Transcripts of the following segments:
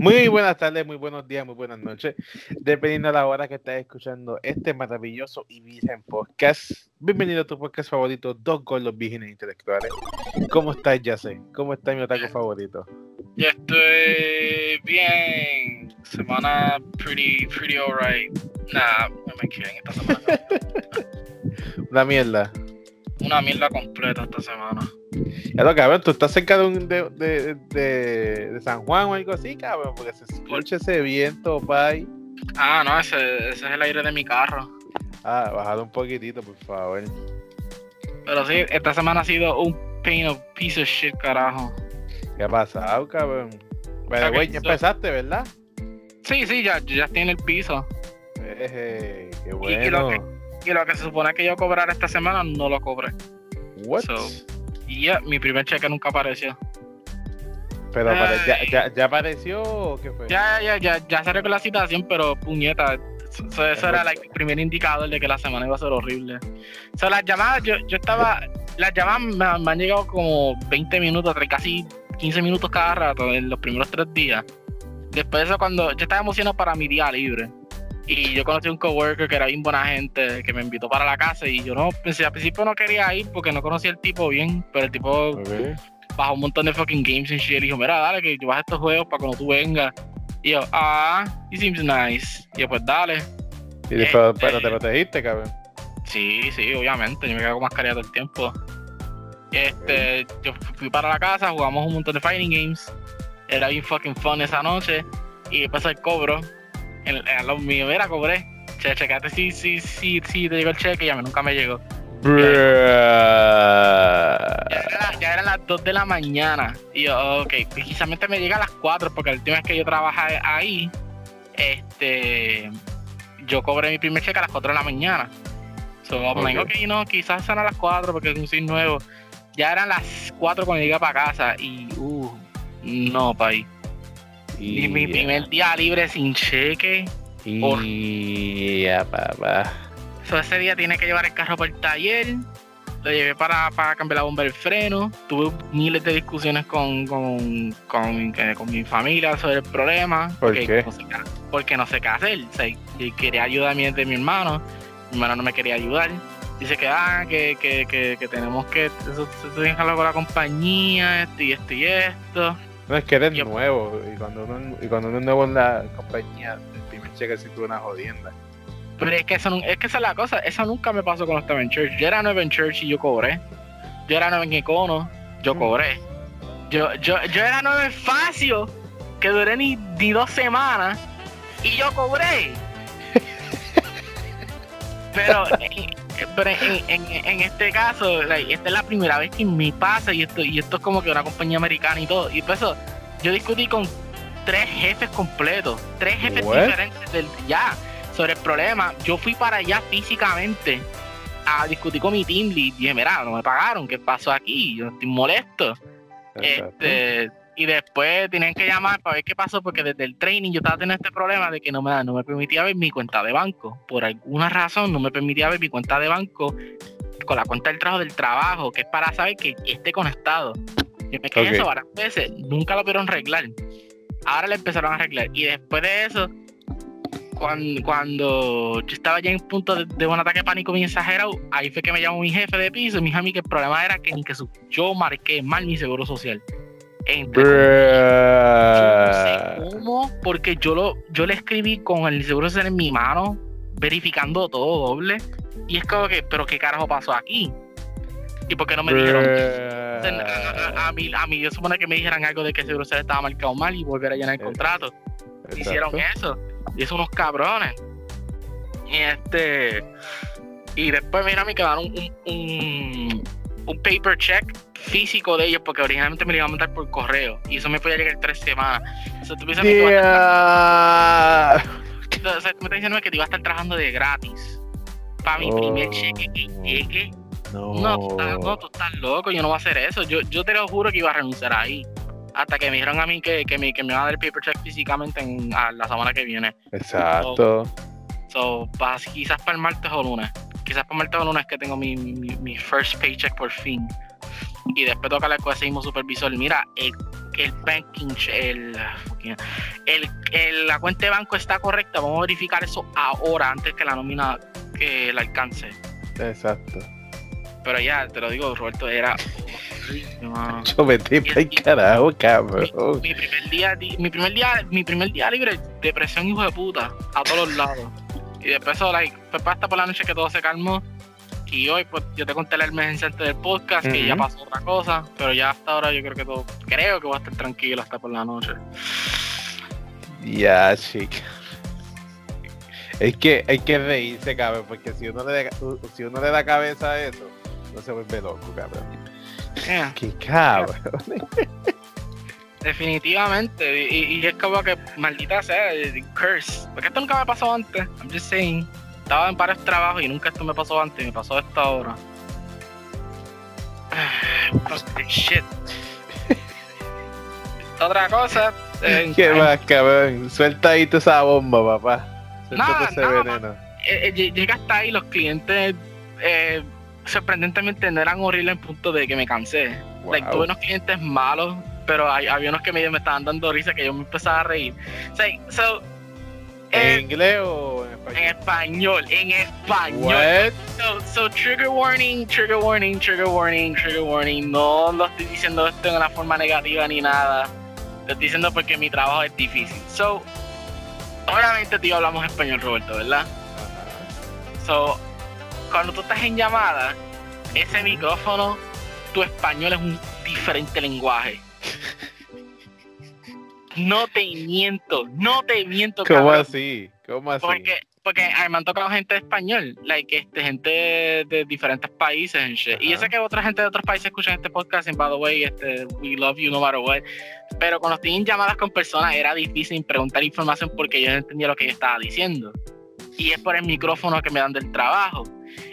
Muy buenas tardes, muy buenos días, muy buenas noches. Dependiendo de la hora que estés escuchando este maravilloso y virgen podcast. Bienvenido a tu podcast favorito, Dos Gordos Vírgenes Intelectuales. ¿Cómo estás, Yase? ¿Cómo está mi otaku favorito? Yo estoy bien. Semana pretty, pretty alright. Nah, no me quieren esta semana. Una mierda. Una mierda completa esta semana. Ya lo cabrón, tú estás cerca de, un, de, de, de, de San Juan o algo así, cabrón, porque se escucha ese viento, pay. Ah, no, ese, ese es el aire de mi carro. Ah, bajado un poquitito, por favor. Pero sí, esta semana ha sido un pain of piece of shit, carajo. ¿Qué ha pasado, cabrón? Pero, güey, ya empezaste, ¿verdad? Sí, sí, ya, ya estoy en el piso. Eje, qué Y- y lo bueno. Y lo que se supone que yo cobrara esta semana, no lo cobré. What? so- Y ya, mi primer cheque nunca apareció. Pero ya, ya, ya apareció o qué fue? Ya, ya, ya, ya se arregló la situación, pero puñeta, eso, eso Es era like, el primer indicador de que la semana iba a ser horrible. O sea, las llamadas, yo, yo estaba, las llamadas me, me han llegado como 20 minutos, casi 15 minutos cada rato en los primeros tres días. Después de eso, cuando yo estaba emocionado para mi día libre. Y yo conocí a un coworker que era bien buena gente, que me invitó para la casa y yo no, pensé, al principio no quería ir porque no conocía al tipo bien, pero el tipo bajó un montón de fucking games y shit. Y dijo, mira, dale, que yo bajo estos juegos para cuando tú vengas. Y yo, ah, he seems nice. Y yo, pues dale. Y después, Eh, pero eh. te protegiste, cabrón. Sí, sí, obviamente. Yo me quedo con mascarilla todo el tiempo. Este, yo fui para la casa, jugamos un montón de fighting games. Era bien fucking fun esa noche. Y después el cobro. En, en lo mío, mira, cobré. Che, checate si, si, si, si te llegó el cheque y a mí nunca me llegó. Ya, era- ya eran las 2 de la mañana. Y yo, ok, precisamente me llega a las 4 porque la última vez que yo trabajé ahí, este, yo cobré mi primer cheque a las 4 de la mañana. So, like, Ok. ok, no, quizás serán a las 4 porque es un sin nuevo. Ya eran las 4 cuando llegué para casa y, uh, no, pay. Y mi primer día libre sin cheque. por- Y ya, papá. So, ese día tiene que llevar el carro para el taller. Lo llevé para, para cambiar la bomba del freno. Tuve miles de discusiones con, con, con, con mi familia sobre el problema. ¿Por porque qué? No sé, qué- porque no sé qué hacer. O sea, y quería ayuda a mi, de mi hermano. Mi hermano no me quería ayudar. Dice que, ah, que, que, que, que tenemos que. Eso, eso con la compañía, esto y esto y esto. No, es que eres Yo- nuevo. Y cuando, uno, y cuando uno es nuevo en la compañía, el primer cheque tuvo una jodienda. Pero es que, eso, es que esa es la cosa. Eso nunca me pasó cuando estaba en church. Yo era nuevo en church y yo cobré. Yo era nuevo en Econo, yo Mm. cobré. Yo, yo, yo era nuevo en Facio, que duré ni, ni dos semanas, y yo cobré. Pero, pero en, en- en este caso, like, esta es la primera vez que me pasa y esto, y esto es como que una compañía americana y todo. Y por eso yo discutí con tres jefes completos, tres jefes What? diferentes del ya sobre el problema. Yo fui para allá físicamente a discutir con mi team lead. Y dije, mira, no me pagaron, ¿qué pasó aquí? Yo estoy molesto. Exacto. Este, y después tenían que llamar para ver qué pasó, porque desde el training yo estaba teniendo este problema de que no me, no me permitía ver mi cuenta de banco. Por alguna razón no me permitía ver mi cuenta de banco con la cuenta del trabajo del trabajo, que es para saber que esté conectado. Yo me quedé eso varias veces, nunca lo pudieron arreglar. Ahora le empezaron a arreglar. Y después de eso, cuando, cuando yo estaba ya en punto de, de un ataque de pánico bien exagerado, ahí fue que me llamó mi jefe de piso y me dijo a mí que el problema era que ni que su- yo marqué mal mi seguro social. Entre yo no sé cómo, porque yo lo, yo le escribí con el seguro social en mi mano, verificando todo doble. Y es como que, pero qué carajo pasó aquí. ¿Y por qué no me dijeron? A, a- a mí, a mí yo supone que me dijeran algo de que el seguro social estaba marcado mal y volver a llenar el Eh, contrato. Hicieron eso. Y son unos cabrones. Y este. Y después, mira, me quedaron un, un, un paper check físico de ellos, porque originalmente me lo iban a mandar por correo. Y eso me podía llegar tres semanas. O sea, tú piensas que tú vas a estar- Yeah. o sea, tú me estás diciendo que te iba a estar trabajando de gratis. Para mi primer Oh. cheque que llegue. No. No, tú estás, no, tú estás loco, yo no voy a hacer eso. Yo, yo te lo juro que iba a renunciar ahí. Hasta que me dijeron a mí que, que, me, que me a dar el paper check físicamente en, a la semana que viene. Exacto. So, pa- quizás para el martes o lunes. Quizás para martes o lunes que tengo mi, mi, mi first paycheck por fin. Y después toca la con ese mismo supervisor. Mira, el, el banking, el, el, el, la cuenta de banco está correcta, vamos a verificar eso ahora antes que la nómina que la alcance. Exacto. Pero ya, te lo digo, Roberto, era. Yo metí para el carajo, cabrón. Mi, primer día, mi primer día, mi primer día libre, depresión hijo de puta, a todos lados. Y después eso, like, fue hasta por la noche que todo se calmó. Y hoy, pues, yo te conté la emergencia antes del podcast, que ya pasó otra cosa, pero ya hasta ahora yo creo que todo, creo que voy a estar tranquilo hasta por la noche. Ya, chica. Es que hay que reírse, cabrón, porque si uno le da, si uno le da cabeza a eso, no se vuelve loco, cabrón. Qué cabrón. Definitivamente, y, es como que maldita sea, curse. Porque esto nunca me pasó antes. I'm just saying. Estaba en varios trabajos y nunca esto me pasó antes, me pasó esto ahora. shit. Otra cosa. Eh, ¿Qué más, cabrón? Suelta ahí toda esa bomba, papá. Suelta ese veneno. Eh, eh, llega hasta ahí, los clientes eh, sorprendentemente no eran horribles en punto de que me cansé. tuve unos clientes malos, pero hay, había unos que me, me, estaban dando risa que yo me empezaba a reír. So, ¿En inglés o en español? En español, en español. So, trigger warning, trigger warning, trigger warning, trigger warning. No lo estoy diciendo esto en una forma negativa ni nada. Lo estoy diciendo porque mi trabajo es difícil. So, obviamente, tío, hablamos español, Roberto, ¿verdad? So, cuando tú estás en llamada, ese micrófono, tu español es un diferente lenguaje. No te miento, no te miento. ¿Cómo así? ¿Cómo así? Porque, porque me han tocado gente de español, like, este, gente de diferentes países y yo sé que otra gente de otros países escuchan este podcast, and by the way, este, we love you no matter what. Pero cuando estoy en llamadas con personas era difícil preguntar información porque yo no entendía lo que yo estaba diciendo. Y es por el micrófono que me dan del trabajo.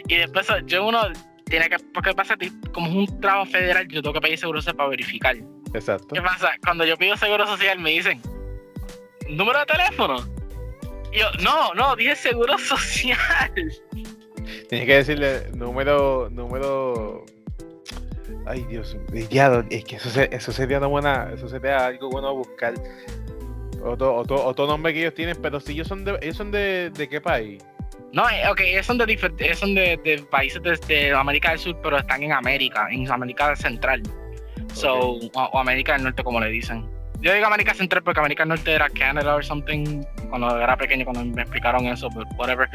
Y después yo uno tiene que, porque pasa, como es un trabajo federal, yo tengo que pedir seguro para verificar. Exacto. ¿Qué pasa? Cuando yo pido seguro social me dicen, ¿número de teléfono? Y yo, no, no, dije seguro social. Tienes que decirle número, número. Ay, Dios mío, es que eso, eso sería una buena, eso sería algo bueno a buscar. Otro, otro, otro nombre que ellos tienen, pero si ellos son de, ellos son de, de qué país? No, eh, ok, ellos son, de, son de, de, países de, América del Sur, pero están en América, en América Central. So, o, América del Norte, como le dicen. Yo digo América Central porque América del Norte era Canadá o something cuando era pequeño, cuando me explicaron eso, pero whatever.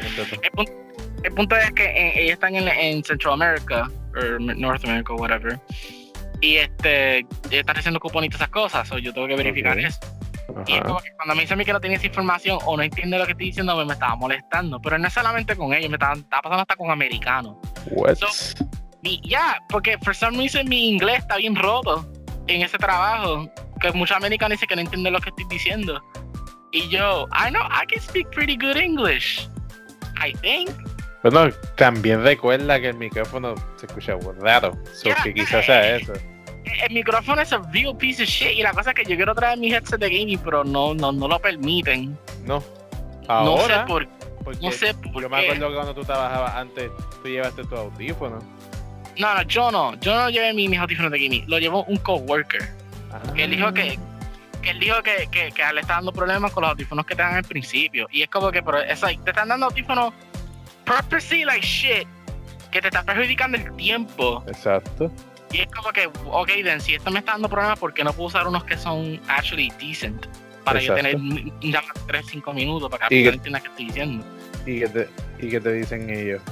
El punto, es que eh, ellos están en, en, Central America, o North America, whatever. Y este, ellos están haciendo cuponitos esas cosas, so yo tengo que verificar eso. Y es como que cuando me dice a mí que no tenía esa información o no entiende lo que estoy diciendo, pues me estaba molestando. Pero no es solamente con ellos, me estaba, pasando hasta con americanos. What? Ya, porque por some reason mi inglés está bien roto en ese trabajo. Que muchos americanos dicen que no entienden lo que estoy diciendo. Y yo, I know, I can speak pretty good English. I think. Bueno, también recuerda que el micrófono se escucha raro. So que quizás sea eso el micrófono es un real piece of shit. Y la cosa es que yo quiero traer mi headset de gaming, pero no, no, no lo permiten. No. Ahora, no sé por, no sé por Yo me acuerdo que cuando tú trabajabas antes, tú llevaste tu audífono. No, no, yo no. Yo no llevé mis, audífonos de gaming. Lo llevó un coworker. Que él dijo que, que él dijo que, que, que, le está dando problemas con los audífonos que te dan al principio. Y es como que pero, es te están dando audífonos purposely like shit que te está perjudicando el tiempo. Exacto. Y es como que, ok, then, si esto me está dando problemas, ¿por qué no puedo usar unos que son actually decent? Para yo tener ya 3, 5 minutos para que la entienda que estoy diciendo. ¿Y qué te, y qué te dicen ellos?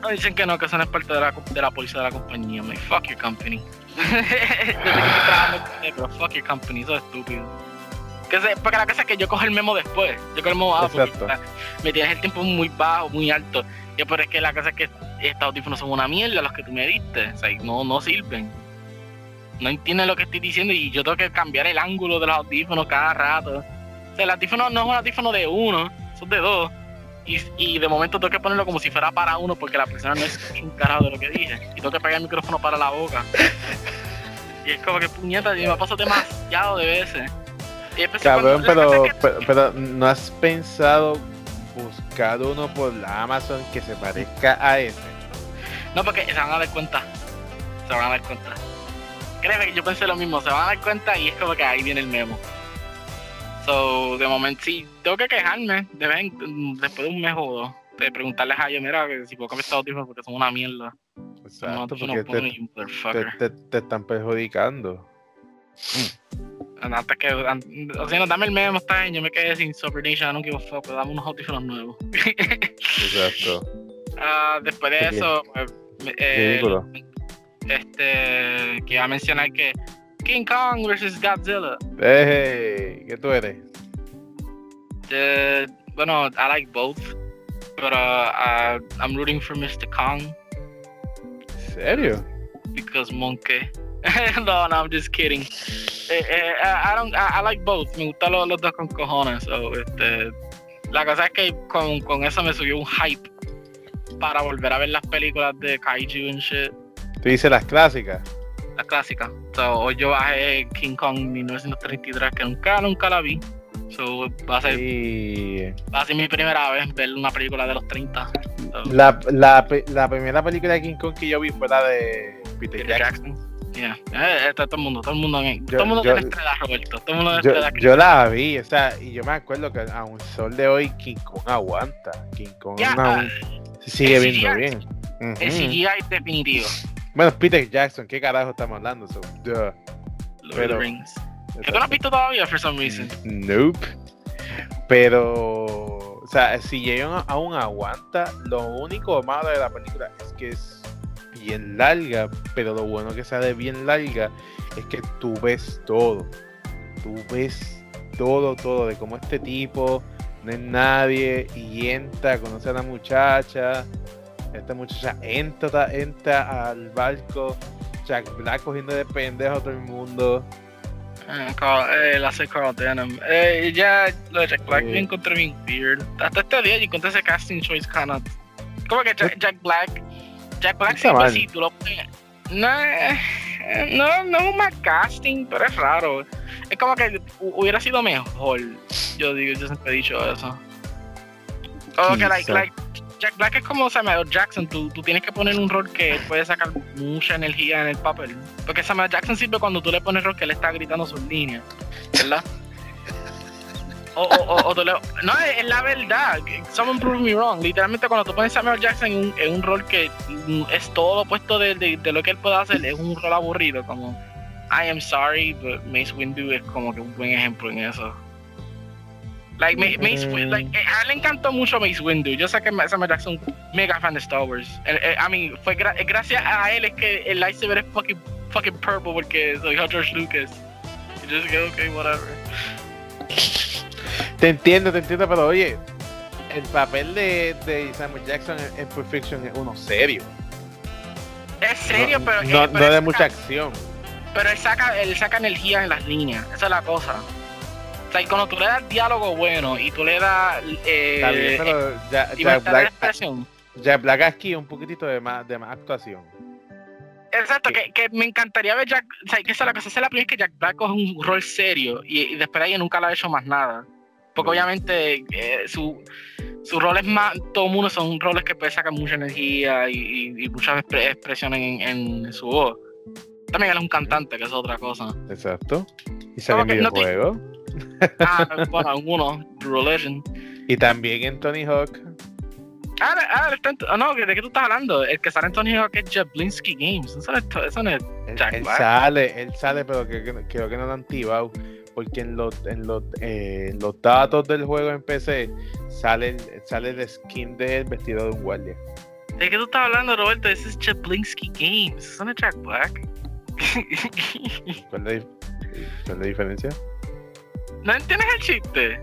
No, dicen que no, que eso no es parte de la, de la policía de la compañía. Me fuck your company. yo sé que estoy trabajando pero fuck your company, eso es estúpido. Que se, porque la cosa es que yo cojo el memo después. Yo cojo el memo abajo porque me tienes el tiempo muy bajo, muy alto. Yo, pero es que la cosa es que estos audífonos son una mierda los que tú me diste. O sea, no, no sirven. No entienden lo que estoy diciendo y yo tengo que cambiar el ángulo de los audífonos cada rato. O sea, el audífono no es un audífono de uno, son de dos. Y, y, de momento tengo que ponerlo como si fuera para uno porque la persona no es un carajo de lo que dije. Y tengo que pegar el micrófono para la boca. Y es como que puñeta, y me pasado demasiado de veces. Cabrón, pero, pero, pero, ¿no has pensado buscar uno por la Amazon que se parezca a ese? No, porque se van a dar cuenta. Se van a dar cuenta. créeme que yo pensé lo mismo, se van a dar cuenta y es como que ahí viene el memo. So, de momento sí, tengo que quejarme de vez después de un mes o dos, de preguntarles a ellos, mira, que si puedo cambiar estos audífonos porque son una mierda. Exacto, porque te, te, te, están perjudicando. Antes que, o sea, dame el memo, está yo me quedé sin Super Nation, no quiero fuck, pero dame unos audífonos nuevos. Exacto. Uh, después de eso, pues, eh, este, que iba a mencionar que King Kong vs Godzilla. Hey, ¿qué tú eres? Uh, bueno, I like both, but uh, I'm rooting for Mr. Kong. ¿Serio? Because monkey. no, no, I'm just kidding. Eh, eh, I, don't, I, like both. Me gustan los, los dos con cojones. So, este, la cosa es que con, con eso me subió un hype para volver a ver las películas de Kaiju and shit. ¿Tú dices las clásicas? Las clásicas. So, hoy yo bajé King Kong 1933, que nunca, nunca la vi. So, va a ser, va a ser mi primera vez ver una película de los 30. La, la, la, primera película de King Kong que yo vi fue la de Peter, Jackson. Yeah. Eh, todo el mundo, todo el mundo, yo, todo el mundo yo, tiene estrella, Roberto. Todo el mundo yo, yo, la vi, o sea, y yo me acuerdo que a un sol de hoy King Kong aguanta. King Kong yeah, uh, sigue viendo bien. Uh -huh. El CGI definitivo. Bueno, Peter Jackson, ¿qué carajo estamos hablando? So, duh. Pero, Rings. ¿Que tú no has visto todavía, for some reason? Nope. Pero, o sea, si Jayon aún aguanta, lo único malo de la película es que es bien larga, pero lo bueno que sea de bien larga es que tú ves todo. Tú ves todo, todo, de cómo este tipo no es nadie y entra, conoce a la muchacha. Esta muchacha entra, entra al barco, Jack Black cogiendo de pendejo a todo el mundo. Eh, eh, la hace Carl Denham. Eh, ya lo de Jack Black sí. yo encontré bien weird. Hasta este día yo encontré ese casting choice kind of. Como que Jack, Jack Black. Jack Black siempre sí, tú lo pones. No, eh, no, no es un mal casting, pero es raro. Es como que hubiera sido mejor. Yo digo, yo siempre he dicho eso. Como que, like, like, Jack Black es como Samuel Jackson, tú, tú tienes que poner un rol que puede sacar mucha energía en el papel. Porque Samuel Jackson sirve cuando tú le pones rol que él está gritando sus líneas, ¿verdad? O, o, o, le, no, es la verdad. Someone prove me wrong. Literalmente, cuando tú pones Samuel Jackson en un, en un rol que es todo lo opuesto de, de, de, lo que él puede hacer, es un rol aburrido. Como I am sorry, but Mace Windu es como que un buen ejemplo en eso. Like, Mace, like, eh, a él le encantó mucho Mace Windu. Yo sé que Samuel Jackson mega fan de Star Wars. I eh, eh, mean, fue gra gracias a él es que el lightsaber es fucking, fucking purple porque soy George Lucas. Y just go, okay, whatever. Te entiendo, te entiendo, pero oye, el papel de, de Samuel Jackson en Pulp Fiction es uno serio. Es serio, no, pero. No, no de mucha acción. Pero él saca, él saca energía en las líneas. Esa es la cosa. O sea, cuando tú le das diálogo bueno y tú le das. Eh, Está bien, pero ya, ya Black, ya Black aquí un poquitito de más, de más actuación. Exacto, que, que, me encantaría ver Jack. O sea, que esa es la cosa. Esa es la primera vez que Jack Black coge un rol serio y, y después de ahí nunca le ha hecho más nada. Porque obviamente eh, su, su rol es más. Todo el mundo son roles que puede sacar mucha energía y, y, y muchas expresiones en, en, su voz. También él es un cantante, que es otra cosa. Exacto. Y sale en videojuegos. No Ah, bueno, uno, True Legend. Y también en Tony Hawk. Ah, ah oh, no, ¿de qué tú estás hablando? El que sale en Tony Hawk es Jablinski Games. Eso, eso no es Jack él, sale, él sale, pero que, creo que no lo han activado. Porque en los, en, los, eh, los datos del juego en PC sale, sale el skin de él vestido de un guardia. ¿De qué tú estás hablando, Roberto? Ese es Jablinski Games. Eso no es Jack Black. ¿Cuál es la diferencia? ¿No entiendes el chiste?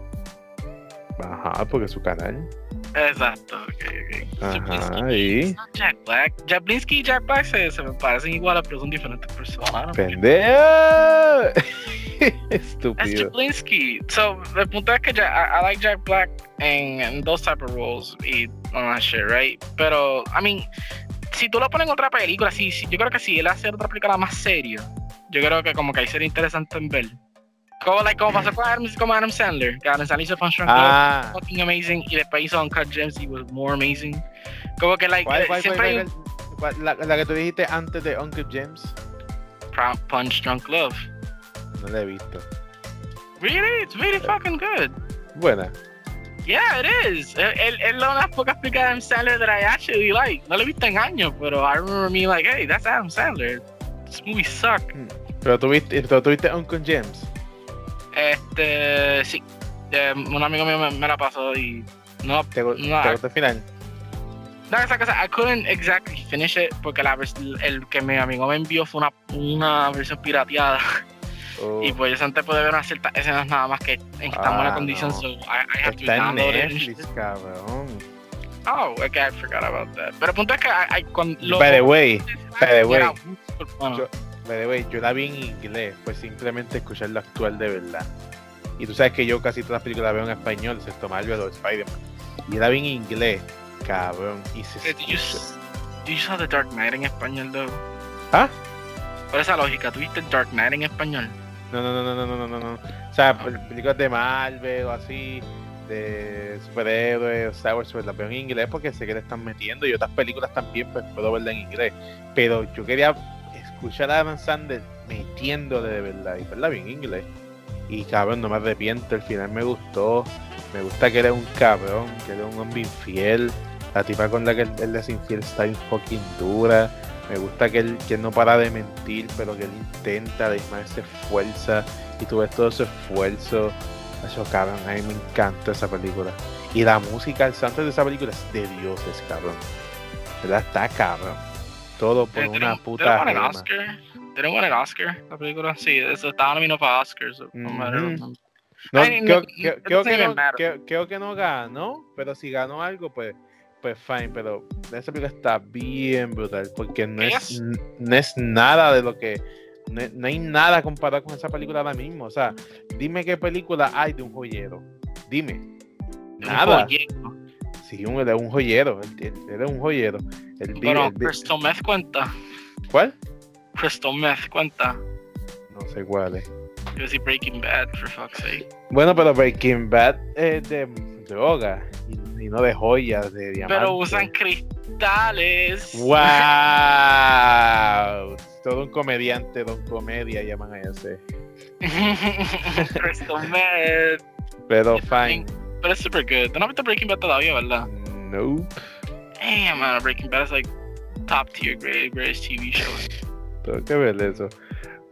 Ajá, porque es su canal. Exacto, ok, ok. Ajá, y. Jack Black. Jablinski y Jack Black se, se me parecen iguales, pero son diferentes personas. ¡Pendejo! Estúpido. Es Jablinski. So, el punto es que I, I like Jack Black en, en those type of roles y that shit, right? Pero, I mean, si tú lo pones en otra película, sí, sí, yo creo que si él hace otra película más seria, yo creo que como que ahí sería interesante en ver. Como, like, como pasó con Adam, como Adam Sandler. Que Adam Sandler hizo Function ah. fucking amazing. Y después hizo Uncut Gems y was more amazing. Como que, like, ¿Cuál, cuál, siempre cuál, cuál, la, la, que tú dijiste antes de Uncut Gems. Punch Drunk Love. No la he visto. Really? It's really fucking good. Buena. Yeah, it is. Es es- es la unas pocas películas de Adam Sandler that I actually like. No lo he visto en años, pero I remember me like, hey, that's Adam Sandler. This movie suck. Pero tuviste, pero tuviste Uncle James. Este, sí. Eh, un amigo mío me, me la pasó y no, ¿Te, No, te gustó el final? no, esa cosa, I couldn't exactly finish it porque la el que mi amigo me envió fue una, una versión pirateada Oh, y pues yo antes pude ver unas ciertas escenas nada más que en tan buena Ah, condición, no. so I, I have to está en it and Netflix, shit. cabrón. Oh, okay, I forgot about that. Pero el punto es que I, I- cuando lo By the way, by the way, bueno. yo- by the way, yo la vi en inglés, pues simplemente escucharlo actual de verdad. Y tú sabes que yo casi todas las películas las veo en español, excepto Marvel o Spider-Man. Y la vi en inglés, cabrón. Y se Eh, you, escucha- you saw The Dark Knight en español, though? ¿Ah? Por esa lógica, ¿tuviste Dark Knight en español? No, no, no, no, no, no, no, no. O sea, pel- películas de Marvel o así, de superhéroes, Star Wars, pues las veo en inglés porque sé que le están metiendo y otras películas también, pues puedo verlas en inglés. Pero yo quería escuchar a Adam Sandler metiéndole de verdad y verla bien en inglés. Y cabrón, no me arrepiento, el final me gustó. Me gusta que él es un cabrón, que él es un hombre infiel. La tipa con la que él, es infiel está bien fucking dura. Me gusta que él, que no para de mentir, pero que él intenta, de más se esfuerza. Y tú ves todo ese esfuerzo. Eso, cabrón, a mí me encanta esa película. Y la música, el soundtrack de esa película es de dioses, cabrón. ¿Verdad? Está cabrón. Todo por Eh, una ¿Tenemos puta el gema. Oscar? ¿Tenemos el Oscar, la película? Sí, eso estaba nominado para Oscars. so no matter. Ujú. No, creo, creo- creo que no, creo- creo que no ganó, pero si ganó algo, pues, pues fine. Pero esa película está bien brutal, porque no es, no es nada de lo que. No, no hay nada comparado con esa película ahora mismo. O sea, dime qué película hay de un joyero. Dime. Un Nada. joyero. Sí, un, es un joyero. Él, es un joyero. Él vive- vi- Crystal Meth cuenta. ¿Cuál? Crystal Meth cuenta. No sé cuál es. Yo decir Breaking Bad, for fuck's sake. Bueno, pero Breaking Bad es de droga y, y no de joyas, de diamantes. Pero usan cristales. ¡Wow! Todo un comediante, don comedia llaman a ese. Crystal Meth. Pero fine. Pero es super good. ¿Tú no has visto Breaking Bad todavía, verdad? Nope. Damn, man, Breaking Bad is like top tier, great, greatest TV show. Tengo que ver eso.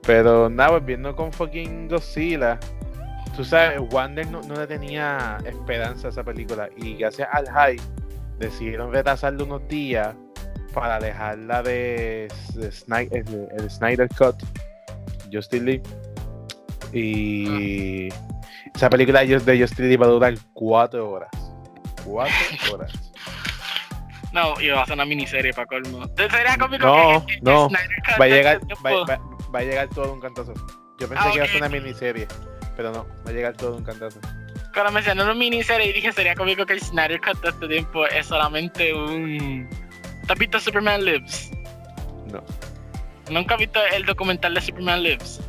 Pero nada, volviendo con fucking Godzilla. Tú sabes, Wander no, no le tenía esperanza a esa película. Y gracias al hype, decidieron retrasarle unos días para dejarla de, de Sny- el, el Snyder Cut, Justin Lee. Y esa película de Justin Lee va a durar cuatro horas. Cuatro horas. No, y va a ser una miniserie para colmo. Sería cómico No, que, que no. Cut Va a llegar, va, va- va a llegar todo un cantazo. Yo pensé Ah, que iba a ser una miniserie, pero no, va a llegar todo un cantazo. Cuando mencionaron miniserie, dije sería cómico que el Snyder Cut de este tiempo es solamente un. ¿Tú has visto Superman Lives? No. ¿Nunca has visto el documental de Superman Lives?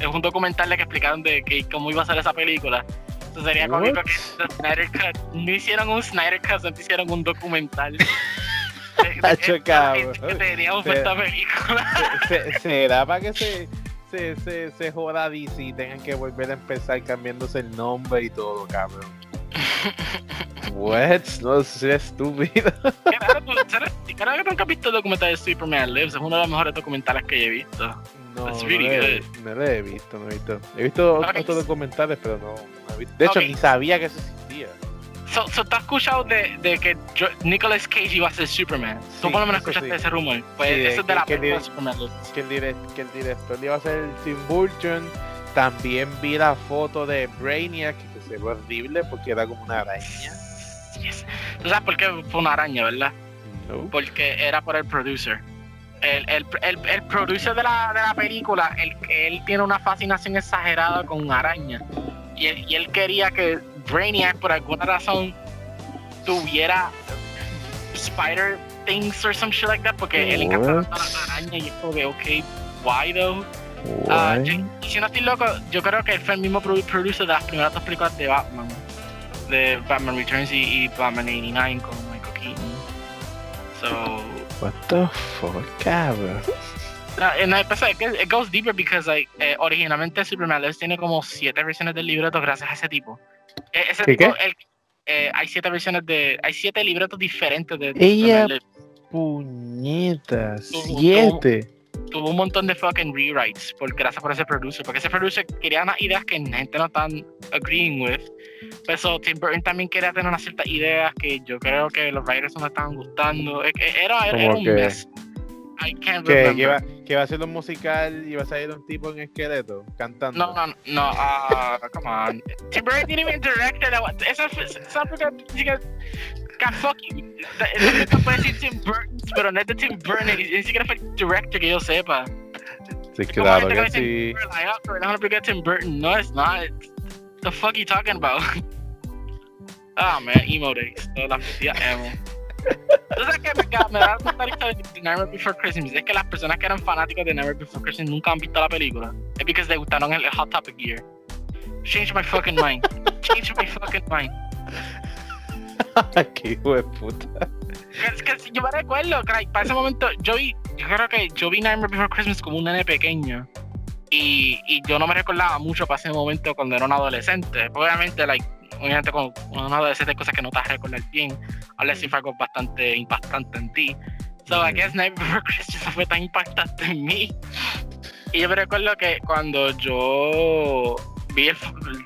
Es un documental de que explicaron de que cómo iba a ser esa película. Entonces sería cómico que Snyder Cut no hicieron un Snyder Cut, sino hicieron un documental. Tacho, cabrón. que teníamos Se- esta película. Se- se- ¿Será para que se, se, se, se joda DC y tengan que volver a empezar cambiándose el nombre y todo, cabrón? What? No estúpido. Raro, tú- ¿sabes? Creo que nunca has visto el documental de Superman Lives. Es uno de los mejores documentales que he visto. No, no, le, no le he visto, no he visto. He visto otros documentales, pero no, no he visto. De hecho, Ok. ni sabía que eso existía. So, so, ¿Tú has escuchado de, de que Nicolas Cage iba a ser Superman? Tú Sí, por lo menos escuchaste sí. ese rumor. Pues Sí, eso es de la película de Superman que el, direct- que el director iba a ser Tim Burton. También vi la foto de Brainiac, que se ve horrible porque era como una araña. Yes. ¿Tú sabes por qué fue una araña, verdad? No. Porque era por el producer. El, el, el, el producer de la, de la película, él, él tiene una fascinación exagerada con araña. Y él, y él quería que Brainiac, por alguna razón, tuviera spider things or some shit like that. Porque él encanta What? la araña y es como que, ok, why though? Why? yo- si no estoy loco, yo creo que él fue el mismo produ- producer de las primeras dos películas de Batman. De Batman Returns y, y Batman 89 con Michael Keaton. So, What the fuck, cabrón. No, no, pasa, it, it goes deeper because like, eh, originalmente Superman Lives tiene como siete versiones del libreto gracias a ese tipo. Eh, ese ¿Qué, tipo, qué? el- eh, hay siete versiones de. Hay siete libretos diferentes de. de Ella- Superman Lives. Puñeta, siete. Tuvo un montón de fucking rewrites por, gracias por ese producer. Porque ese producer quería unas ideas que la gente no están agreeing with. Pero so, Tim Burton también quería tener unas ciertas ideas que yo creo que los writers no estaban gustando. Es que Era, era, era un que- mess. I can't Que, que, va, que va a ser un musical y va a salir un tipo en esqueleto cantando. No, no, no, ah, come on. Tim Burton didn't even direct it. Esa esa película, chica, God, fuck you. Esa película puede decir Tim Burton, pero no es de Tim Burton, ni siquiera fue director que yo sepa. Sí, claro que dice, sí. "We're like, oh, es una película de Tim Burton. No, it's not. The fuck you talking about? Ah, man, emo days. Todas las días emo. ¿Tú sabes qué me, me da tanta risa de Nightmare Before Christmas? Es que las personas que eran fanáticos de Nightmare Before Christmas nunca han visto la película. Es porque les gustaron el, el Hot Topic Year. Change my fucking mind. Change my fucking mind. Qué hijo de puta. Es que si yo me recuerdo, que like, para ese momento, yo vi, yo creo que yo vi Nightmare Before Christmas como un nene pequeño. Y, y yo no me recordaba mucho para ese momento cuando era un adolescente. Obviamente, like, obviamente con un adolescente hay cosas que no te vas a recordar bien. Si fue algo bastante impactante en ti. So, I guess Nightmare Before Christmas fue tan impactante en mí. Y yo me recuerdo que cuando yo vi el,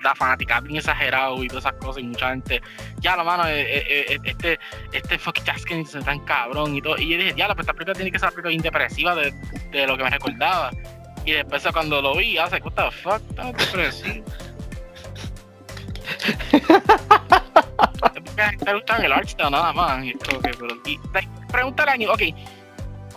la fanática bien exagerado y todas esas cosas y mucha gente, ya la mano, eh, eh, eh, este, este fucking Jaskin es tan cabrón y todo. Y yo dije, ya, pues esta película tiene que ser una indepresiva de, de lo que me recordaba. Y después cuando lo vi, like, what the fuck, tan depresivo. La le gustaba el art style nada más. Y es como que, pero, y, like, pregúntale a Ñu- ok,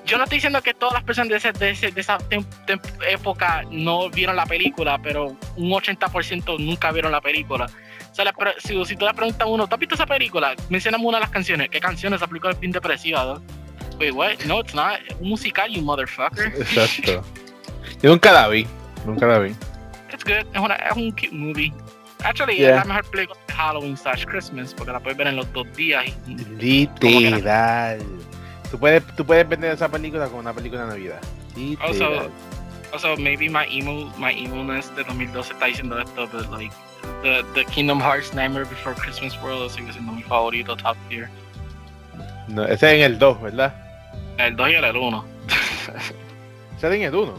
yo no estoy diciendo que todas las personas de, ese- de, ese- de esa tem- tem- época no vieron la película, pero un 80% nunca vieron la película. O sea, pre- si, si tú le preguntas a uno, ¿tú has visto esa película? Mencioname una de las canciones. ¿Qué canciones? Esa película es bien depresiva, ¿no? Wait, what? No, it's not. Un musical, you motherfucker. Exacto. Yo nunca la vi. Nunca la vi. It's good. Es, una, es un cute movie. Actually, Yeah. es la mejor película de Halloween slash Christmas, porque la puedes ver en los dos días. Y, Literal. Tú puedes, tú puedes vender esa película como una película de Navidad. Literal. Also, also maybe my emo, my emo-ness de 2012 está diciendo esto, but like, the, the Kingdom Hearts Nightmare Before Christmas World sigue siendo mi favorito top tier. No, ese es en el 2, ¿verdad? El 2 y el 1. Ese es en el 1.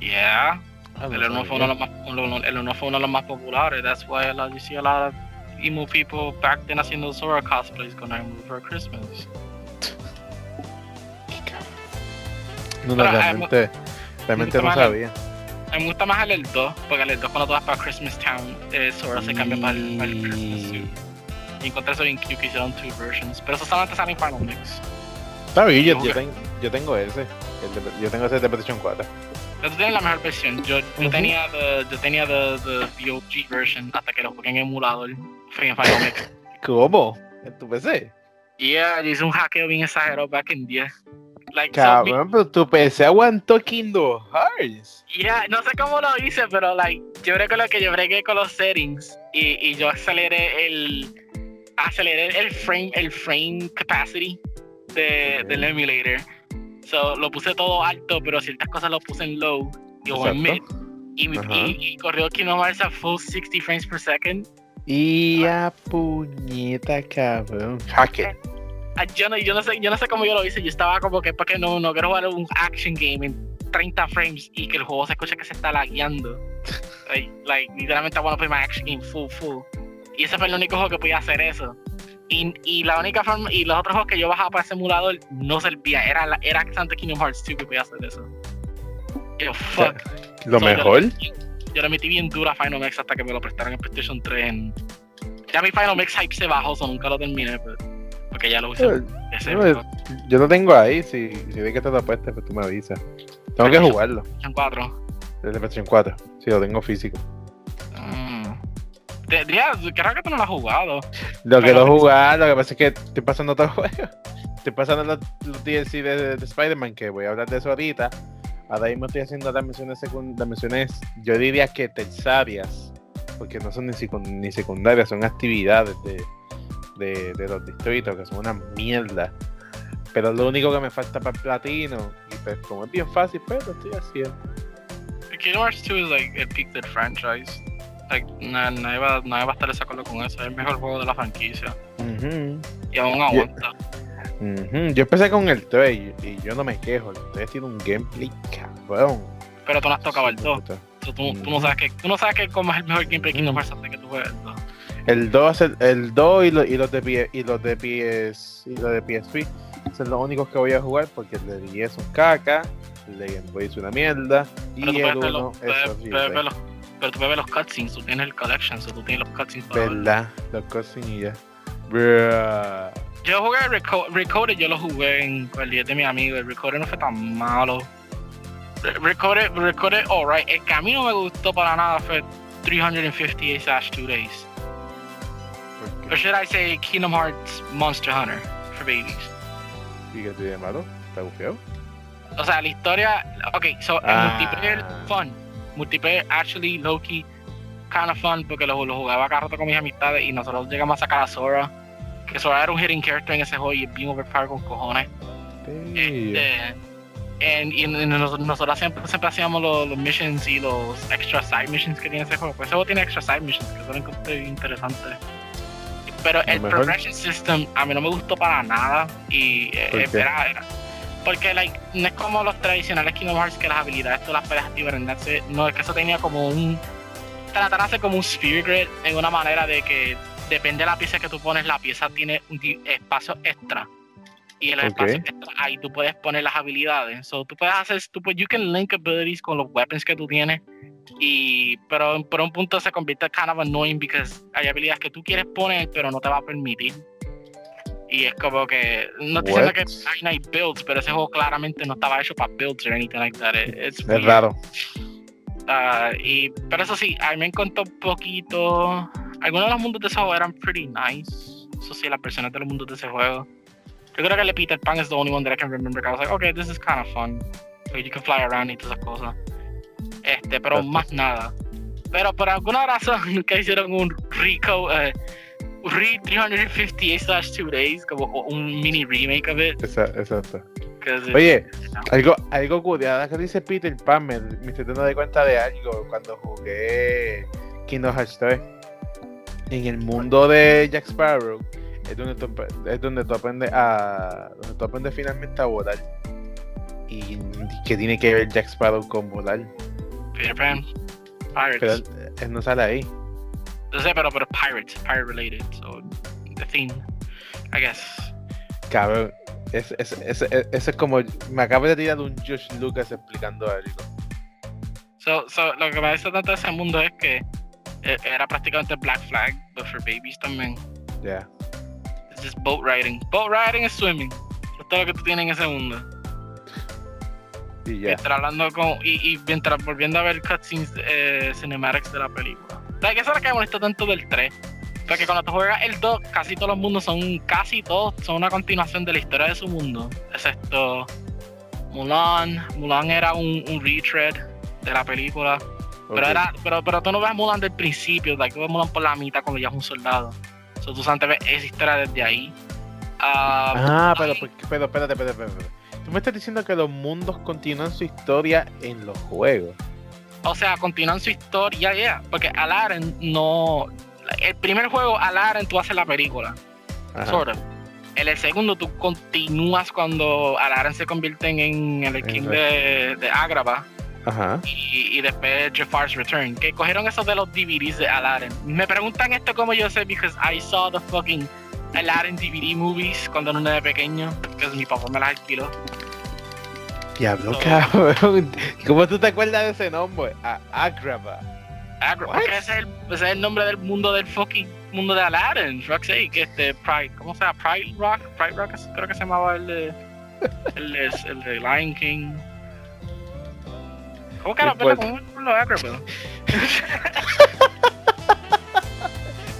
Yeah. Ah, El 1 fue uno de los más, uno- el uno fue uno de los más populares. That's why a lot, you see a lot of emo people back then haciendo Sora cosplays con Nightmare Before Christmas. No, no, Pero, realmente, realmente no sabía. Me gusta más el 2, porque el 2 cuando tú vas para Christmas Town, eh, Sora se cambia para el, para el Christmas suit. Y encontré eso cute que hicieron two versions. Pero eso solamente sale en Final Mix. Está bien, yo, yo tengo ese. el de- yo tengo ese de PlayStation 4. Pero tú tienes la mejor versión. Yo, tenía the, yo tenía the, the, the OG version hasta que lo jugué en emulador. En Final Mix. ¿Cómo? ¿En tu PC? Yeah, yo hice un hackeo bien exagerado back in 10. Like, so, Cabrón, pero tu PC aguantó Kingdom Hearts. Yeah, no sé cómo lo hice, pero like, yo recuerdo que yo bregué con los settings y, y yo aceleré el aceleré el frame, el frame capacity de, del emulator. So lo puse todo alto, pero ciertas cosas lo puse en low y o en mid. Y, y, y corrió Kingdom Hearts a full 60 frames per second. Y a puñeta, cabrón. Hacker. Ah, Yo no, yo no sé, yo no sé cómo yo lo hice. Yo estaba como que porque no, no quiero jugar un action game en 30 frames y que el juego se escuche que se está lagueando. like, like, literalmente I want to play my action game full, full. Y ese fue el único juego que podía hacer eso. Y, y la única forma, y los otros juegos que yo bajaba para ese emulador no servía. Era, la- era Santa Kingdom Hearts 2 que podía hacer eso. Yo, fuck. Lo So, yo le mejor. metí- Yo le metí bien dura a Final Mix hasta que me lo prestaron en PlayStation 3. en- Ya mi Final Mix hype se bajó, so nunca lo terminé, pero- porque ya lo usé. Ese no, Yo lo tengo ahí, si, si ve que te lo apuestas, pues tú me avisas. Tengo que jugarlo. PlayStation 4. Desde PlayStation 4. Sí, lo tengo físico. Creo que tú no lo has jugado. Lo que lo he jugado, lo que pasa es que estoy pasando otro juego. Estoy pasando los, los DLC de, de Spider-Man, que voy a hablar de eso ahorita. Ahora mismo estoy haciendo las misiones, las misiones yo diría que terciarias, porque no son ni, secund- ni secundarias, son actividades de, de, de los distritos, que son una mierda. Pero lo único que me falta para el platino, y pues, como es bien fácil, pero lo estoy haciendo. Kingdom Hearts 2 es like el peak del franchise. Like, na- nadie, va, nadie va a estar de acuerdo con eso. Es el mejor juego de la franquicia. Ujú, Y aún aguanta. ujú. Yo empecé con el 3 y, y yo no me quejo. El 3 tiene un gameplay cabrón. Pero tú no has tocado el 2. Puta. So, tú, tú no sabes que, tú no sabes que cómo es el mejor gameplay de Kingdom. Hearts hasta que tú juegues el 2. El 2, el, el 2 y, lo- y los de P- y los de PS y los de PSP son los únicos que voy a jugar porque el de 10 es un caca, el de Game Boy es una mierda y tú el puedes ver 1 los, es horrible. Pero tú puedes ver los cutscenes, tú tienes el collection, so tú tienes los cutscenes para ver. ¿Verdad? Los cutscenes y ya. Bruh. Yo jugué Reco Recoded, yo lo jugué en el 10 de mi amigo. El Recoded no fue tan malo. Re- Recoded, Recoded, alright. El que a mí no me gustó para nada fue 358 slash 2 days. ¿Por Or should I say Kingdom Hearts Monster Hunter for babies. ¿Y qué tiene malo? ¿Está bufiado? O sea, la historia. Ok, so el Ah. multiplayer fun. Multiplayer actually low key kind of fun porque lo, lo jugaba cada rato con mis amistades y nosotros llegamos a sacar a Sora. Que Sora era un hidden character en ese juego y es bien overpowered con cojones. Este, en- y, en- nos- nosotros siempre, siempre hacíamos los, los missions y los extra side missions que tiene ese juego. Pues ese juego tiene extra side missions que son encontré bien interesantes. Pero el progression system a mí no me gustó para nada. Y eh, era- porque like, no es como los tradicionales Kingdom Hearts que las habilidades tú las puedes activar en. No, es que eso tenía como un. Tratar de hacer como un sphere grid en una manera de que depende de la pieza que tú pones, la pieza tiene un espacio extra. Y en el Ok. espacio extra, ahí tú puedes poner las habilidades. So, tú puedes hacer, tú puedes, you can link abilities con los weapons que tú tienes. Y, pero por un punto se convierte kind of annoying because hay habilidades que tú quieres poner, pero no te va a permitir. Y es como que, no estoy diciendo que no hay builds, pero ese juego claramente no estaba hecho para builds or anything like that. It- it's Es weird. raro. Ah, y, pero eso sí, a mí me encantó un poquito. Algunos de los mundos de ese juego eran pretty nice. Eso sí, las personas de los mundos de ese juego. Yo creo que el de Peter Pan es the only one that I can remember. Que I was like, okay, this is kind of fun. So you can fly around y todas esas cosas. Este, pero Exacto. más nada. Pero por alguna razón nunca hicieron un Rico, eh, Re 358 slash 2 days, como un mini remake of it. Exacto. Oye, algo, algo curioso que dice Peter Pan, me, me estoy dando de cuenta de algo cuando jugué Kingdom Hearts 3. En el mundo de Jack Sparrow es donde tú, es donde tú aprendes a. donde tú aprendes finalmente a volar. Y que tiene que ver Jack Sparrow con volar. Peter Pan, Pirates. Pero él, él no sale ahí. No sé, pero, pero Pirates, pirate related. So, the theme, I guess. Cabrón. Es, es, es, es- es como. Me acabo de tirar un Josh Lucas explicando algo. So, so, lo que me gusta tanto de ese mundo es que eh, era prácticamente Black Flag, but for babies también. Ya. It's just boat riding. Boat riding es swimming. Es todo lo que tú tienes en ese mundo. Y ya. Mientras hablando con. Y, y mientras volviendo a ver cutscenes eh, cinematics de la película. ¿Sabes qué eso es lo que me molesta tanto del 3? Porque cuando tú juegas el 2, casi todos los mundos son. Casi todos son una continuación de la historia de su mundo. Excepto. Mulan. Mulan era un, un retread de la película. Pero, era, pero, pero tú no ves a Mulan del principio, like, tú ves a Mulan por la mitad cuando ya es un soldado. So, tú antes ves esa historia desde ahí. Ah, Ah, pero, pero, espérate, espérate, espérate. Tú me estás diciendo que los mundos continúan su historia en los juegos. O sea, continúan su historia, ya, porque Aladdin no. El primer juego, Aladdin, tú haces la película, sort of. En el segundo, tú continúas cuando Aladdin se convierte en el king de, de Agrabah Ajá. y, y después Jafar's Return. Que cogieron esos de los DVDs de Aladdin. Me preguntan esto como yo sé, because I saw the fucking Aladdin DVD movies cuando era un nene pequeño, porque mi papá me las alquiló. Diablo, So- cabrón. ¿Cómo tú te acuerdas de ese nombre? A Agrava. Agra- What? porque ese es, el, ese es el nombre del mundo del fucking mundo de Aladdin, fuck's sake, este Pride, ¿cómo se llama? Pride Rock, Pride Rock creo que se llamaba el de el de, el de Lion King. ¿Cómo que pena con los Agrabah?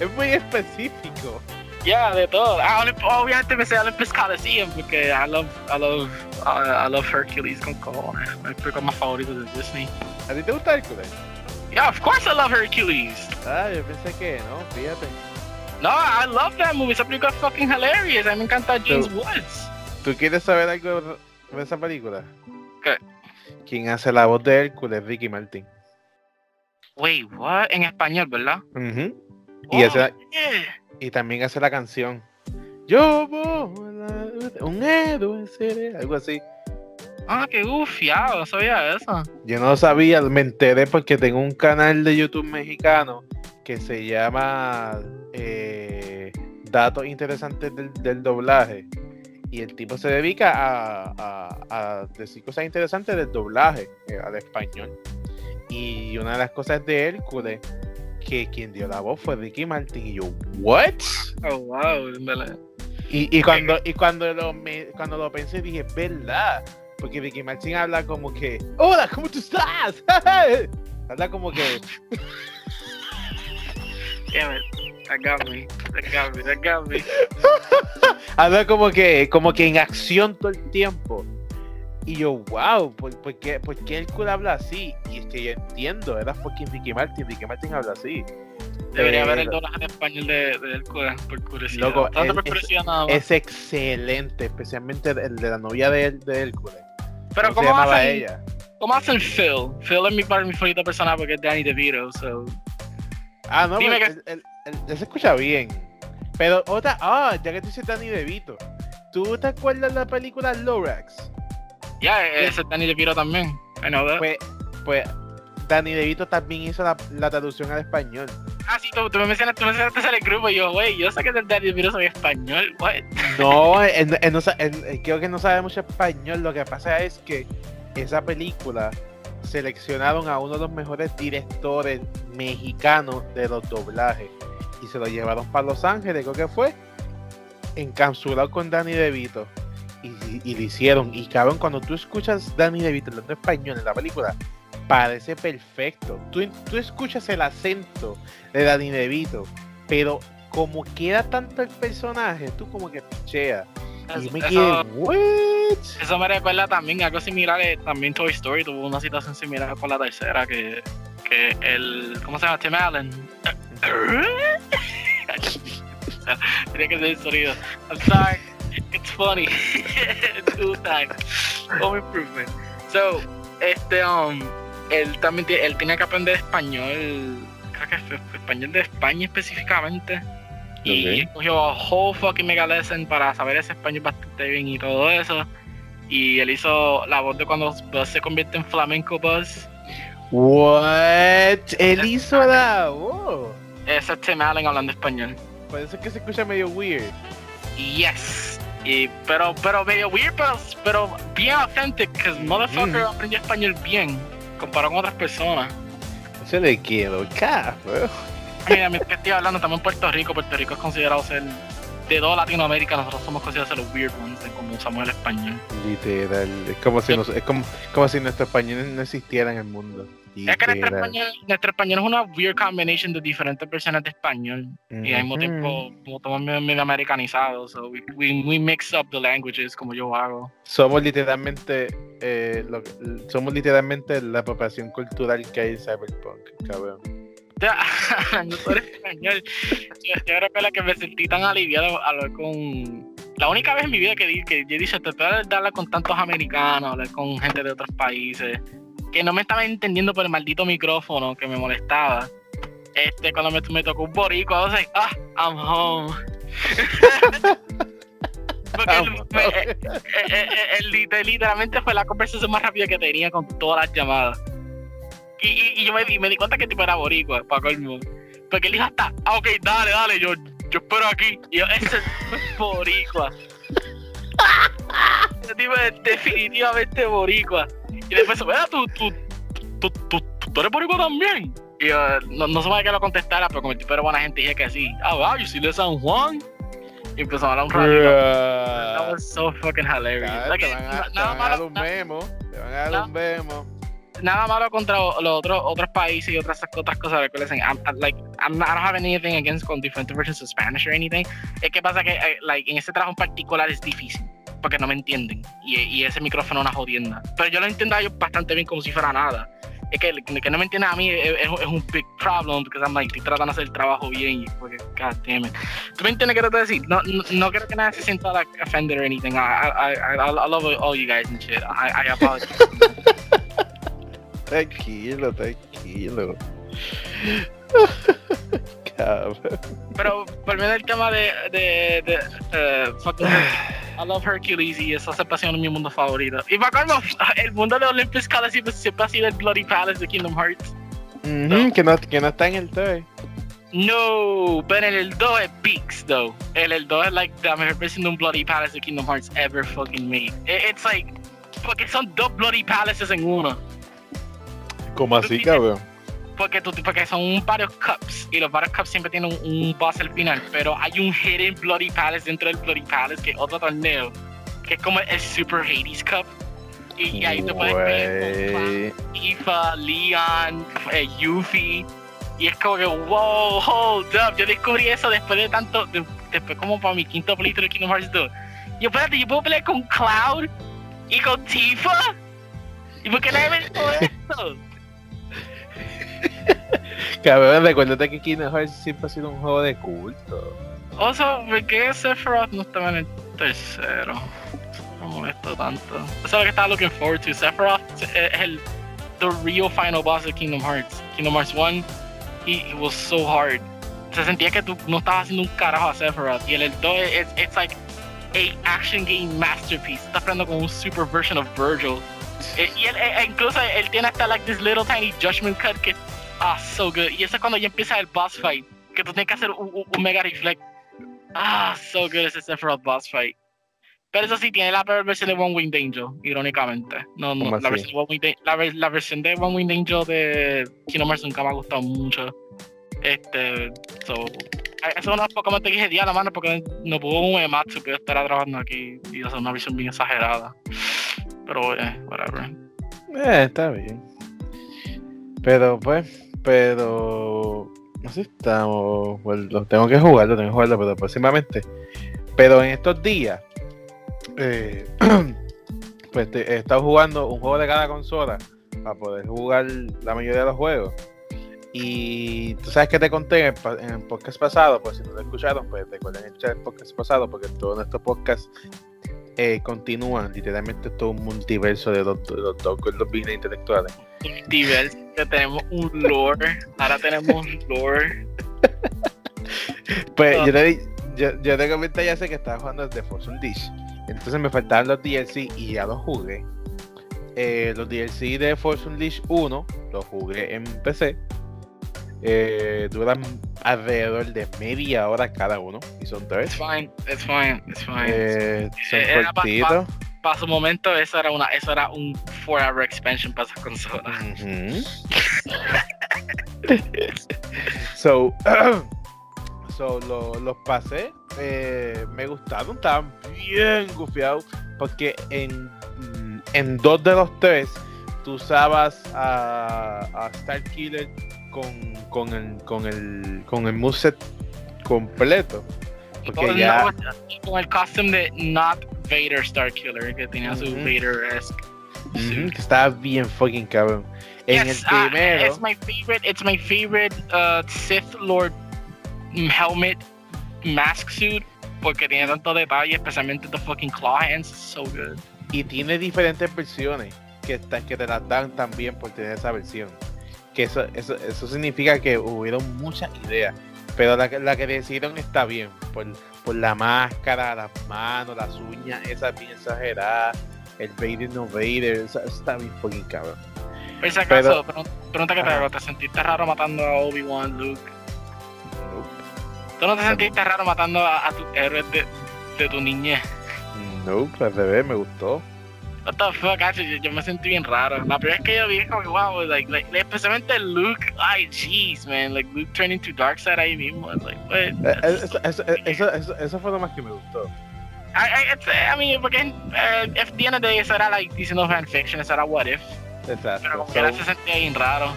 Es muy específico. Ya, de todo. Ah, obviamente me sé Olympus Coliseum porque I love, I love, I love Hercules con. Es el película más favorito de Disney. ¿A ti te gusta Hércules? Yeah, of course I love Hercules. Ah, yo pensé que no, fíjate. No, I love that movie. Esa película es fucking hilarious. A mí me encanta James Woods. ¿Tú quieres saber algo de esa película? ¿Qué? Quien hace la voz de Hércules es Ricky Martin. Wait, what? En español, ¿verdad? Ujú. Y, Oh, hace la- yeah. y también hace la canción. Yo voy a- un héroe seré, algo así. Ah, qué gufiado, no sabía eso. Yo no lo sabía, me enteré porque tengo un canal de YouTube mexicano que se llama eh, Datos Interesantes del, del Doblaje. Y el tipo se dedica a, a- a decir cosas interesantes del doblaje eh, al español. Y una de las cosas de Hércules, que quien dio la voz fue Ricky Martin. Y yo, ¿what? Oh, wow. Y, y cuando, y cuando, lo, me- cuando lo pensé dije, ¿verdad? Porque Ricky Martin habla como que, hola, ¿cómo tú estás? habla como que, Damn it. That got me. That got me. That got me. habla como que, como que en acción todo el tiempo. Y yo, wow, ¿por, por qué, por qué Hércules habla así? Y es que yo entiendo, era fucking Ricky Martin, Ricky Martin habla así. Debería ver el doblaje en español de, de Hércules, por curiosidad. Loco, es- por curiosidad nada más. Es excelente, especialmente el de la novia de, de Hércules. Pero ¿cómo llamaba hacen, ella? ¿cómo hacen Phil? Phil es mi, par- mi favorito personaje porque es Danny DeVito, so... Ah, no, Dime pero que- el- el- el- se escucha bien. Pero otra, ah, ya que tú dices Danny DeVito, ¿tú te acuerdas de la película Lorax? Ya, ese es Danny DeVito también. I know that. Pues, pues Danny DeVito también hizo la, la traducción al español. Ah, sí, tú, tú me mencionaste, tú me mencionaste en el grupo y yo, güey, yo sé que el Danny DeVito soy español, what? No, él, él no él creo que no sabe mucho español. Lo que pasa es que esa película seleccionaron a uno de los mejores directores mexicanos de los doblajes y se lo llevaron para Los Ángeles, creo que fue, encapsulado con Danny DeVito. Y, lo hicieron. Y cabrón, cuando tú escuchas Danny DeVito hablando español en la película, parece perfecto. Tú, tú escuchas el acento de Danny DeVito, pero como queda tanto el personaje, tú como que picheas. Y me quedé, ¿what? Eso me recuerda también algo similar, eh, también Toy Story tuvo una situación similar con la tercera, que, que el, ¿cómo se llama? Tim Allen. Tenía que ser el sonido. I'm sorry, it's funny. Two times. Home improvement. So, este, um, él también él tenía que aprender español, creo que español de España específicamente. Y Ok. cogió a whole fucking mega lesson para saber ese español bastante bien y todo eso. Y él hizo la voz de cuando Buzz se convierte en flamenco Buzz. What? Él hizo la voz. Ese es Tim Allen hablando español. Por eso es que se escucha medio weird. Yes. Y, pero, pero medio weird, pero, pero bien authentic, because motherfucker Mm. aprendió español bien, comparado con otras personas. Yo le quiero. Mira, mientras que estoy hablando también Puerto Rico, Puerto Rico es considerado ser, de toda Latinoamérica, nosotros somos considerados ser los weird ones de cómo usamos el español. Literal. Es como si, nos- es como, como si nuestro español no existiera en el mundo. Es que nuestro español, nuestro español es una weird combination de diferentes versiones de español. Y al mismo tiempo, como estamos medio, americanizados, so we, we, we mix up the languages como yo hago. Somos literalmente, eh, lo- somos literalmente la apropiación cultural que hay en Cyberpunk, cabrón. No soy español. Yo, yo creo que la que me sentí tan aliviado al hablar con. La única vez en mi vida que, que yo dije, tratar de hablar con tantos americanos, hablar con gente de otros países, que no me estaba entendiendo por el maldito micrófono que me molestaba. Este, cuando me, me tocó un was like, ah, I'm home. Porque el- eh, eh, eh, el lit- literalmente fue la conversación más rápida que tenía con todas las llamadas. Y, y- y yo me, di- me di cuenta que el tipo era boricua, para colmo. Porque él dijo hasta, ah, ok, dale, dale, yo, yo espero aquí. Y yo, ese es boricua. Ese tipo es definitivamente boricua. Y después, vea, tú, tú, tú, tú, eres boricua también. Y yo, no, no sabía que lo contestara, pero como el tipo era buena gente, dije que sí. Ah, wow, yo soy de San Juan. Y empezó a hablar un ratito. That was so fucking hilarious. Te van a, dar un memo. Te van a dar un memo. nada malo contra los otros otros países y otras otras cosas like, listen, I'm, I'm, like I'm not, I don't have anything against con different versions of Spanish or anything es que pasa que eh, like en ese trabajo en particular es difícil porque no me entienden y, y ese micrófono es una jodienda pero yo lo entiendo a ellos bastante bien como si fuera nada es que, que no me entiende a mí es, es, un big problem porque I'm like, estoy tratando de hacer el trabajo bien y porque, god damn it. ¿Tú me entiendes qué te decir? No, no, no creo que nadie se sienta like offended or anything. I, I, I, I love all you guys and shit. I, I apologize. tranquilo, tranquilo. Pero volviendo al tema de, de, de uh, fucking I love Hercules y eso siempre ha sido mi mundo favorito. Y me acuerdo, el mundo de Olympus Coliseum siempre ha sido el Bloody Palace de Kingdom Hearts. Mm -hmm, que, no, que no está en el 2. No, pero en el 2 es Beaks, though. En el 2 es like the mejor versión de un Bloody Palace de Kingdom Hearts ever fucking made. It's like, porque son dos Bloody Palaces en uno. ¿Cómo así, cabrón? Porque, tú, porque son varios cups y los varios cups siempre tienen un, un, boss al final, pero hay un hidden Bloody Palace dentro del Bloody Palace que es otro torneo, que es como el Super Hades Cup. Y, ahí tú puedes ver con Tifa, Leon, eh, Yuffie. Y es como que, wow, hold up. Yo descubrí eso después de tanto, de, después como para mi quinto película de Kingdom Hearts 2. Yo, espérate, yo puedo pelear con Cloud y con Tifa. ¿Y por qué no he visto esto? Cabrón, recuérdate que Kingdom Hearts siempre ha sido un juego de culto. O sea, ¿por qué Sephiroth no estaba en el tercero? No molesto tanto. Eso es lo que estaba looking forward to. Sephiroth es el the real final boss de Kingdom Hearts. Kingdom Hearts 1, he, it was so hard. Se sentía que tú no estabas haciendo un carajo a Sephiroth. Y el 2, it's, it's like a action game masterpiece. Estás peleando con un super version of Virgil. Y él, incluso él tiene hasta like this little tiny judgment cut que Ah, so good. Y eso es cuando ya empieza el boss fight. Que tú tienes que hacer un, un, un mega reflect. Ah, so good ese Sephiroth boss fight. Pero eso sí, tiene la peor versión de One Winged Angel, irónicamente. No, no, la versión, One Winged, la, la, versión de One Winged Angel de Kingdom Hearts nunca me ha gustado mucho. Este, so, eso es una Pokémon que dije día la mano porque no pudo un Ematsu que yo estará trabajando aquí y hacer una versión bien exagerada. Pero, eh, whatever. Eh, está bien. Pero, pues, pero no sé, estamos. Bueno, tengo que jugarlo, tengo que jugarlo, pero próximamente. Pero en estos días, eh, pues he estado jugando un juego de cada consola para poder jugar la mayoría de los juegos. Y tú sabes que te conté en el, podcast pasado, pues si no lo escucharon, pues recuerden escuchar el podcast pasado, porque todos nuestros podcasts eh, continúan. Literalmente todo un multiverso de los, de los, business intelectuales. Multiverso, que tenemos un lore. Ahora tenemos un lore. pues yo, te, yo, yo te comenté ya sé que estaba jugando desde Force Unleashed. Entonces me faltaban los DLC y ya los jugué. Eh, los DLC de Force Unleashed 1 los jugué en PC. Eh, duran alrededor de media hora cada uno y son tres. It's fine, it's fine, it's fine. Eh, son cortitos. Para pa su momento eso era una eso era un 4 hour expansion para esa consola. Mm so, so los lo pasé, eh, me gustaron, estaban bien gufiados porque en, en dos de los tres tú usabas a, a Star Killer con, con el con el con el moveset completo. Porque con, ya... con el costume de Not Vader Star Killer, que tenía uh -huh. su Vader-esque. Uh -huh, que estaba bien fucking cabrón. En yes, el primero. Uh, it's my favorite, it's my favorite uh, Sith Lord helmet mask suit. Porque tiene tanto detalle, especialmente the fucking claw hands. So good. Y tiene diferentes versiones que, que te las dan también por tener esa versión que eso, eso, eso significa que hubieron muchas ideas, pero la, la que decidieron está bien, por, por la máscara, las manos, las uñas, esa bien exagerada, el Vader no Vader, está bien fucking cabrón. Por si acaso, pero, pregunta que te hago, ¿te sentiste raro matando a Obi-Wan, Luke? Nope. ¿Tú no te sentiste raro matando a, a tus héroes de, de tu niñez? No, nope, al revés, me gustó. What the fuck, yo, yo, me sentí bien raro. La primera vez que yo vi, como que wow, like, like, especialmente Luke, ay, jeez, man, like Luke turning to Darkseid ahí mismo. Like, what? Eso, eso, eso, eso, eso fue lo más que me gustó. I, I, it's, I mean, porque uh, if the end of the day, eso era like diciendo fanfiction, eso era what if. Exacto. Pero como so, que se sentía bien raro.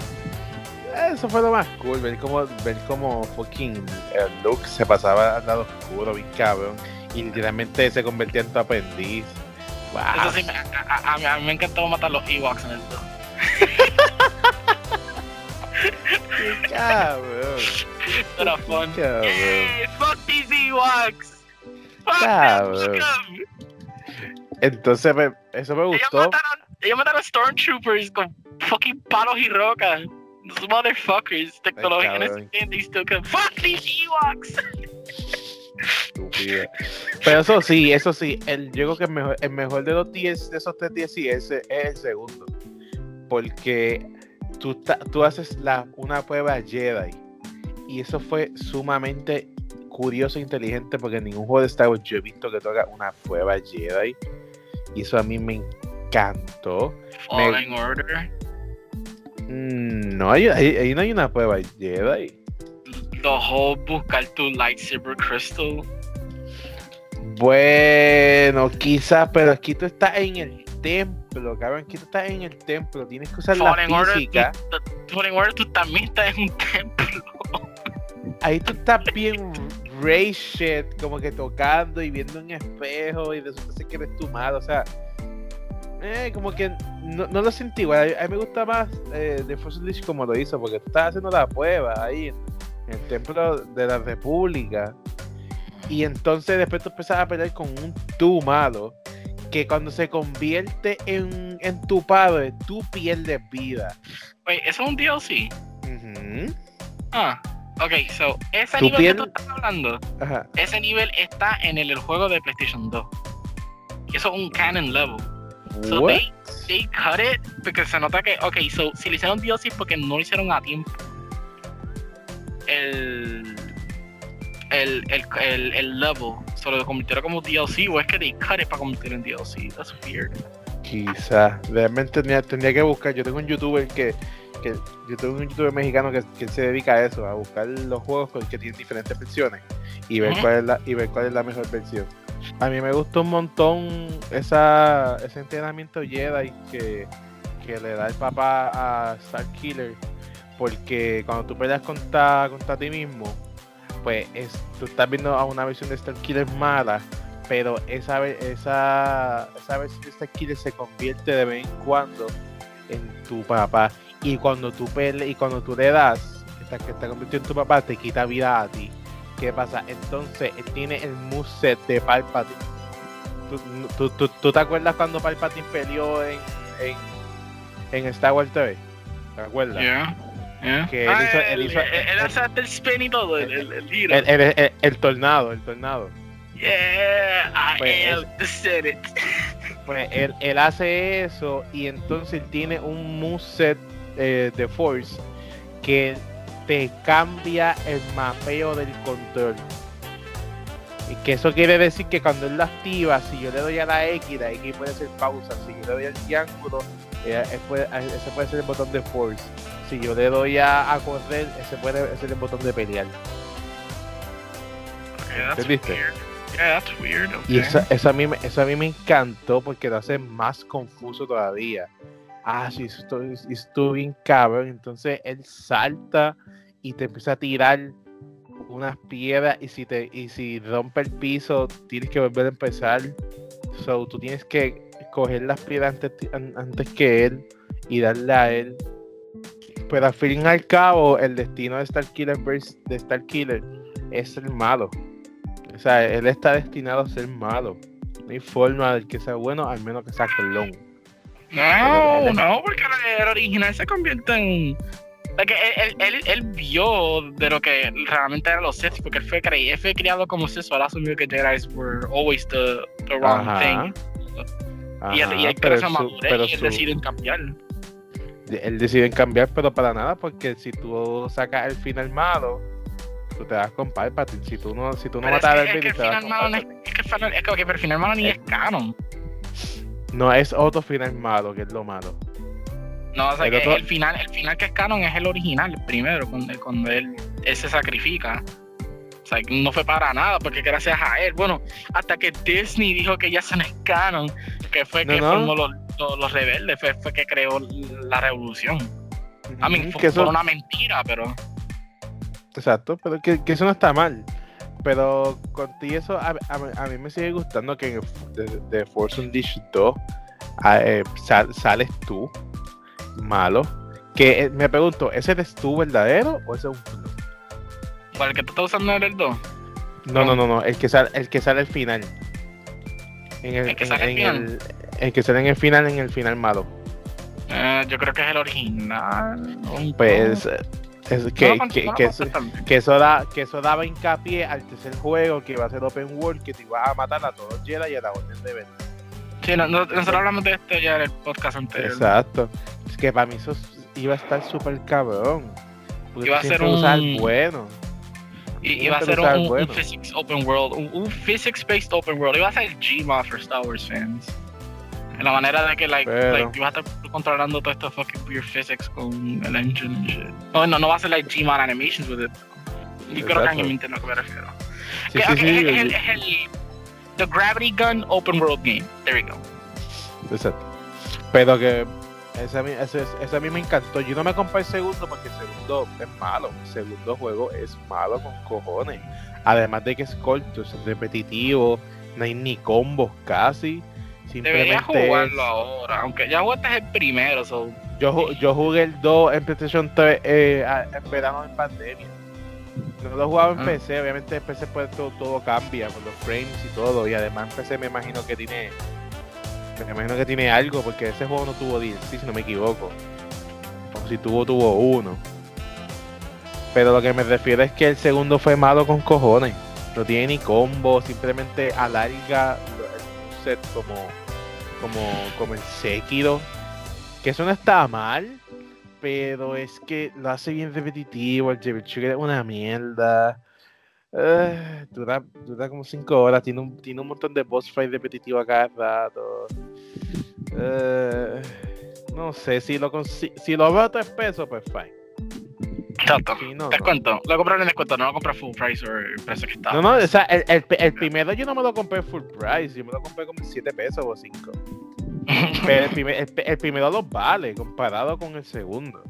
Eso fue lo más cool, ver cómo, ver cómo fucking Luke se pasaba al lado oscuro, bien cabrón, y literalmente se convertía en tu aprendiz. Wow. Eso sí, a, a, a, mí, a, mí me encantó matar los Ewoks en el 2. Qué cabrón. Era fun. Cabrón. Fuck these Ewoks. Fuck Cabrón. them. Entonces, me- eso me Ellos gustó. mataron, ellos mataron Stormtroopers con fucking palos y rocas. Those motherfuckers. Tecnología en ese y still come. Fuck these Ewoks. Estúpido. Pero eso sí, eso sí, el, yo creo que el mejor, el mejor de los 10, de esos tres 10 sí, ese es el segundo. Porque tú, tú haces la, una prueba Jedi. Y eso fue sumamente curioso e inteligente porque en ningún juego de Star Wars yo he visto que toca una prueba Jedi. Y eso a mí me encantó. Fallen Order. Mm, No, ahí no hay una prueba Jedi. The whole buscar tu lightsaber crystal. Bueno, quizás, pero aquí tú estás en el templo, cabrón. Aquí tú estás en el templo. Tienes que usar Fallen la física. Fallen Order, tú también estás en un templo. Ahí tú estás bien ray shit, como que tocando y viendo un espejo y resulta ser que eres tu madre. O sea, eh, como que no, no lo sentí igual. A mí me gusta más eh, de Force Unleashed como lo hizo, porque tú estás haciendo la prueba ahí el templo de la República. Y entonces después tú empiezas a pelear con un tú malo que cuando se convierte en, en tu padre, tú pierdes vida. Wait, ¿eso es un DLC? Ujú. Ah, ok, so, ese nivel piel- que tú estás hablando, Ajá. ese nivel está en el, el juego de PlayStation 2. Y eso es un canon level. So What? they, they cut it porque se nota que, ok, so si le hicieron DLC es porque no lo hicieron a tiempo. El, el, el, el, el level, solo lo convirtieron como DLC o es que they cut it para convertirlo en DLC. That's weird. Quizás. Realmente tendría, tendría que buscar. Yo tengo un youtuber que. que yo tengo un youtuber mexicano que, que se dedica a eso, a buscar los juegos con- que tienen diferentes versiones y ver cuál es la, y ver cuál es la mejor versión. A mí me gustó un montón esa, ese entrenamiento Jedi que, que le da el papá a Star Killer. Porque cuando tú peleas contra, contra ti mismo, pues es, tú estás viendo a una versión de Star Killer mala, pero esa, esa, esa versión de Star Killer se convierte de vez en cuando en tu papá. Y cuando tú pele y cuando tú le das, esta, que está convirtiendo en tu papá, te quita vida a ti. ¿Qué pasa? Entonces él tiene el moveset de Palpatine. ¿Tú, tú, tú, tú te acuerdas cuando Palpatine peleó en, en, en Star Wars TV? ¿Te acuerdas? Yeah. Yeah. Que él Ah, hizo- él hizo- él- él hace hasta el spin y todo, el, el, el giro. El, el- el- el tornado, el tornado. Yeah, I Pues, am the Senate. Pues él, él hace eso y entonces tiene un moveset eh, de Force que te cambia el mapeo del control. Y que eso quiere decir que cuando él lo activa, si yo le doy a la X, la X puede ser pausa. Si yo le doy al triángulo, eh, eh, ese puede ser el botón de Force. Si yo le doy a, a correr, ese puede ser el botón de pelear. Okay, ¿Entendiste? Yeah, that's weird. Y okay. eso, eso, a mí, me- eso a mí me encantó porque lo hace más confuso todavía. Ah, sí, eso estuvo, eso estuvo bien cabrón. Entonces él salta y te empieza a tirar unas piedras y si te y si rompe el piso tienes que volver a empezar. So tú tienes que coger las piedras antes, an- antes que él y darle a él. Pero al fin y al cabo, el destino de Star Killer vers- de Star Killer es el malo. O sea, él está destinado a ser malo. No hay forma de que sea bueno, al menos que sea clon. No, no, porque el original se convierte en. Like, él, él, él, él vio de lo que realmente eran los Sith, porque él fue, cre- él fue criado como Sith, él asumió que Jedi were always the, the wrong Ajá. thing. Y y Ajá, pero crece su- madurez pero y él su- deciden cambiar. él decide cambiar, pero para nada, porque si tú sacas el final malo, tú te vas con Palpatine. Si tú no, si tú no es matas a es Darth que Vader, te con es, es que el final, es que, el final malo ni es canon. No es otro final malo, que es lo malo. No, o sea, El que otro- el final, el final que es canon es el original, el primero, cuando, cuando él, él se sacrifica. O sea, no fue para nada, porque gracias a él, bueno, hasta que Disney dijo que ya se no es canon, que fue No, que no. formó los, los, los rebeldes, fue, fue que creó la revolución. A mí fue, eso- una mentira, pero Exacto, pero que, que eso no está mal. Pero contigo eso a, a- a mí me sigue gustando que en de, de Force Unleashed 2 ah, eh, sal- sales tú, malo, Que eh, me pregunto, ¿ese es tu verdadero o ese es un clon? ¿Cuál que tú estás usando el 2? No, no, no, no, el que sale, el que sale al final. En ¿El que en- sale al en final? el- el que sale en el final, en el final malo. Eh, yo creo que es el original. Pues es que, que, no que, eso, que eso da, que eso daba hincapié al tercer juego que iba a ser open world, que te ibas a matar a todos los Jedi y a la orden de ver. Sí, no- no- nosotros hablamos de esto ya en el podcast anterior. Exacto. Es que para mí eso iba a estar súper cabrón. Porque Iba a ser un- el bueno. Y Tú iba a ser un, el un bueno. physics open world, un, un physics based open world. Iba a ser Gma for Star Wars fans. En la manera de que, like, Pero- like ibas a estar controlando todo esto fucking weird physics con el engine and shit. No, no, no va a ser like Gman animations with it. Yo creo que Exacto. en mi mente es lo que me refiero. Sí, Que, sí, ok, sí, es el, es el The Gravity Gun Open World Game. There we go. Exacto. Pero que ese ese, ese a mí me encantó. Yo no me compré el segundo porque el segundo es malo. El segundo juego es malo con cojones. Además de que es corto, es repetitivo, no hay ni combos casi. Debería Simplemente jugarlo es- ahora. Aunque ya jugaste el primero, so. yo, yo jugué el 2 en PlayStation 3 eh, en verano en pandemia. No lo jugaba en Ah. PC, obviamente en PC pues todo, todo cambia con los frames y todo. Y además en PC me imagino que tiene. Me imagino que tiene algo, porque ese juego no tuvo DLC, si no me equivoco. O si tuvo, tuvo uno. Pero lo que me refiero es que el segundo fue malo con cojones. No tiene ni combo, simplemente alarga el set como, como, como el Sekiro. Que eso no está mal, pero es que lo hace bien repetitivo. El Trigger es una mierda. Eh, dura, dura como 5 horas. Tiene un, tiene un montón de boss fight repetitivo a cada rato. Eh, no sé, si lo, consi- si lo veo a 3 pesos, pues fine. Exacto. Si no, no. Descuento. Lo compré en descuento, no lo compré full price o el precio que estaba. No, no, o sea, el, el, el primero yo no me lo compré full price, yo me lo compré como 7 pesos o 5. Pero el, primer- el, el primero lo vale comparado con el segundo.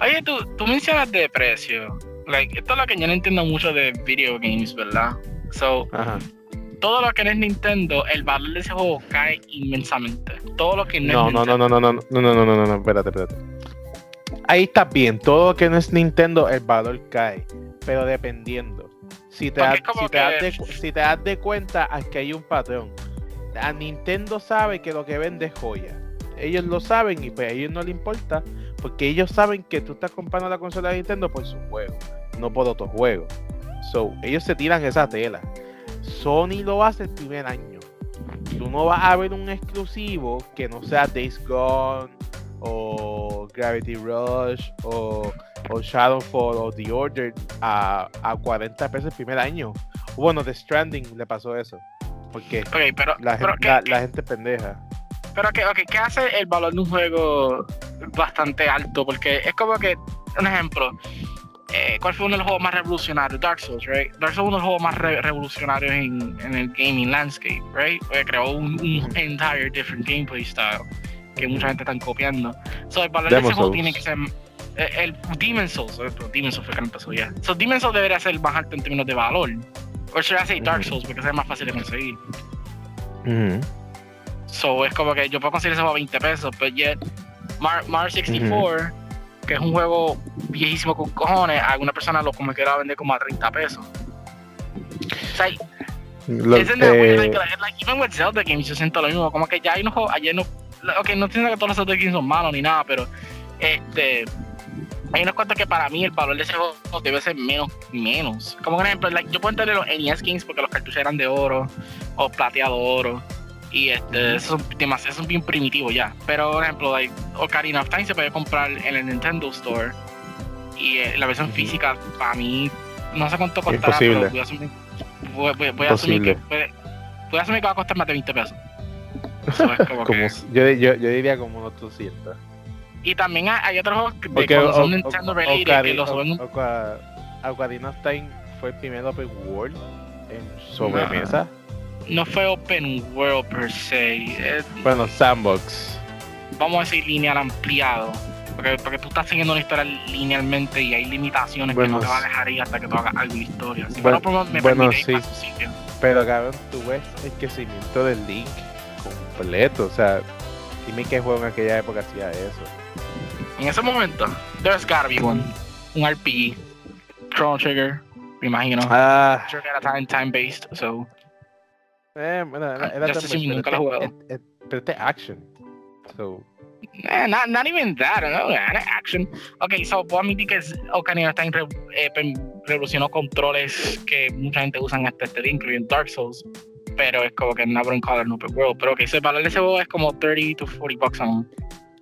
Oye, tú, tú mencionas de precio. Like, esto es lo que yo no entiendo mucho de video games, ¿verdad? So, Ajá. todo lo que no es Nintendo, el valor de ese juego cae inmensamente. Todo lo que No, no, es no, no, Nintendo. no, no, no, no, no, no, no, no, no, espérate, espérate. Ahí está bien, todo lo que no es Nintendo, el valor cae, pero dependiendo. Si te, das, si, te das de, si te das de cuenta, aquí hay un patrón. A Nintendo sabe que lo que vende es joya. Ellos lo saben y pues a ellos no les importa, porque ellos saben que tú estás comprando la consola de Nintendo por su juego, no por otro juego. So, ellos se tiran esa tela. Sony lo hace el primer año. Tú no vas a ver un exclusivo que no sea Days Gone o Gravity Rush o, o Shadowfall o The Order a, a 40 pesos el primer año. Bueno, The Stranding le pasó eso. Porque pero, la, pero, gen- ¿qué, la, qué- la gente pendeja. Pero qué, ok, ¿qué hace el valor de un juego bastante alto? Porque es como que, un ejemplo, eh, ¿cuál fue uno de los juegos más revolucionarios? Dark Souls, right? Dark Souls es uno de los juegos más re- revolucionarios en, en el gaming landscape, right? Porque creó un, entire different gameplay style que mucha gente están copiando. So, el valor de Demon ese juego Souls. tiene que ser. eh, El, Demon Souls, eh, Demon Souls fue que no empezó ya. So, Demon Souls debería ser más alto en términos de valor. O sea, say Dark. Souls, porque es más fácil de conseguir. Ujú. So, es como que yo puedo conseguir ese juego a 20 pesos, pero yet Mar- Mario 64, que es un juego viejísimo con cojones, alguna persona lo como quiera vender como a 30 pesos. O sea, Lo- isn't that weird? eh, Like, like, like, even with Zelda games yo siento lo mismo, como que ya hay unos juegos, ayer no, ok, no entiendo que todos los Zelda games son malos ni nada, pero este hay unos cuantos que para mí el valor de ese juego debe ser menos, menos. Como por ejemplo, like, yo puedo entender los NES games porque los cartuchos eran de oro o plateado oro. Y este, esos son demasiado, son bien primitivos ya. Pero, por ejemplo, like, Ocarina of Time se puede comprar en el Nintendo Store. Y eh, la versión física, para mí, no sé cuánto costará, pero voy a asumir, voy, voy- voy a asumir que puede, voy a asumir que va a costar más de 20 pesos. So, es como como, que- yo, yo, yo diría como unos 200. y también hay, otros juegos que cuando o- son Nintendo o- related que los Oca- Ocarina of Time fue el primer open world en sobremesa. no fue open world per se. Bueno, Sandbox. vamos a decir lineal ampliado. Porque, porque tú estás siguiendo una historia linealmente y hay limitaciones Bueno, que no te va a dejar ir hasta que tú hagas algo de historia. Si Bueno, por- me bueno, sí. sitio. Pero cabrón, tú ves el crecimiento del Link completo. O sea, dime qué juego en aquella época hacía eso. en ese momento, there's gotta be one. Un RPG. Chrono Trigger, me imagino. Ah, Trigger era time, time based, so. Eh, bueno, era, era tan si bueno, nunca lo he jugado. Pero este es action. So, Eh, not, not even that, no, era action. Ok, so puedo admitir que Ocarina of Time re- eh, pe- revolucionó controles que mucha gente usa hasta este día, incluyendo Dark Souls. Pero es como que never color no open world. Pero que ese valor de ese juego es como 30 to 40 bucks aún.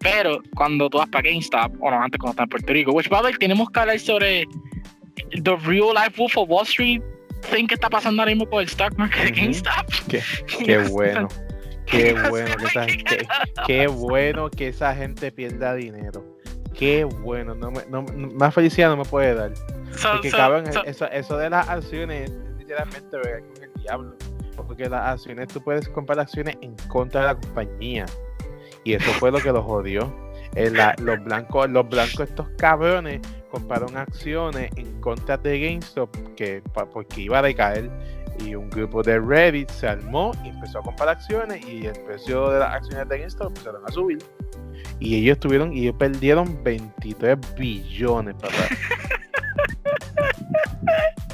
Pero cuando tú vas para GameStop, o no, antes cuando estás en Puerto Rico, which by the way, tenemos que hablar sobre the real life Wolf of Wall Street que está pasando ahora mismo con el stock market de. GameStop. Qué- qué bueno. Qué bueno que esa, qué, qué bueno que esa gente pierda dinero. Qué bueno. No me, no, más felicidad no me puede dar. So- Porque so- cabrón, so- eso, eso de las acciones, es literalmente ver con el diablo. Porque las acciones, tú puedes comprar acciones en contra de la compañía. Y eso fue lo que los jodió. La- los blancos, los blancos, estos cabrones, compraron acciones en contra de GameStop que, porque iba a decaer. Y un grupo de Reddit se armó y empezó a comprar acciones. Y el precio de las acciones de GameStop empezaron a subir. Y ellos tuvieron, y ellos perdieron 23 billones, papá.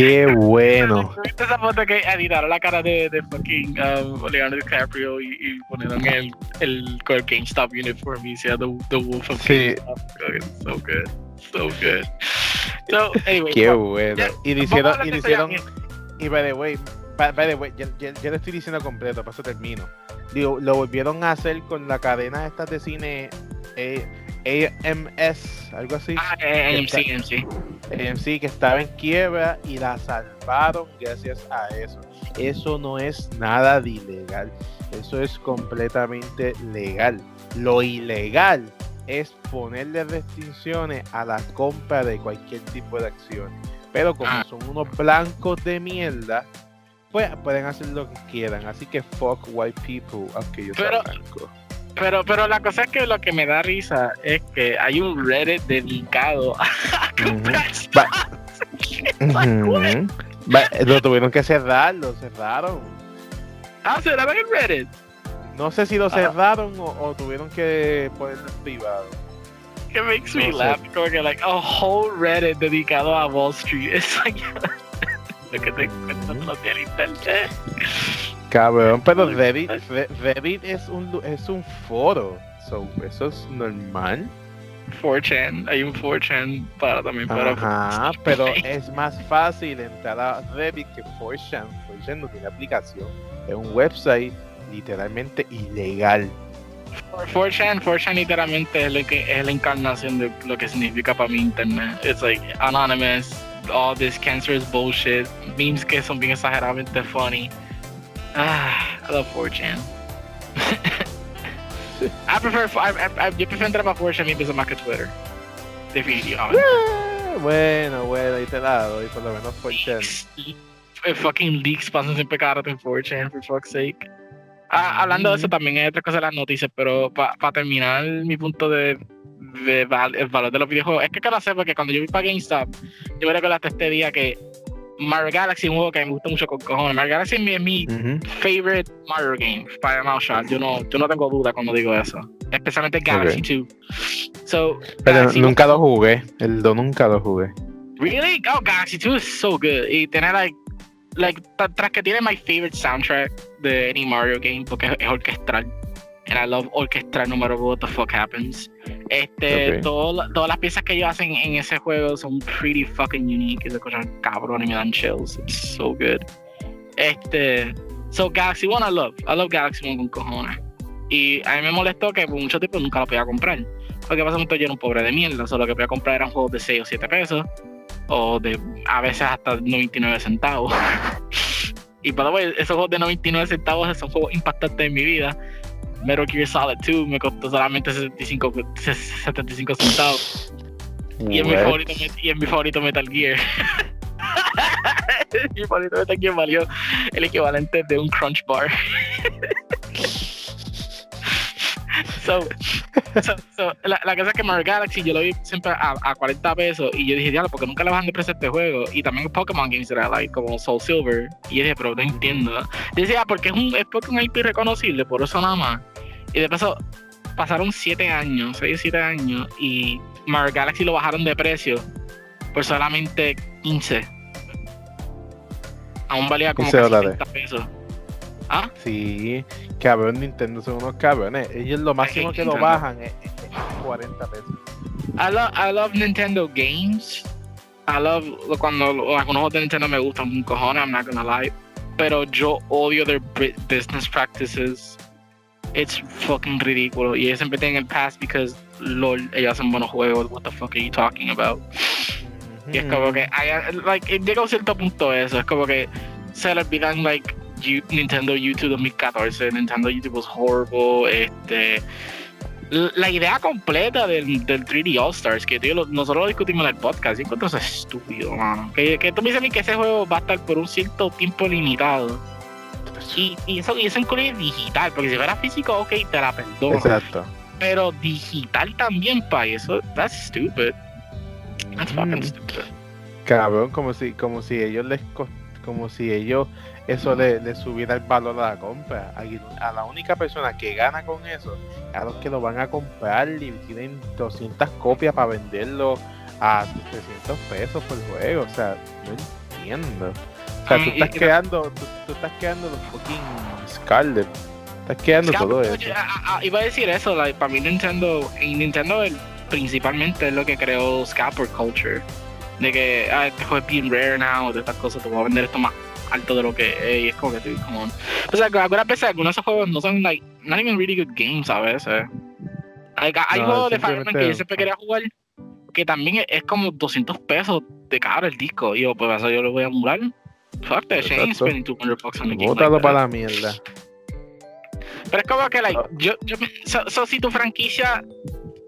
Qué bueno. ¿Viste esa foto que editaron la cara de, de fucking um, Leonardo DiCaprio y, y ponieron el, el, el GameStop uniform y decía the, the Wolf of Sí. GameStop? So good. So good. So, anyway. Qué bueno. ya, Y hicieron, y hicieron, y by the way, by, by the way, ya, ya, ya lo estoy diciendo completo, paso termino. Digo, lo volvieron a hacer con la cadena estas de cine eh, AMS, algo así. Ah, AMC, AMC. AMC que estaba en quiebra y la salvaron gracias a eso. Eso no es nada de ilegal, eso es completamente legal. Lo ilegal es ponerle restricciones a la compra de cualquier tipo de acción. Pero como Ah. son unos blancos de mierda, pues pueden hacer lo que quieran. Así que fuck white people, aunque yo sea Pero- blanco. Pero, pero la cosa es que lo que me da risa es que hay un Reddit dedicado a comprar Lo tuvieron que cerrar, lo cerraron. Ah, será en Reddit. No sé si lo Ah. cerraron o, o tuvieron que ponerlo en privado. It makes me No sé. laugh. Como que, like, a whole Reddit dedicado a Wall Street. Es like, lo que te encuentras internet. Cabrón, pero. Reddit, Re- Reddit es un es un foro. So, eso es normal. 4chan, hay un 4chan para también para. Ajá, pero es más fácil entrar a Reddit que 4chan. 4chan no tiene aplicación. Es un website literalmente ilegal. 4chan, 4chan literalmente es, lo que, es la encarnación de lo que significa para mí internet. It's like anonymous, all this cancerous bullshit, memes que son bien exageradamente funny. Ah, I love 4chan. I prefer, I, I, I, yo prefiero entrar para 4chan mil veces más que Twitter. Definitivamente. Eh, Bueno, bueno, ahí te la doy, por lo menos 4chan. Leaks, eh, fucking leaks pasan siempre cada rato en 4chan, for fuck's sake. Ah, hablando de eso, también hay otra cosa de las noticias, pero para terminar mi punto de, de val- el valor de los videojuegos, es que cada sé porque cuando yo vi para GameStop, yo me recuerdo hasta este día que Mario Galaxy es un juego que me gusta mucho con cojones. Mario Galaxy es mi, es mi Ujú. favorite Mario game, para Mouse Shot. Yo no, yo no tengo duda cuando digo eso. Especialmente Galaxy 2. So, Pero Galaxy nunca lo jugué. El 2 nunca lo jugué. Really? Oh, Galaxy 2 is so good. Y tiene, like, like tra- tras que tiene my favorite soundtrack de any Mario game, porque es, es orquestral. And I love orquestral no matter what the fuck happens. Este, Ok. todo todas las piezas que ellos hacen en ese juego son pretty fucking unique. Escuchan cabrón y me dan chills. It's so good. Este, so Galaxy 1 I love. I love Galaxy 1 con cojones. Y a mí me molestó que por mucho tiempo nunca lo podía comprar. Porque básicamente yo era un pobre de mierda. Solo que podía comprar eran juegos de 6 o 7 pesos. O de a veces hasta 99 centavos. y por way, esos juegos de 99 centavos son juegos impactantes en mi vida. Metal Gear Solid 2 me costó solamente 65, 75 centavos. Y es, mi favorito, y es mi favorito Metal Gear. mi favorito Metal Gear valió el equivalente de un Crunch Bar. so, so, so, la, la cosa es que Mario Galaxy yo lo vi siempre a, a 40 pesos y yo dije, diablo, porque nunca le bajan de precio a este juego. Y también Pokémon Games era like, como Soul Silver. Y yo dije, pero no entiendo. Y decía, ah, porque es un es un IP reconocible, por eso nada más. Y de paso, pasaron 7 años, 6 o 7 años, y Mario Galaxy lo bajaron de precio por solamente 15. Aún valía como 15 casi dólares. 30 pesos. ¿Ah? Sí, cabrón, Nintendo son unos cabrones. Ellos lo máximo que lo bajan es, es 40 pesos. I love, I love Nintendo games. I love cuando algunos juegos de Nintendo me gustan un cojones, I'm not gonna lie. Pero yo odio their bu- business practices. It's fucking ridículo. Y ellos siempre tienen el pass because lol, ellos hacen buenos juegos. What the fuck are you talking about? Y es como que, hay, like, llega a un cierto punto eso. Es como que se le olvidan, like, you- Nintendo YouTube 2014. Nintendo YouTube was horrible. Este. La idea completa del, del 3D All Stars, que tío, nosotros lo discutimos en el podcast, y encuentro eso estúpido, mano. Que, que tú me dices a mí que ese juego va a estar por un cierto tiempo limitado. Y, y eso, y eso incluye digital, porque si fuera físico, ok, te la perdono. Exacto. Pero digital también, pa, y eso, that's stupid. That's fucking Mm. stupid. Cabrón, como si, como si ellos les como si ellos eso le, le subiera el valor a la compra. A, a la única persona que gana con eso, a los que lo van a comprar y tienen 200 copias para venderlo a 300 pesos por juego. O sea, no entiendo. O sea, Mm, tú estás quedando, tú, tú estás quedando los fucking Scarlet. Estás quedando todo eso. ah, ah, iba a decir eso, like, para mí Nintendo, y Nintendo el- principalmente es lo que creó scalper culture. De que ah, este juego es bien rare now, de estas cosas, te voy a vender esto más alto de lo que es, y es como que tú, come on. O sea, que algunas veces algunos de esos juegos no son, like, not even really good games a veces. Like, hay No, juegos de Fire Emblem que yo siempre quería jugar, que también es, es como 200 pesos de cara el disco, y yo, pues eso yo lo voy a emular. Ain't Exacto. spending 200 bucks on a game like Bótalo that. para la mierda. Pero es como que, like, Ah. yo, yo, so, so si tu franquicia,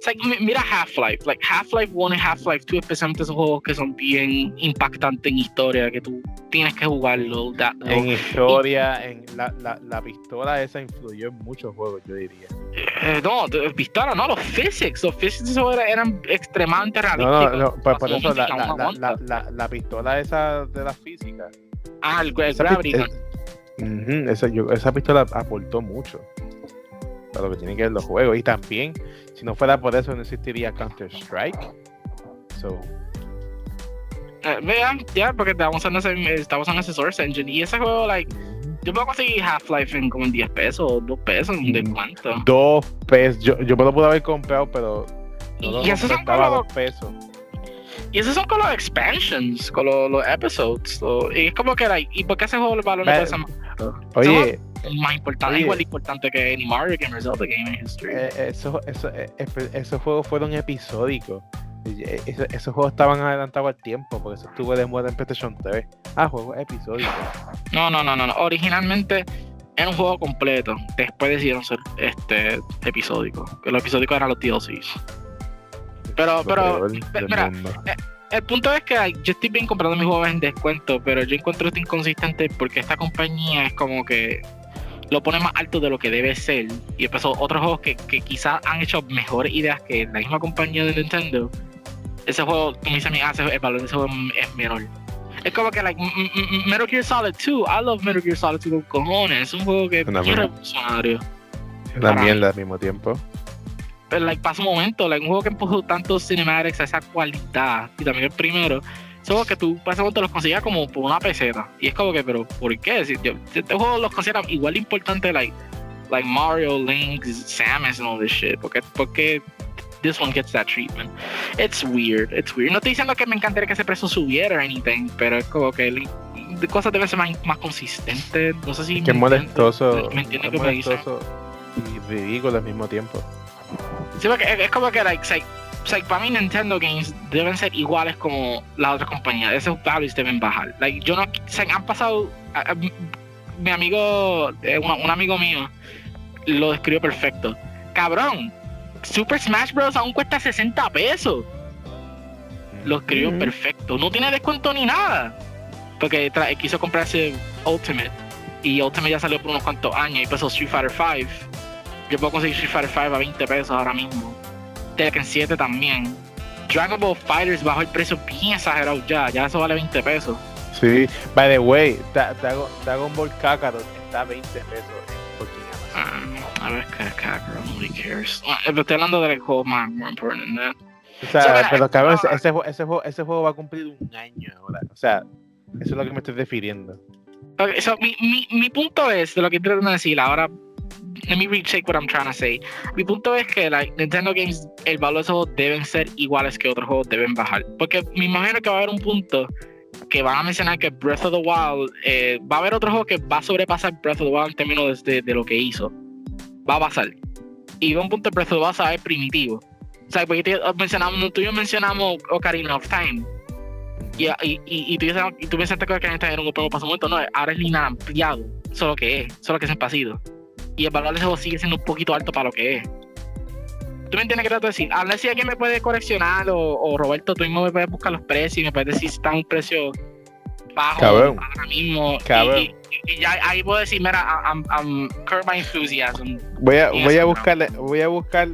it's like, mi- mira Half-Life, like Half-Life 1 y Half-Life 2, especialmente esos juegos que son bien impactantes en historia, que tú tienes que jugarlo. that- En historia, en la, la, la pistola esa influyó en muchos juegos, yo diría. eh, no, de- pistola, no, los physics, los physics de eso era- eran extremadamente No, realísticos. no, no, por, por Hasta eso la, la, la, pistola esa de la física. Ah, el, el Esa, Gravity pi- Gun. es- ujú, esa, yo- esa pistola aportó mucho para lo que tiene que ver los juegos. Y también, si no fuera por eso, no existiría Counter-Strike. So, Eh, vean, ya, porque estamos usando ese, estamos usando ese Source Engine, y ese juego, like, yo puedo conseguir Half-Life en como en 10 pesos, 2 pesos, ¿de Mm. cuánto? dos pesos. Yo, yo me lo pude haber comprado, pero no Y esos son como- dos pesos. Y esos son con los expansions, con los, los episodes. lo- y es como que, like, ¿y por qué ese juego el valor no ser más, Oye, más importante? Igual importante que any Mario Game Game in history. eh, eso, eso, eh, espe- esos juegos fueron episódicos. Eh, esos juegos estaban adelantados al tiempo, porque eso estuvo de moda en PlayStation 3. Ah, juegos episódicos. No, no, no, no, no. Originalmente era un juego completo. Después decidieron ser este episódico. Que los episódicos eran los DLCs. Pero, pero, mira, el punto es que yo estoy bien comprando mis juegos en descuento, pero yo encuentro esto inconsistente porque esta compañía es como que lo pone más alto de lo que debe ser. Y empezó otros juegos que, que quizás han hecho mejores ideas que la misma compañía de Nintendo. Ese juego, mí, ah, ese- el valor de ese juego es menor. Es como que, like, Metal Gear Solid 2, I love Metal Gear Solid 2 con cojones. Es un juego que es revolucionario. Mierda al mismo tiempo. Pero, like, pasa un momento, like, un juego que empujó tantos cinematics a esa cualidad, y también el primero, juegos que tú, momento, los conseguías como por una peseta. Y es como que, pero, ¿por qué? Si yo, este juego los considero igual de importante, like, like Mario, Link, Samus, and all this shit. Porque, porque this one gets that treatment. It's weird, it's weird. No estoy diciendo que me encantaría que ese precio subiera o anything, pero es como que el- de cosas deben ser más, más consistentes. No sé si. Que me molestoso. ¿Me entiendes es lo que me molestoso y ridículo al mismo tiempo. Sí, porque es, es como que, like, like, like, para mí Nintendo Games deben ser iguales como las otras compañías. Esos values deben bajar. Like, yo no, o sea, han pasado, a- a- mi amigo, eh, un, un amigo mío, lo describió perfecto. Cabrón, Super Smash Bros. aún cuesta 60 pesos. Lo escribió perfecto. No tiene descuento ni nada. Porque quiso comprarse Ultimate. Y Ultimate ya salió por unos cuantos años. Y empezó Street Fighter 5. Yo puedo conseguir Street Fighter 5 a 20 pesos ahora mismo. Tekken 7 también. Dragon Ball Fighters bajó el precio bien exagerado ya. Ya eso vale 20 pesos. Sí, by the way, Da- Dragon, Dragon Ball Kakarot está a 20 pesos en Ah, a ver, Kakarot, nobody cares. Ah, estoy hablando del juego más, more important than that. O sea, pero cabrón, ese, ese juego, ese, juego, ese juego va a cumplir un año ahora. O sea, eso es lo que me estoy refiriendo. Okay, so mi, mi, mi punto es, de lo que de decir, ahora, let me retake what I'm trying to say. Mi punto es que like, Nintendo Games, el valor de esos juegos deben ser iguales que otros juegos deben bajar. Porque me imagino que va a haber un punto que van a mencionar que Breath of the Wild, eh, va a haber otro juego que va a sobrepasar Breath of the Wild en términos de, de, de lo que hizo. Va a pasar. Y va un punto Breath of the Wild a ver primitivo. O sea, porque te- mencionamos, tú y yo mencionamos Ocarina of Time. Y, y, y, y tú, tú pensaste que Ocarina of Time era un juego pasó momento, no, ahora es lineal ampliado. Eso es lo que es, eso es lo que es pasado. Y el valor de ese juego sigue siendo un poquito alto para lo que es. ¿Tú me entiendes qué trato de decir? A ver si alguien me puede coleccionar o, o Roberto, tú mismo me puedes buscar los precios y me puedes decir si está a un precio bajo Cabrón. ahora mismo. Y- Cabrón. Y, y ya ahí puedo decir, mira, I'm, I'm curb my enthusiasm. Voy a, Y voy a eso, buscarle, voy a buscar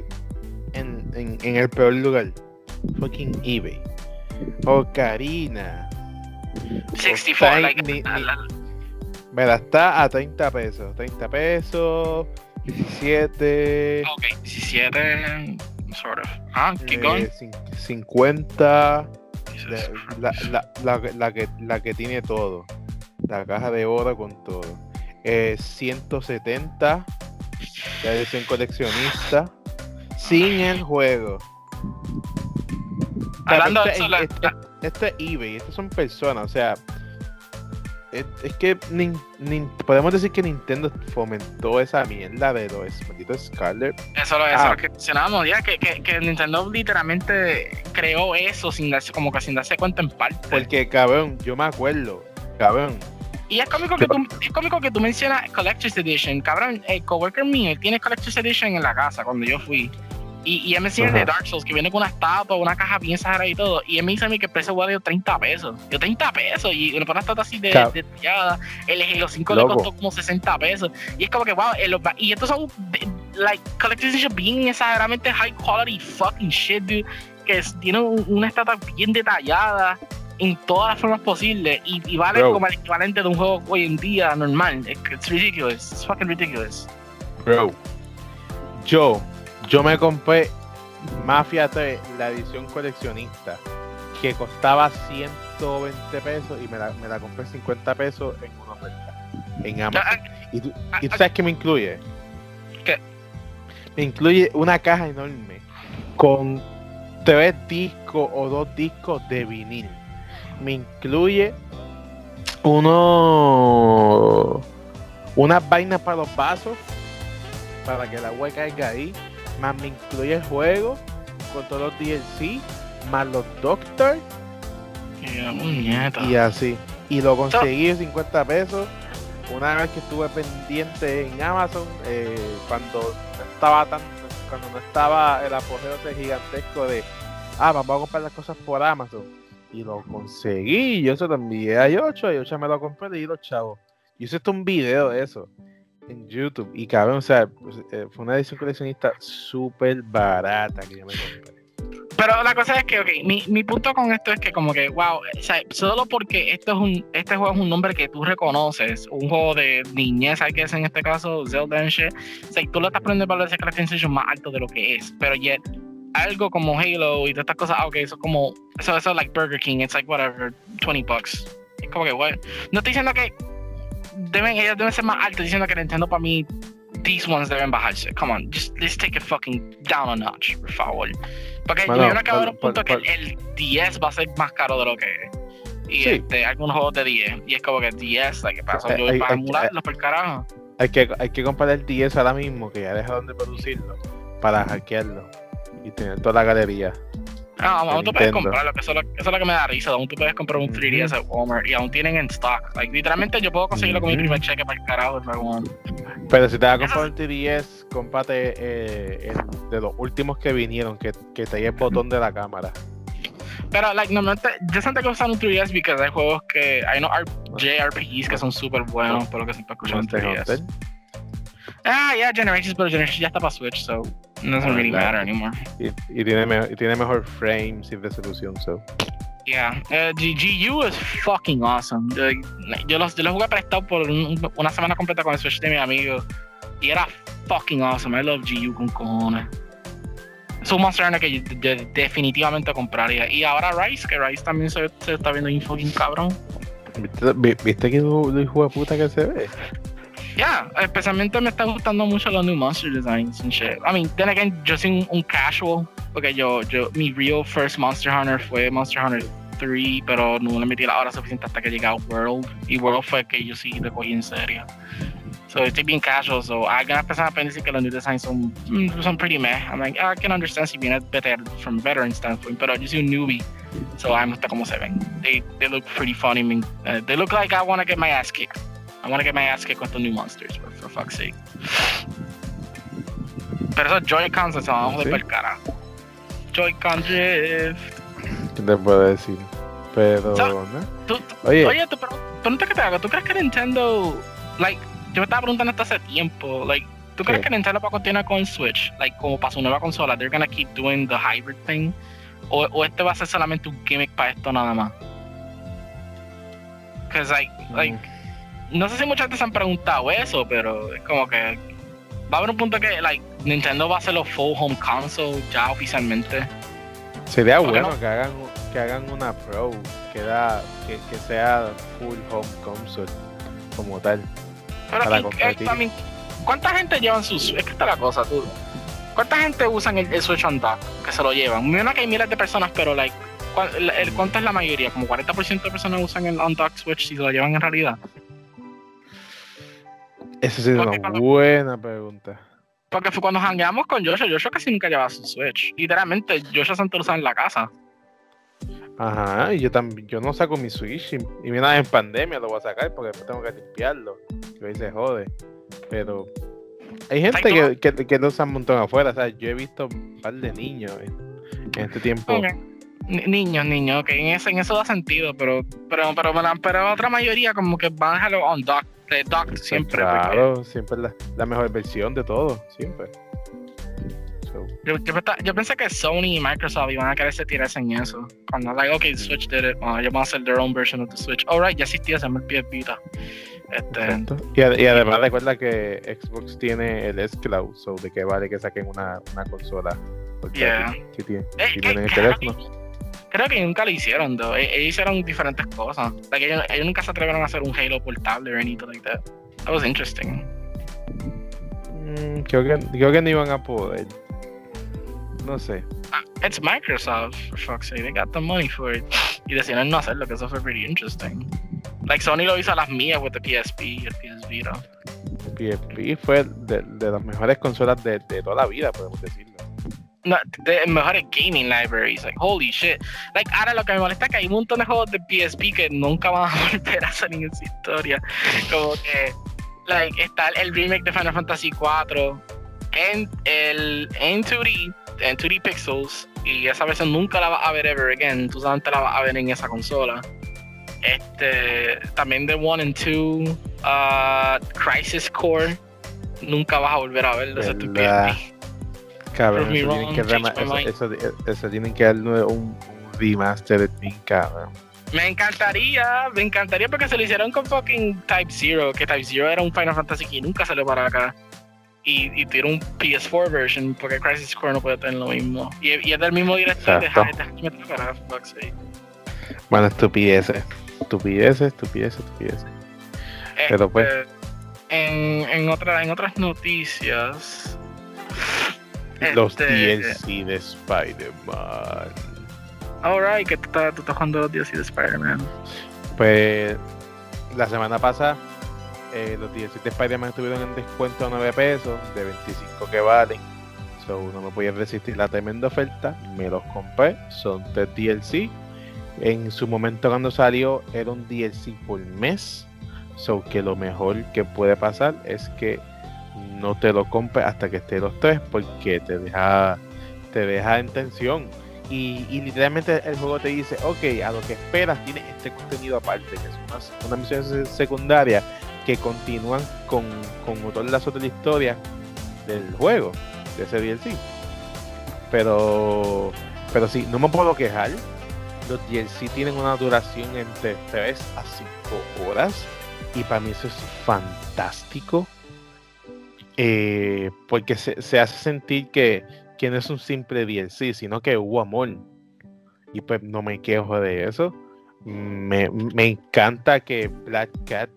en, en, en el peor lugar. Fucking eBay. Ocarina. 64, Está like, ni- la- ni- la- Mira, está a 30 pesos. 30 pesos. 17. ok, 17, sort of. Ah, keep going. eh, cin- 50. Jesus La, la, la, la- que, la que tiene todo. La caja de oro con todo. Eh, 170. La edición coleccionista. Sin el juego. O sea, Hablando de esto, eso, la- es- es- esto es eBay, estas son personas, o sea. Es, es que nin- nin- podemos decir que Nintendo fomentó esa mierda de los malditos Scarlet. Eso, lo- eso Ah. lo que mencionábamos ya, que, que, que Nintendo literalmente creó eso sin darse, como que sin darse cuenta en parte. Porque, cabrón, yo me acuerdo, cabrón. Y es cómico que tú, es cómico que tú mencionas Collector's Edition. Cabrón, el coworker mío él tiene Collector's Edition en la casa cuando yo fui. Y, y él me enseña el de. Dark Souls, que viene con una estatua, una caja bien exagerada y todo. Y él me dice a mí que el precio vale 30 pesos. Yo 30 pesos. Y una una estatua así de, Cab- detallada. El Halo 5 Loco. le costó como 60 pesos. Y es como que, wow, el- y estos son, de- like, Collector's Edition bien exageradamente high quality fucking shit, dude. Que es- tiene un- una estatua bien detallada en todas las formas posibles y, y vale Bro. como el equivalente de un juego hoy en día normal. It's ridiculous. It's fucking ridiculous. Bro, yo, yo me compré Mafia 3, la edición coleccionista, que costaba 120 pesos y me la, me la compré 50 pesos en una oferta en Amazon. ¿Y tú, y tú sabes qué me incluye? ¿Qué? Me incluye una caja enorme con tres discos o dos discos de vinil. Me incluye uno unas vainas para los vasos para que el agua caiga ahí. Más me incluye el juego con todos los DLC, más los Doctors Y así. Y lo conseguí en 50 pesos. Una vez que estuve pendiente en Amazon, eh, cuando no estaba tan, cuando no estaba el apogeo ese gigantesco de ah, vamos a comprar las cosas por Amazon. Y lo conseguí, yo se lo envié a Yocho, y Yocho me lo compré y los chavos. Yo hice un video de eso en YouTube. Y cabrón, o sea, pues, eh, fue una edición coleccionista súper barata que yo me compré. Pero la cosa es que, ok, mi, mi punto con esto es que como que, wow, o sea, solo porque esto es un, este juego es un nombre que tú reconoces, un juego de niñez, hay que es en este caso, Zelda and shit, o sea, tú le estás poniendo de ese Edition más alto de lo que es, pero yet, algo como Halo y todas estas cosas, ah, ok, eso es como, eso, eso es like Burger King, it's like whatever, 20 bucks. Es como que, bueno, no estoy diciendo que deben, ellos deben ser más altos, diciendo que Nintendo para mí, these ones deben bajarse. Come on, just let's take it fucking down a notch, por favor. Porque Bueno, yo creo que va a haber un punto que el, el 10 va a ser más caro de lo que es. Y Sí. este, algunos juegos de 10. Y es como que 10, like, ¿qué pasa? Yo Eh, voy para eh, emularlos por carajo. Hay que, hay que comprar el 10 ahora mismo, que ya dejaron de producirlo, para hackearlo y tener toda la galería. Ah, aún tú puedes comprarlo, que eso, es lo, eso es lo que me da risa. Aún tú puedes comprar un 3DS at Walmart y aún tienen en stock. Like, literalmente yo puedo conseguirlo con mi primer cheque para el carajo want. Pero si te vas a comprar un 3DS, cómprate eh, el de los últimos que vinieron, que, que te el botón de la cámara. Pero, like, normalmente, yo siento que usan un 3DS porque hay juegos que, hay unos JRPGs que son súper buenos, por lo que siempre escucho en Monster 3DS. Ah, yeah, Generations, pero Generations ya está para Switch, so it doesn't really matter anymore. Y, y tiene, me- y tiene mejor frames y resolución. So. Yeah, uh, G- GU is fucking awesome. Uh, yo, los, yo los jugué prestado por un- una semana completa con el Switch de mi amigo y era fucking awesome. I love GU con cojones. Es un Monster Hunter que yo, yo definitivamente compraría. Y ahora Rice, que Rice también se, se está viendo un fucking cabrón. ¿Viste, vi- viste que hijo de puta que se ve? Ya, especialmente me están gustando mucho los new monster designs and shit. I mean, then again, yo soy un, un casual, porque yo, yo, mi real first Monster Hunter fue Monster Hunter 3, pero no le metí la hora suficiente hasta que llegué World. Y World fue que yo sí le cogí en serio. So, estoy bien casual, so algunas personas pueden decir que los new designs son, mm, son pretty meh. I'm like, I can understand si viene better from a veteran standpoint, pero yo soy un newbie, so I'm gusta cómo se ven. They, they look pretty funny. me- uh, they look like I want to get my ass kicked. I want to get my ass kicked with the new monsters, for, for fuck's sake. Pero esos Joy-Cons se van a joder Sí. por el cara. Joy-Con Drift. ¿Qué te puedo decir? Pero, So- ¿no? Tú- tú- Oye, Oye, tú, pero, pregunta que te hago. ¿Tú crees que Nintendo, like, yo me estaba preguntando esto hace tiempo, like, ¿tú crees que Nintendo va a continuar con Switch? Like, como para su nueva consola, they're gonna keep doing the hybrid thing? ¿O, o este va a ser solamente un gimmick para esto nada más? Because, like, like, no sé si mucha gente se han preguntado eso, pero es como que va a haber un punto que, like, Nintendo va a hacer los full home console ya oficialmente. sería ¿por qué bueno no? que hagan que hagan una Pro que da que, que sea full home console como tal. Pero Para competir. eh, mean, ¿cuánta gente llevan sus Es que está la cosa, tú. ¿Cuánta gente usan el, el Switch on dock que se lo llevan? Imagino que hay miles de personas, pero like, ¿cuál- el, el- ¿cuánto es la mayoría? Como 40% de personas usan el on dock Switch si se lo llevan en realidad. Esa sí es una cuando- buena pregunta. Porque fue cuando hangueamos con Joshua, Joshua casi nunca llevaba su Switch. Literalmente, Joshua siempre lo usaba en la casa. Ajá, y yo también, yo no saco mi Switch y, y mira en pandemia lo voy a sacar porque después tengo que limpiarlo. Y ahí se jode. Pero hay gente que, que, que lo usa un montón afuera. O sea, yo he visto un par de niños en, en este tiempo. Ni- Niños, niños, ok, en eso, en eso da sentido, pero, pero, pero, pero, pero otra mayoría como que van a dejarlo on dock, eh, docked Pues siempre. porque- claro, siempre es la, la mejor versión de todo, siempre. So, Yo, yo, yo pensé que Sony y Microsoft iban a quererse tirarse en eso. Cuando, like, ok, Switch did it, bueno, ellos van a hacer their own version of the Switch. Alright, ya existía, se llama el PS Vita. Este. Y, ad- y además recuerda que Xbox tiene el S-Cloud, so de que vale que saquen una, una consola. Yeah. Si, si eh, tienen el teléfono. Creo que nunca lo hicieron, though. E- Ellos hicieron diferentes cosas. Like, ellos, ellos nunca se atrevieron a hacer un Halo portable or anything like that. That was interesting. Mm, creo, que, creo que no iban a poder. No sé. Ah, It's Microsoft, for fuck's sake. They got the money for it. Y decidieron no hacerlo, que eso fue pretty interesting. Like, Sony lo hizo a las mías with the PSP y el PS Vita. PSP fue de, de las mejores consolas de, de toda la vida, podemos decirlo. No, de mejores gaming libraries. Like, holy shit. Like, ahora lo que me molesta es que hay un montón de juegos de PSP que nunca van a volver a salir en su historia. Como que, like, está el remake de Final Fantasy 4 en el en 2D, en 2D Pixels, y esa versión nunca la vas a ver ever again. Tú solamente la vas a ver en esa consola. Este, también de 1 and 2, uh, Crisis Core, nunca vas a volver a verlo. ese es tu. Cabrón, eso, tienen que eso, eso, eso tienen que darle un, un remaster bien cabrón. Me encantaría, me encantaría porque se lo hicieron con fucking Type Zero, que Type Zero era un Final Fantasy que nunca salió para acá. Y, y tiene un PS4 version, porque Crisis Core no puede tener lo mismo. Y, y es del mismo director de sake. Bueno, estupideces. Estupideces, estupideces, estupideces. Pero pues- Este, En, en, otra, en otras noticias. Los este, DLC de Spider-Man. Alright, que tú estás, tú estás jugando los DLC de Spider-Man. Pues la semana pasada eh, los DLC de Spider-Man estuvieron en descuento a 9 pesos, de 25 que valen. So, no me podía resistir la tremenda oferta, me los compré, son 3 DLC. En su momento cuando salió era un DLC por mes. So que lo mejor que puede pasar es que no te lo compres hasta que esté los tres porque te deja te deja en tensión. Y, literalmente el juego te dice, ok, a lo que esperas tiene este contenido aparte, que es unas, unas misiones secundarias que continúan con, con todas las otras historias del juego, de ese DLC. Pero, pero sí, no me puedo quejar. Los DLC tienen una duración entre 3 a 5 horas. Y para mí eso es fantástico. Eh, porque se, se, hace sentir que, que no es un simple DLC, sino que hubo amor. Y pues no me quejo de eso. Me, me encanta que Black Cat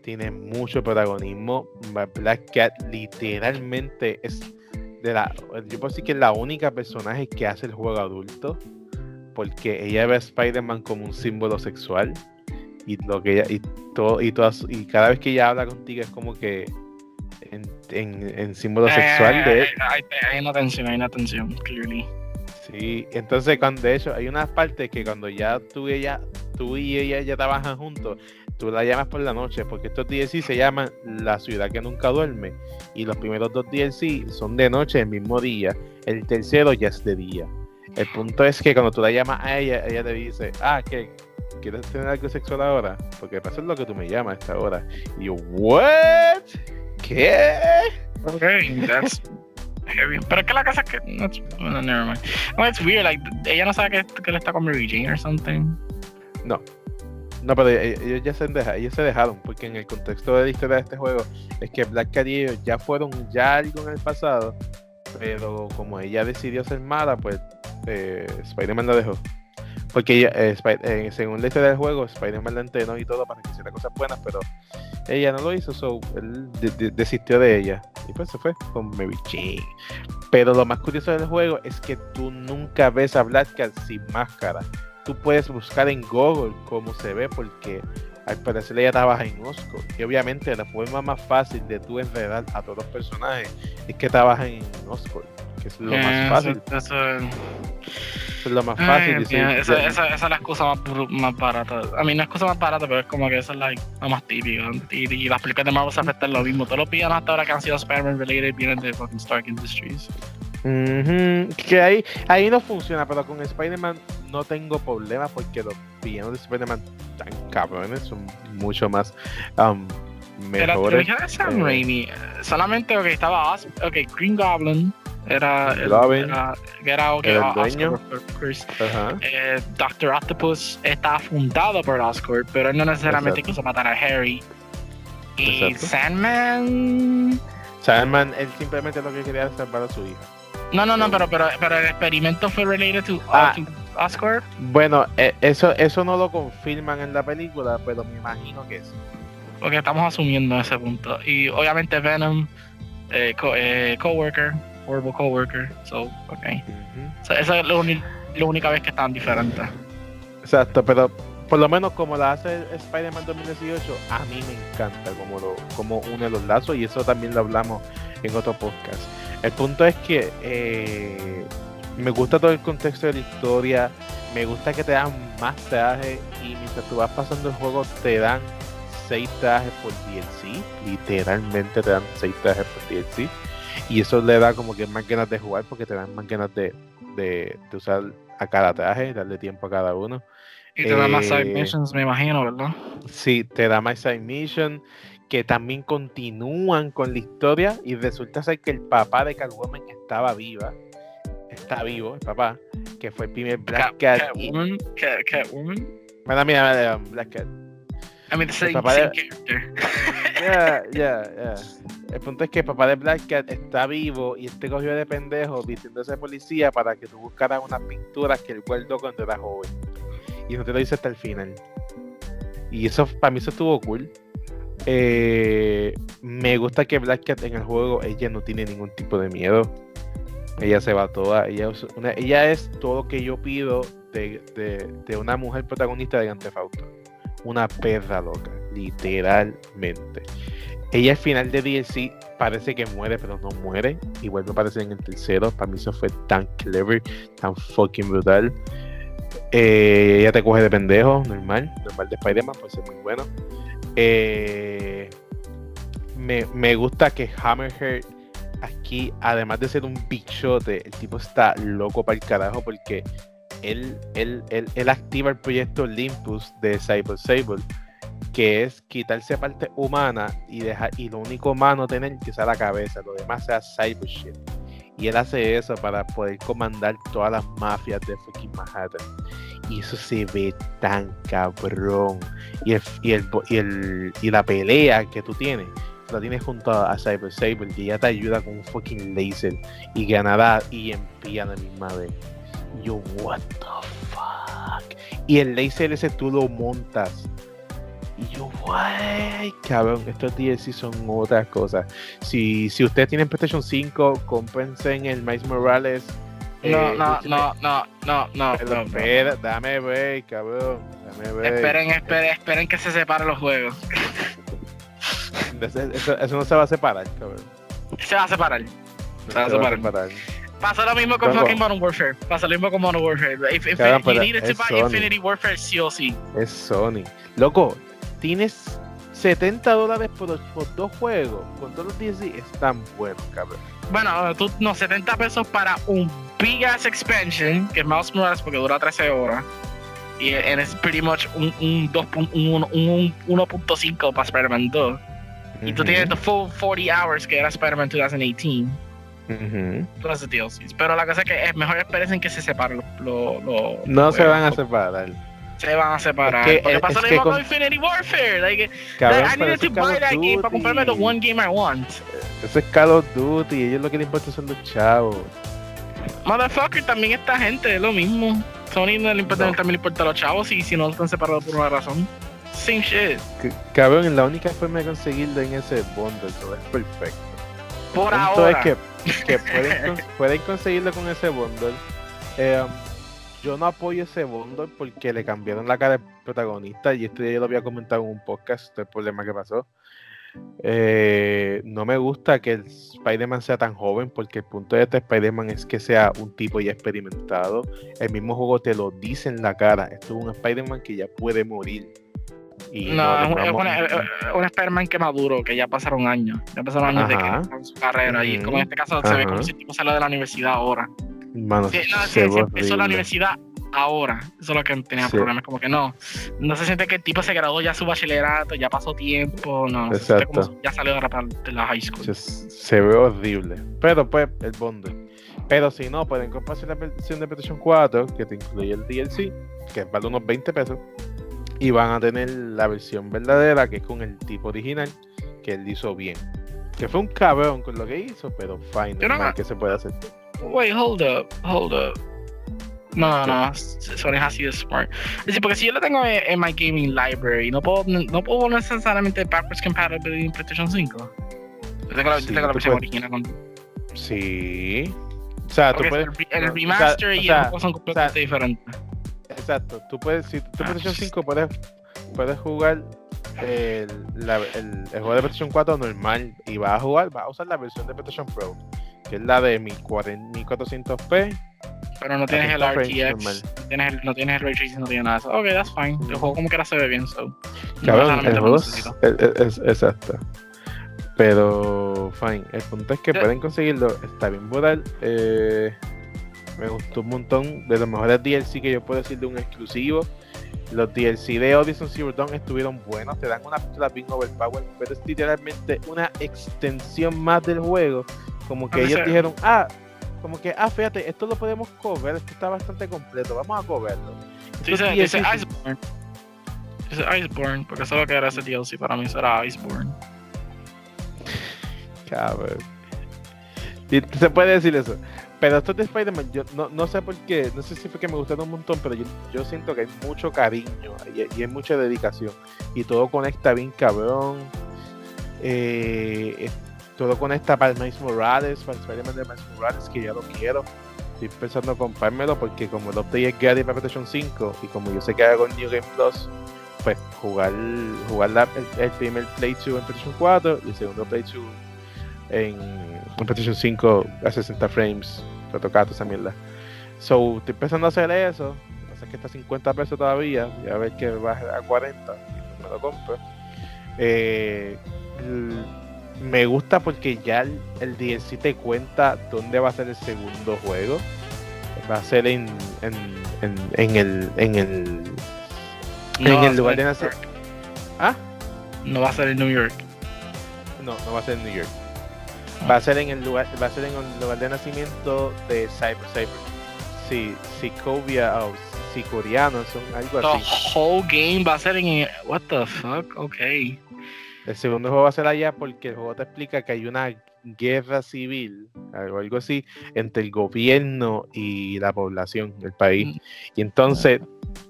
tiene mucho protagonismo. Black Cat literalmente es de la. Yo puedo decir que es la única personaje que hace el juego adulto. Porque ella ve a Spider-Man como un símbolo sexual. Y lo que ella. Y todo, y todas, y cada vez que ella habla contigo es como que en, en símbolo sexual de eh, hay, hay, una tensión, hay una tensión, clearly. Sí, entonces cuando de hecho hay una parte que cuando ya tú y ella, tú y ella ya trabajan juntos, tú la llamas por la noche, porque estos DLC se llaman La ciudad que nunca duerme. Y los primeros dos DLC son de noche, el mismo día. El tercero ya es de día. El punto es que cuando tú la llamas a ella, ella te dice, ah, que ¿quieres tener algo sexual ahora? Porque pasa lo que tú me llamas a esta hora. Y yo, ¿what? ¿Qué? Ok, that's heavy. Pero es que la casa que. No, no, never mind. No, it's weird. Like, ella no sabe que, que le está con Mary Jane or something. No, no, pero ellos ya se, deja, ellos se dejaron, porque en el contexto de la historia de este juego es que Black Cat y ellos ya fueron ya algo en el pasado, pero como ella decidió ser mala, pues eh, Spider-Man la dejó. Porque eh, eh, según la historia del juego, Spider-Man la entrenó y todo para que hiciera cosas buenas, pero ella no lo hizo, so él de de desistió de ella. Y pues se fue con Mary Jane. Pero lo más curioso del juego es que tú nunca ves a Black Cat sin máscara tú puedes buscar en Google cómo se ve, porque al parecer ella trabaja en Oscar. Y obviamente la forma más fácil de tú enredar a todos los personajes es que trabajan en Oscar, que es lo más Eh, fácil. Eso, es lo más Ay, fácil. Sí, esa, ya- esa, esa es la excusa más, más barata. A mí no es excusa más barata, pero es como que esa es like, la más típica. Y, y las películas de Marvel se afectan lo mismo. Todos los villanos hasta ahora que han sido Spider-Man related vienen de fucking Stark Industries. Que ahí, ahí no funciona, pero con Spider-Man no tengo problema porque los villanos de Spider-Man tan cabrones son mucho más um, Pero la mejores. trilogía de Sam eh. Raimi, eh, solamente okay, estaba Os ok, Green Goblin era el, Goblin. era, que era, ok, Era el dueño. Eh, Doctor Octopus está fundado por Oscorp, pero él no necesariamente Exacto. quiso matar a Harry. Y Exacto. Sandman Sandman, él simplemente lo que quería era salvar a su hija. No, no, no, pero, pero, pero el experimento fue related to, uh, Ah. to Oscorp. Bueno, eh, eso, eso no lo confirman en la película, pero me imagino que sí. Porque estamos asumiendo ese punto. Y obviamente Venom, eh, co eh, coworker, horrible coworker. So, ok. So, esa es la, uni- la única vez que están diferentes. Exacto, pero por lo menos como la hace Spider-Man 2018, a mí me encanta como, lo, como une los lazos y eso también lo hablamos en otro podcast. El punto es que eh, me gusta todo el contexto de la historia, me gusta que te dan más trajes y mientras tú vas pasando el juego te dan seis trajes por DLC, literalmente te dan seis trajes por DLC y eso le da como que más ganas de jugar porque te dan más ganas de, de, de usar a cada traje, darle tiempo a cada uno. Y te dan más side Eh, missions, me imagino, ¿verdad? Sí, te da más side mission que también continúan con la historia y resulta ser que el papá de Catwoman estaba viva, está vivo el papá, que fue el primer Black Cat. Catwoman, Cat, Catwoman. Mira, mira, Black Cat. I mean, the same, papá same de- character. Ya, ya, ya. El punto es que el papá de Black Cat está vivo y este cogió de pendejo vistiéndose de policía para que tú buscaras unas pinturas que él guardó cuando era joven. Y no te lo dice hasta el final. Y eso, para mí, eso estuvo cool. Eh, me gusta que Black Cat en el juego, ella no tiene ningún tipo de miedo. Ella se va toda. Ella es, una- ella es todo lo que yo pido de, de- de una mujer protagonista de Grand Theft Auto. Una perra loca, literalmente. Ella al final de DLC parece que muere, pero no muere. Igual me parece en el tercero. Para mí eso fue tan clever, tan fucking brutal. Eh, ella te coge de pendejo, normal. Normal de Spider-Man, puede ser muy bueno. Eh, me, me gusta que Hammerhead aquí, además de ser un bichote, el tipo está loco para el carajo porque él, él, activa el proyecto Olympus de Cyber Sable, que es quitarse parte humana y dejar y lo único humano tener que sea la cabeza, lo demás sea cyber. Y él hace eso para poder comandar todas las mafias de fucking Manhattan. Y eso se ve tan cabrón. Y, el, y, el, y, el, y la pelea que tú tienes la tienes junto a Cyber que ya te ayuda con un fucking laser y ganará EMP a la misma vez. Yo, what the fuck. Y el laser ese tú lo montas. Y yo, guay, cabrón, estos DLC son otras cosas. Si, si ustedes tienen PlayStation 5, cómprense en el Miles Morales. No, eh, no, no, no, no, no, pero no, no. espera, dame ver, cabrón. Dame. Esperen, esperen, esperen que se separen los juegos. Eso, eso- eso no se va a separar, cabrón. Se va a separar. No Se va a separar. Pasó lo mismo con fucking Modern Warfare. Pasó lo mismo con Modern Warfare. If, if Cabrón, you needed to buy Sony. Infinity Warfare, sí o sí. Es Sony. Loco, tienes 70 dólares por, por dos juegos. Con todos los DLC están buenos, cabrón. Bueno, tú, no, 70 pesos para un big ass expansion, que es Mouse Morales porque dura 13 horas. Y es pretty much un, un, 2 pun- un, un, un 1.5 para Spider-Man 2. Y tú tienes the full 40 hours que era Spider-Man 2018. Ujú. Plus the DLCs. Pero la cosa es que es mejor esperen que se separen los. los- los- No se van a separar. Se van a separar. Es que- porque es- pasó lo mismo con con- Infinity Warfare. Like, Cabrón, I pero needed to buy that game para comprarme the one game I want. Eso es Call of Duty. Ellos lo que les importa son los chavos. Motherfucker, también esta gente es lo mismo. Sony no le importa, No. también le importa a los chavos y si no están separados por una razón. Same shit. C- Cabrón, la única forma de conseguirlo en ese bundle, todo es perfecto. Por El punto ahora. es que, que pueden, cons- pueden conseguirlo con ese bundle. Eh, yo no apoyo ese bundle porque le cambiaron la cara al protagonista y esto ya yo lo había comentado en un podcast, este es el problema que pasó. Eh, no me gusta que el Spider-Man sea tan joven porque el punto de este Spider-Man es que sea un tipo ya experimentado. El mismo juego te lo dice en la cara. Esto es un Spider-Man que ya puede morir. Y No, es un, es una- es un Spider-Man que maduro, que ya pasaron años. Ya pasaron años de que Ajá. empezó su carrera. Y Ujú. como en este caso se ve como Ajá. si el tipo salió de la universidad ahora. Mano, Sí, no, sí, empezó la universidad ahora. Eso es lo que tenía problemas. Como que no. No se siente que el tipo se graduó ya su bachillerato, ya pasó tiempo. No, se siente como Exacto. si ya salió de la, de la high school. Se, se ve horrible. Pero pues, el bundle. Pero si no, pueden comprarse la versión de PlayStation 4 que te incluye el DLC, que vale unos 20 pesos. Y van a tener la versión verdadera, que es con el tipo original, que él hizo bien. Que fue un cabrón con lo que hizo, pero fine, no- normal que se puede hacer. Wait, hold up, hold up. No, no, no, Sony has sido smart. Es decir, porque si yo lo tengo en, en my gaming library, no puedo, no puedo poner necesariamente backwards compatibility en PlayStation 5. Yo tengo la, yo Sí, tengo la tú versión puedes. original con. Sí. O sea, tú puedes. el, o remaster sea, y o sea, el juego son completamente diferentes. Exacto, tú puedes, si tú Ah, PlayStation sí. 5 puedes, puedes jugar el, la- el- el juego de PlayStation 4 normal y vas a jugar, vas a usar la versión de PlayStation Pro, que es la de 1400 1400p. Pero no tienes el 60 frames RTX, no tienes el, no tienes el ray tracing, no tienes nada de eso. Ok, that's fine. El juego como que se ve bien, so. no Cabrón, necesariamente el juego es, exacto. Pero, fine. El punto es que pueden conseguirlo. Está bien brutal. eh, me gustó un montón. De los mejores DLC que yo puedo decir de un exclusivo. Los DLC de Horizon Zero estuvieron buenos. Te dan una pistola bien overpower. Pero es literalmente una extensión más del juego. Como que ellos dijeron, ah, como que, ah, fíjate, esto lo podemos cover. Esto está bastante completo. Vamos a coverlo. Dice, dice Iceborne. Dice Iceborne, porque eso es lo que era ese DLC para mí, será Iceborne. Cabrón. Se puede decir eso. Pero estos de Spider-Man, yo no, no sé por qué, no sé si fue que me gustaron un montón, pero yo, yo siento que hay mucho cariño y, y hay mucha dedicación. Y todo conecta bien cabrón. Eh, todo conecta para el Miles Morales, para el Spider-Man de Miles Morales, que ya lo quiero. Estoy pensando en comprármelo porque como el update es gratis para PlayStation 5 y como yo sé que hago el New Game Plus, pues jugar, jugar la- el, primer playthrough en PlayStation 4 y el segundo playthrough en, en PlayStation 5 a 60 frames, retocato esa mierda. So, estoy empezando a hacer eso. Pasa que está a 50 pesos todavía. Y a ver que baja a 40 y me lo compro. Eh, me gusta porque ya el, el DLC te cuenta dónde va a ser el segundo juego. Va a ser en, en, en, en el, en el en va a el lugar de en nacer. ¿Ah? No va a ser en New York. No, no va a ser en New York. Va a ser en el lugar, va a ser en el lugar de nacimiento de Cyber Cyber. Sí, Sicovia o Sicoriano, son algo The así. whole game va a ser en. What the fuck? Ok. El segundo juego va a ser allá porque el juego te explica que hay una guerra civil, algo, algo así, entre el gobierno y la población del país. Y entonces,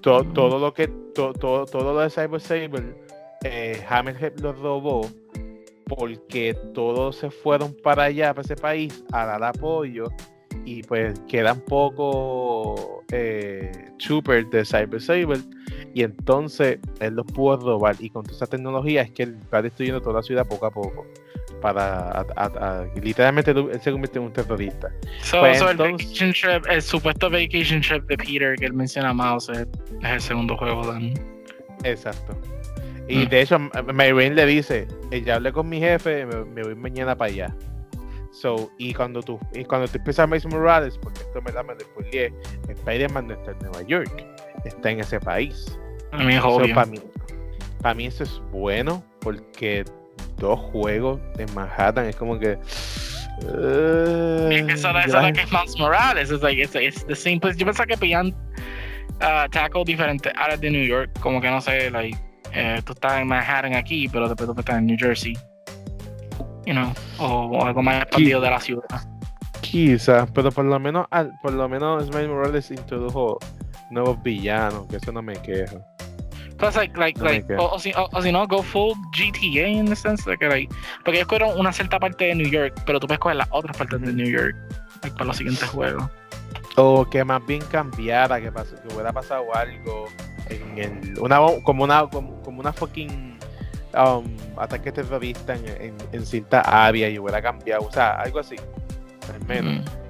to- todo lo que, to- todo, todo lo de Cyber Saber, eh, Hammerhead lo robó porque todos se fueron para allá, para ese país, a dar apoyo. Y pues quedan pocos eh, troopers de Cyber Saber. Y entonces él los pudo robar. Y con toda esa tecnología es que él va destruyendo toda la ciudad poco a poco. Para a- a- a- literalmente él se convierte en un terrorista. So, Pues so el entonces- vacation trip, el supuesto vacation trip de Peter que él menciona más es, es el segundo juego de Exacto. Y Mm. de hecho, M- Mayrain le dice: "Eh, Ya hablé con mi jefe, me, me voy mañana para allá. So, y cuando tú, y cuando tú empiezas Miles Morales, porque esto me da me spoileé, Spider-Man no está en Nueva York, está en ese país. A es para mí, para mí eso es bueno porque dos juegos en Manhattan es como que. eh, Es que eso, eso es ya- lo que es Miles Morales. Es like, it's, it's the same place. Yo pensaba que pedían uh, tackle diferente áreas de New York. Como que no sé, like, eh, tú estás en Manhattan aquí, pero después tú estás en New Jersey. You know, o, algo más expandido de la ciudad. Quizás, pero por lo menos, al- por lo menos Miles Morales introdujo nuevos villanos, que eso no me quejo. Plus, like, like, No like, o, o si, o, o si no, go full GTA in the sense, like, like, porque ellos cogieron una cierta parte de New York, pero tú puedes coger las otras partes de. New York like, para los siguientes juegos. O que más bien cambiara, que, pas- que hubiera pasado algo en el, una, como una, como, como una fucking um, ataque terrorista en, en, en cierta área y hubiera cambiado, o sea, algo así, al menos. Mm.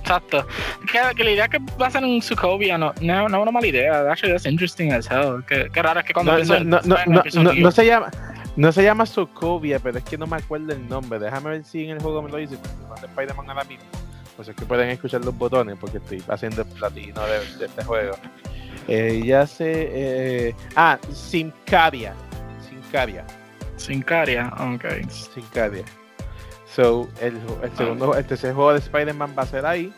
Exacto. Que, que la idea que va a ser en Sokovia no, no, no es una mala idea. Actually, that's interesting as hell. Qué, qué raro es que cuando No, pienso no, no, no, no, no- se llama no se llama Sokovia, pero es que no me acuerdo el nombre. Déjame ver si en el juego me lo dice. porque Spider-Man ahora mismo. Pues es que pueden escuchar los botones porque estoy haciendo el platino de, de este juego. Eh, ya sé. eh, ah, Simcaria. Simcaria. Sincaria, ok. Sincaria. So, el, el segundo, el tercer juego de Spider-Man va a ser ahí.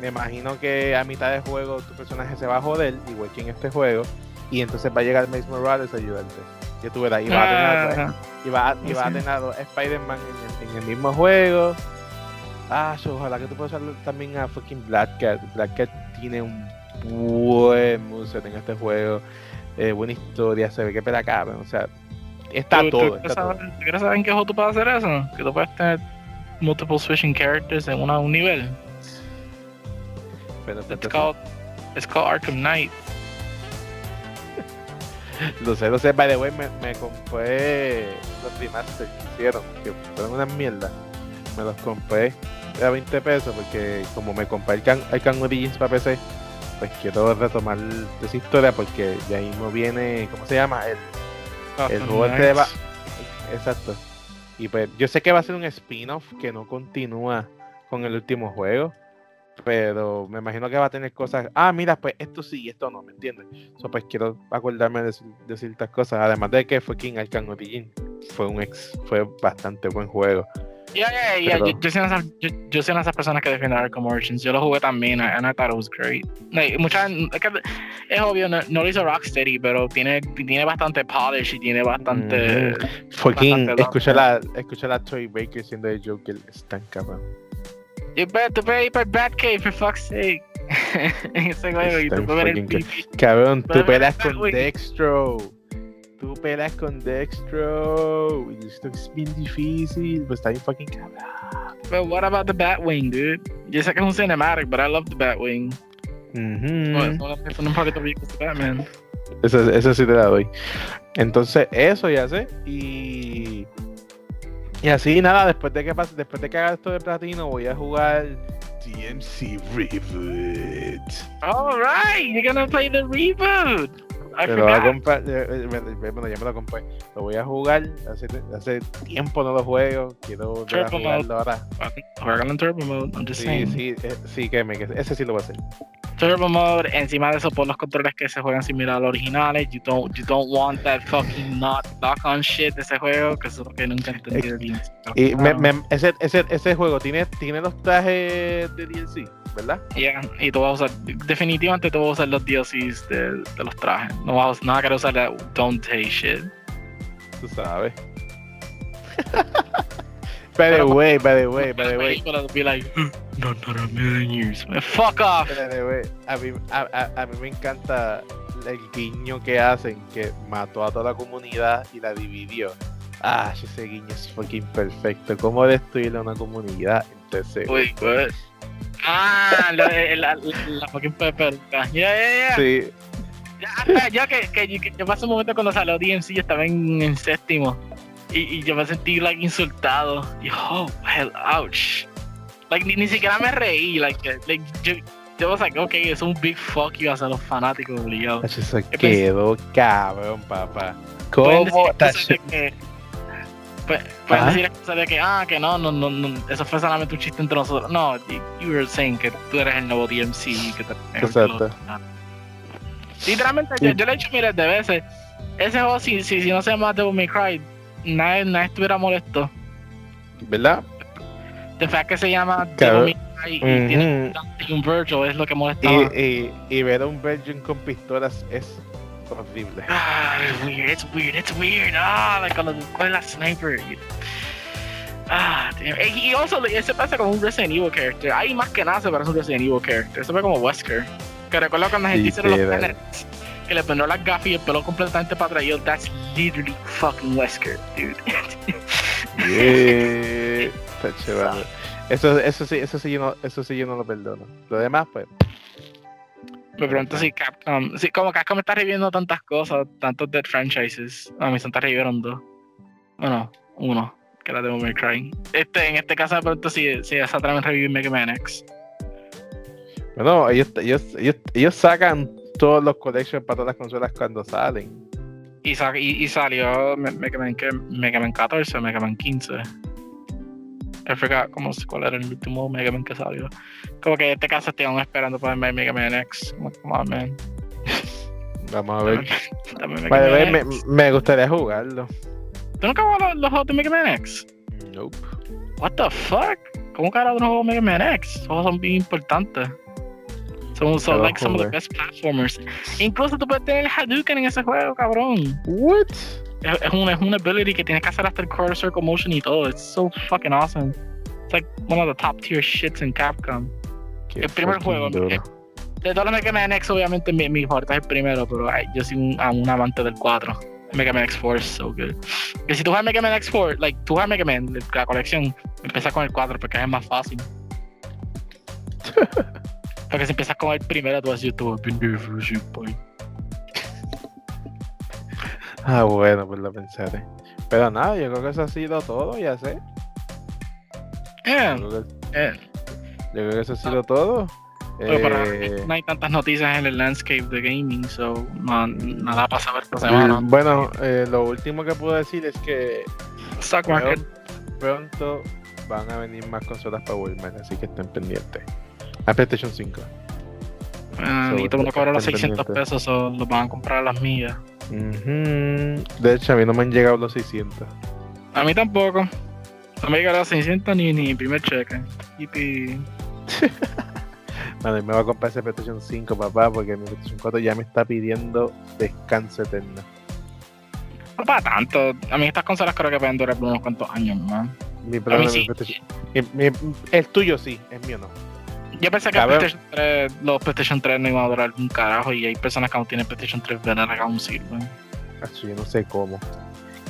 Me imagino que a mitad de juego tu personaje se va a joder, igual que en este juego. Y entonces va a llegar Miles Morales a ayudarte. Que tú verás, y va a tener, Ah, y va a, y va a sí. tener a Spider-Man en, el- en el mismo juego. Ah, so, ojalá que tú puedas usar también a fucking Black Cat. Black Cat tiene un buen moveset en este juego. Eh, buena historia, se ve que pela cabrón. O sea, está ¿tú- tú todo. quieres Está todo. saber- ¿tú ¿Quieres saber en qué juego tú puedes hacer eso? Que tú puedes tener multiple switching characters en una, un nivel. Pero, It's called, it's called Arkham Knight. Lo sé, lo sé, by the way, me, me compré los remasters que hicieron, que fueron una mierda. Me los compré a 20 pesos porque como me compré el Can, el Can Origins para PC, pues quiero retomar esa historia porque ya mismo viene, ¿cómo se llama? El, el juego este de Exacto. Y pues yo sé que va a ser un spin-off que no continúa con el último juego. Pero me imagino que va a tener cosas. Ah, mira, pues esto sí y esto no, ¿me entiendes? So, pues quiero acordarme de, de ciertas cosas. Además de que fue King Arkham Origin. Fue un ex, fue bastante buen juego. Yeah, yeah, yeah. Pero- Yo, yo, soy una, de esas- yo, yo soy una de esas personas que defienden Arkham Origins. Yo lo jugué también, and I thought it was great. Like, mucha, es, que es obvio, no, no lo hizo Rocksteady, pero tiene, tiene bastante polish y tiene bastante. Fucking, Bastante escuché la, escuché la Troy Baker siendo el Joker. Es tan cabrón. You bet, puedes ir para Batcave, for fuck's sake. Ese juego, y tú puedes ver el fucking. Cabrón, tú peleas con. Dextro. Tú peleas con Dextro. Y esto es bien difícil. Pues está bien fucking cabrón. But what about the Batwing, dude? Yo sé que es un cinematic, but I love the Batwing. Los- son un par de vehículos de Batman. Eso, eso sí te la doy. Entonces, eso ya sé. Y. Y así, nada, después de que pase, después de que haga esto de platino, voy a jugar DMC Reboot. Alright, you're gonna play the reboot. Comprar, eh, eh, bueno, ya me lo compré. Lo voy a jugar. Hace, hace tiempo no lo juego. Quiero a Turbo jugarlo ahora. Juegan en Turbo Mode, I'm just Sí, saying. sí, eh, sí, que, me, que ese sí lo voy a hacer. Turbo Mode, encima de eso por los controles que se juegan similar a los originales, you don't, you don't want that fucking not lock on shit de ese juego, que eso es lo que nunca entendí DLC. Y me- me- ese, ese, ese juego tiene, tiene los trajes de DLC, ¿verdad? yeah, y tú vas a usar, definitivamente tú vas a usar los DLCs de, de los trajes. No vas a, no vas a querer usar la Don't Take shit. Tú sabes. by the way, by the way, by the way. Be like, no, not a million years. Man, fuck off. By the way, a mí, a, a, a mí me encanta el guiño que hacen, que mató a toda la comunidad y la dividió. Ah, ese guiño es fucking perfecto. ¿Cómo destruir a una comunidad? Entonces, Uy, pues. Ah, la, la, fucking pepper. Ya, ya, ya. sí, Ya, que, que, que yo pasé un momento cuando salió DMC, yo estaba en, en séptimo. Y, y yo me sentí like insultado. Y oh, hell, ouch. Like ni, ni siquiera me reí. Like, eh, like yo, yo was like, okay, es un big fuck you hacia los fanáticos obligados. eso quedó cabrón, papá. ¿Cómo? Pueden decir excusas de que, ah, que no, no, no, no, eso fue solamente un chiste entre nosotros. No, you, were saying que tú eres el nuevo DMC. Que te, Exacto. Literalmente, yo, yo le he dicho miles de veces. Ese juego, si, si, si no se llama Devil May Cry, nadie, nadie estuviera molesto. ¿Verdad? De fact que se llama Claro. Devil May Cry y tiene un Virgil es lo que molestaba. y, y, y ver a un Virgin con pistolas es horrible. Ah, it's weird, it's weird, it's weird. Ah, like con, los- con la sniper. Ah, damn. Y also, ese pasa como un Resident Evil character. Ahí más que nada se parece un Resident Evil character. Se ve como Wesker. Que recuerdo cuando la gente hicieron los Literal. planets. Que le ponió las gafas y el pelo completamente para atrás. Yo, that's literally fucking Wesker, dude. Yeah. Está chévere. Eso, eso sí, eso sí yo no, eso sí yo no lo perdono. Lo demás, pues. Me pregunto si Capcom. Si, como Capcom está reviviendo tantas cosas, tantos Dead franchises. A mí Santa revivieron dos. Bueno, uno. Que era Devil May Cry. Este, en este caso me pregunto si, si se atreven a revivir Mega Man X. Bueno, ellos, ellos, ellos, ellos sacan todos los collections para todas las consolas cuando salen. Y, sa- y, y salió Me- Mega Man. Mega Man 14, Mega Man 15. I forgot cómo, cuál era el último Mega Man que salió. Como que en este caso estoy aún esperando para ver Mega Man X. Como, come on, man. Vamos a ver. Dame way, Man me, X. me gustaría jugarlo. ¿Tú nunca jugado los, los juegos de Mega Man X? Nope. What the fuck? ¿Cómo carajo no juego Mega Man X? Esos juegos son bien importantes. Son, son like some of the best platformers. Incluso tú puedes tener el Hadouken en ese juego, cabrón. What? Es, una, es una ability que tienes que hacer hasta el quarter circle motion y todo. It's so fucking awesome. It's like one of the top tier shits in Capcom. Qué El primer juego, eh, De todos los Mega Man X, obviamente mi, mi favorito es el primero, pero ay, yo soy un, un amante del 4. Mega Man X4 es so good. Que si tú juegas Mega Man X4, like, tú juegas Mega Man, la colección, empieza con el 4 porque es más fácil. porque si empiezas con el primero, tú vas a decir, boy. Ah, bueno, pues lo pensaré. Pero nada, yo creo que eso ha sido todo, ya sé. Yeah, Yo creo que, eh, yo creo que eso ha sido todo. pero para- Eh, no hay tantas noticias en el landscape de gaming, so no, nada pasa a ver esta semana. Mm, Bueno, eh, lo último que puedo decir es que Stock market. pronto van a venir más consolas para Walmart, así que estén pendientes. A PlayStation 5. Ah, So, y todo el mundo cobra los estén 600 pendientes. pesos, o los van a comprar a las millas. De hecho, a mí no me han llegado los 600. A mí tampoco. No me llegaron a 600 ni, ni primer cheque. Yipi. Bueno, y me voy a comprar ese PlayStation 5, papá, porque mi PlayStation 4 ya me está pidiendo descanso eterno. No para tanto. A mí estas consolas creo que pueden durar por unos cuantos años más. Mi problema sí. mi- mi- el tuyo sí, el mío no. Yo pensé que. PlayStation 3, los PlayStation 3 no iban a durar un carajo y hay personas que aún tienen PlayStation 3 verán que aún sirven. Yo no sé cómo.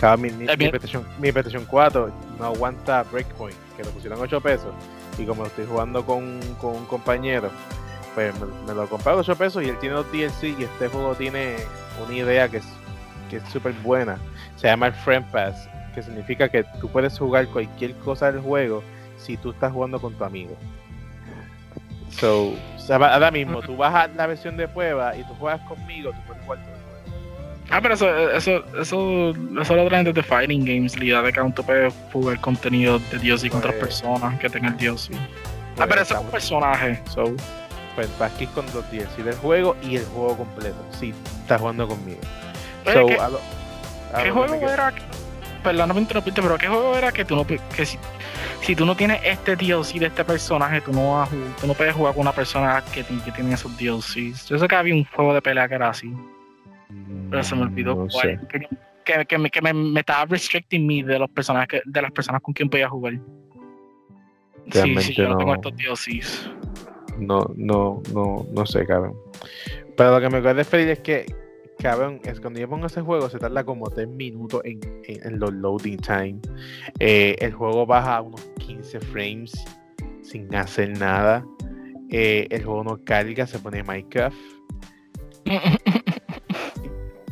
Cada mi, mi, Es bien. PlayStation, mi PlayStation 4 no aguanta Breakpoint, que lo pusieron 8 pesos. Y como lo estoy jugando con, con un compañero, pues me, me lo compré a 8 pesos y él tiene los DLC y este juego tiene una idea que es que es súper buena. Se llama el Friend Pass, que significa que tú puedes jugar cualquier cosa del juego si tú estás jugando con tu amigo. So, o sea, ahora mismo tú bajas la versión de prueba y tú juegas conmigo, tú puedes jugar todo el juego. Ah, pero eso, eso, eso, eso lo traen desde Fighting Games, la idea de que aún tú puedes jugar contenido de con otras Pues- personas que tengan. Ah, Pues, pero eso es un personaje, so. Pues vas aquí con dos DLC del juego y el juego completo. Si estás jugando conmigo. So, ¿qué- a lo- a ¿Qué juego era? Perdón, no me interrumpiste, pero ¿qué juego era que tú no que si, si tú no tienes este DLC de este personaje, tú no vas a jugar- tú no puedes jugar con una persona que, que tiene esos DLCs? Yo sé que había un juego de pelea que era así, pero se me olvidó No cuál. sé. Que que, me, que me, me estaba restricting me de los personajes de las personas con quien podía jugar. Sí, sí, Realmente yo no tengo estos DLCs. No, no, no, no sé, cabrón. Pero lo que me puede referir es que, cabrón, es cuando yo pongo ese juego se tarda como 3 minutos en, en- los loading time. Eh, el juego baja unos 15 frames sin hacer nada. Eh, el juego no carga, se pone Minecraft.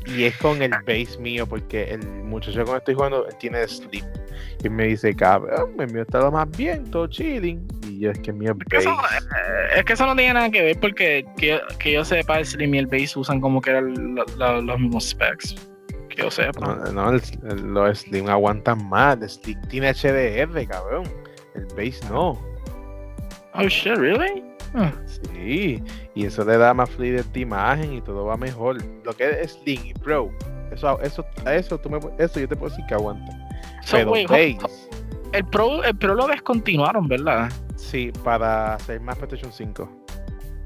Y es con el base mío, porque el muchacho con el que estoy jugando él tiene sleep. Y me dice, cabrón, el mío está lo más bien, todo chilling. Y yo es que el mío que es eso, base. eh, es que eso no tiene nada que ver porque que, yo- que yo sepa el Slim y el Base usan como que eran lo- lo- los mismos specs. Que yo sepa. No, no, el- el- los Slim aguantan más. El Slim tiene HDR, cabrón. El base no. Oh shit, really? Huh. Sí, y eso le da más fluidez de imagen y todo va mejor. Lo que es Slim y Pro, eso, eso, eso, tú me, eso yo te puedo decir que aguanta. So, Pero wait, el Pro, el Pro lo descontinuaron, ¿verdad? sí, para hacer más PlayStation 5.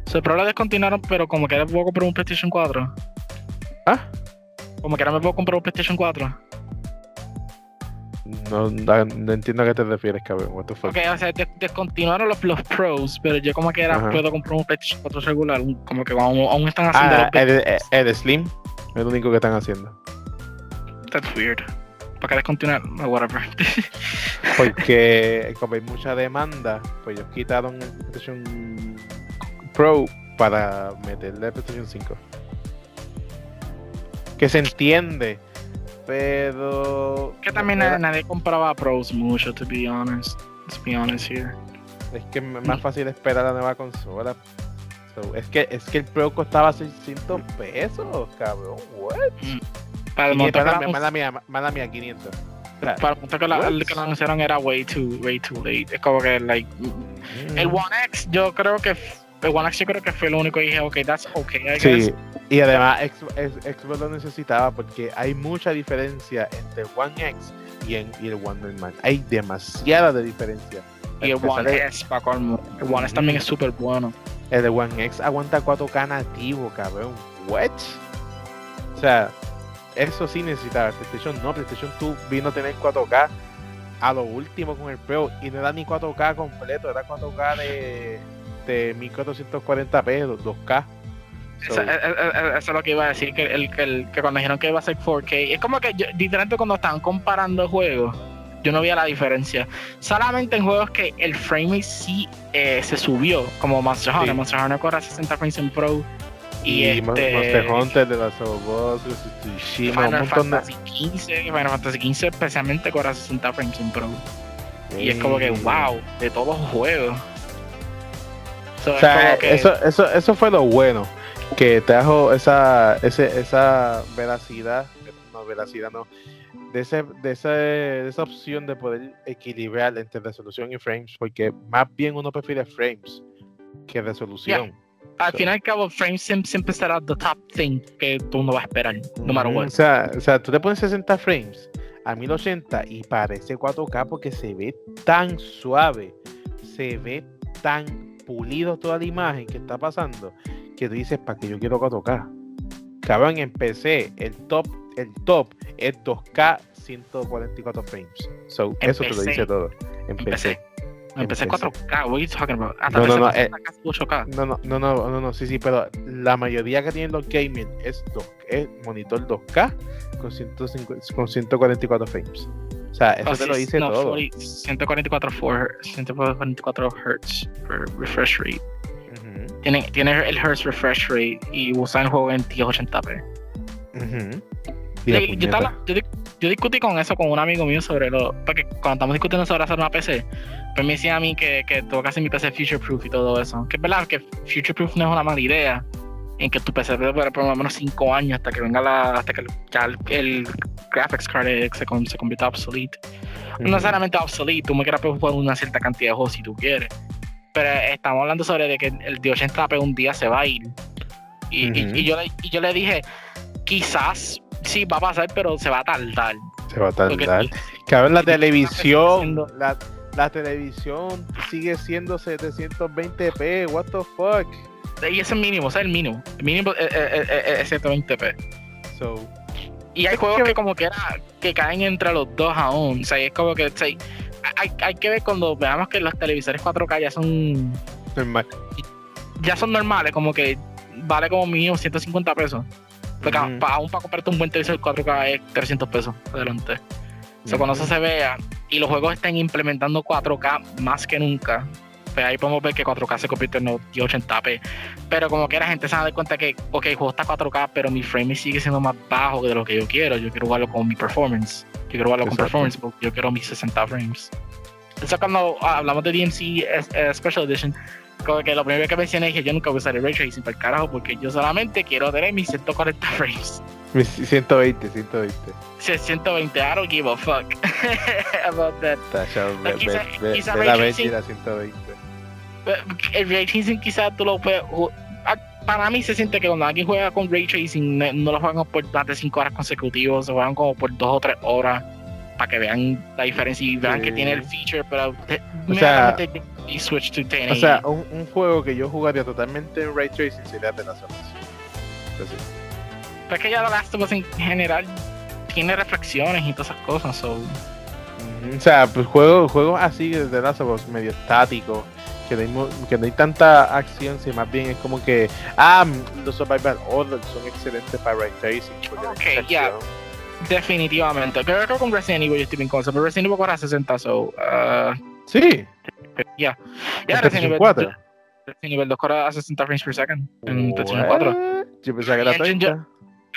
So, el Pro lo descontinuaron, pero como que ahora puedo comprar un PlayStation 4. ¿Ah? Como que ahora me puedo comprar un PlayStation 4. No, entiendo a qué te refieres, cabrón. What the fuck? Ok, o sea, des- descontinuaron los, los Pros, pero yo como que Ajá. puedo comprar un PlayStation 4 regular. Como que aún, aún están haciendo Ah, los el, el- el Slim es lo único que están haciendo. That's weird. ¿Para qué descontinuar? No, whatever. Porque como hay mucha demanda, pues ellos quitaron el PlayStation Pro para meterle el PlayStation 5. Que se entiende, pero que también nadie, nadie compraba Pros mucho, to be honest. Let's be honest here. es que es más fácil esperar la nueva consola. So, es que es que el Pro costaba 600 pesos, cabrón. What? Para el 500, monto que mala, la- mía, mala mía, mala mía, 500. O sea, para el punto que la, el que anunciaron era way too, way too late. Es como que, like, mm. el One X, yo creo que, el One X yo creo que fue lo único que dije, ok, that's okay, I guess. Sí, y además Xbox, lo necesitaba porque hay mucha diferencia entre el One X y, en- y el One normal. Hay demasiada de diferencia. Y el One S, para colmo. El One S también es súper bueno. El de One X aguanta 4K nativo, cabrón. What? O sea, eso sí necesitaba. PlayStation no, PlayStation 2 vino a tener 4K a lo último con el Pro y no era ni 4K completo, era 4K de, de 1440p, 2K. So, eh, eh, eh, eso es lo que iba a decir, que, el, que, el- que cuando dijeron que iba a ser 4K, es como que yo, diferente cuando estaban comparando juegos, yo no veía la diferencia. Solamente en juegos que el frame sí eh, se subió, como Monster Hunter. Sí. Monster Hunter corre a 60 frames en Pro. Y, y este, Monster Hunter, de las Us, Tsushima, un Final montón de. Fantasy XV, Final Fantasy XV especialmente corre a 60 frames en Pro. Y es como que, wow, de todos los juegos. So, O sea, que- eso, eso, eso fue lo bueno, que trajo esa, ese, esa veracidad, no veracidad, no, de, ese, de, ese, de esa opción de poder equilibrar entre resolución y frames, porque más bien uno prefiere frames que resolución. al final y al cabo, frame sim siempre será the top thing que tú no vas a esperar, no matter what. O sea, o sea, tú le pones 60 frames a 1080 y parece 4K porque se ve tan suave, se ve tan pulido toda la imagen que está pasando, que tú dices, ¿para qué yo quiero 4K? Cabrón, en PC, el top, el top es 2K 144 frames. So, eso te lo dice todo. En. PC. Empecé En PC. 4K, what are you talking about? Hasta No, no, no, 360 casi 8K. No, no, no, no, no, no, sí, sí, pero la mayoría que tienen los gaming es, 2, es monitor 2K con, 150 con 144 frames. O sea, eso Oh, te sí, lo dice no, todo. 40 144 for, 144 Hz refresh rate. Tiene, tiene el Hertz refresh rate y usa el juego en 1080p. ujú. Y Yo, yo estaba- yo yo discutí con eso con un amigo mío sobre lo. Porque cuando estamos discutiendo sobre hacer una PC, pues me decía a mí que, que tengo que hacer mi PC future proof y todo eso. Que es verdad que future proof no es una mala idea. En que tu PC debe durar por lo menos 5 años hasta que venga la. hasta que ya el, el graphics card se, con- se convierta obsolete. Ujú. No necesariamente obsolete, tú me quieras jugar una cierta cantidad de juegos si tú quieres. Pero estamos hablando sobre de que el de 80p un día se va a ir. Y, yo, le, y yo le dije, quizás sí va a pasar, pero se va a tardar. Se va a Porque tardar. Cabrón, la porque televisión, la, la televisión sigue siendo 720p, what the fuck. Y ese es el mínimo, ese es el mínimo. El mínimo es, es- es- es 120p. So, Y hay juegos que como que era, que caen entre los dos aún. O sea, es como que o sea, hay, hay que ver cuando veamos que los televisores 4K ya son Normal. ya son normales, como que vale como mínimo 150 pesos. Porque pa- aún para comprarte un buen televisor 4K es 300 pesos adelante. O sea, cuando eso se vea y los juegos estén implementando 4K más que nunca, pues ahí podemos ver que 4K se convierte en 1080p. Pero como que la gente se da cuenta que, ok, el juego está 4K, pero mi frame sigue siendo más bajo de lo que yo quiero. Yo quiero jugarlo con mi performance. Yo quiero jugarlo con Exacto. performance porque yo quiero mis 60 frames. Eso cuando ah, hablamos de DMC Special Edition, como que lo primero que mencioné es que yo nunca voy a usar el Ray Tracing para el carajo porque yo solamente quiero tener mis 140 frames. Mis 120, 120. Si es 120, I don't give a fuck about that. Pero quizá- quizá Ray la Tracing- Benji a 120. El Ray Tracing quizás tú lo puedes... ah, Para mí se siente que cuando alguien juega con Ray Tracing no, lo juegan por más de 5 horas consecutivas, se juegan como por 2 o 3 horas para que vean la diferencia y vean que tiene el feature, pero O sea- y switch to 1080. O sea, un, un juego que yo jugaría totalmente en Ray Tracing sería The Last of Us. Pero es que ya The Last of Us en general tiene reflexiones y todas esas cosas, so... o sea, pues juegos juegos así de The Last of Us medio estáticos, que no, hay, que no hay tanta acción, si más bien es como que, ah, los Survival Horror son excelentes para Ray Tracing. Ok, ya. Definitivamente. Creo que con Resident Evil yo estoy bien con eso, pero Resident Evil corre a 60, so... uh, Sí, Ya, ya Resident PlayStation Evil 4. Resident Evil 2 corre a 60 frames per second en PlayStation 4. What? Yo pensaba que era Y Engine 30.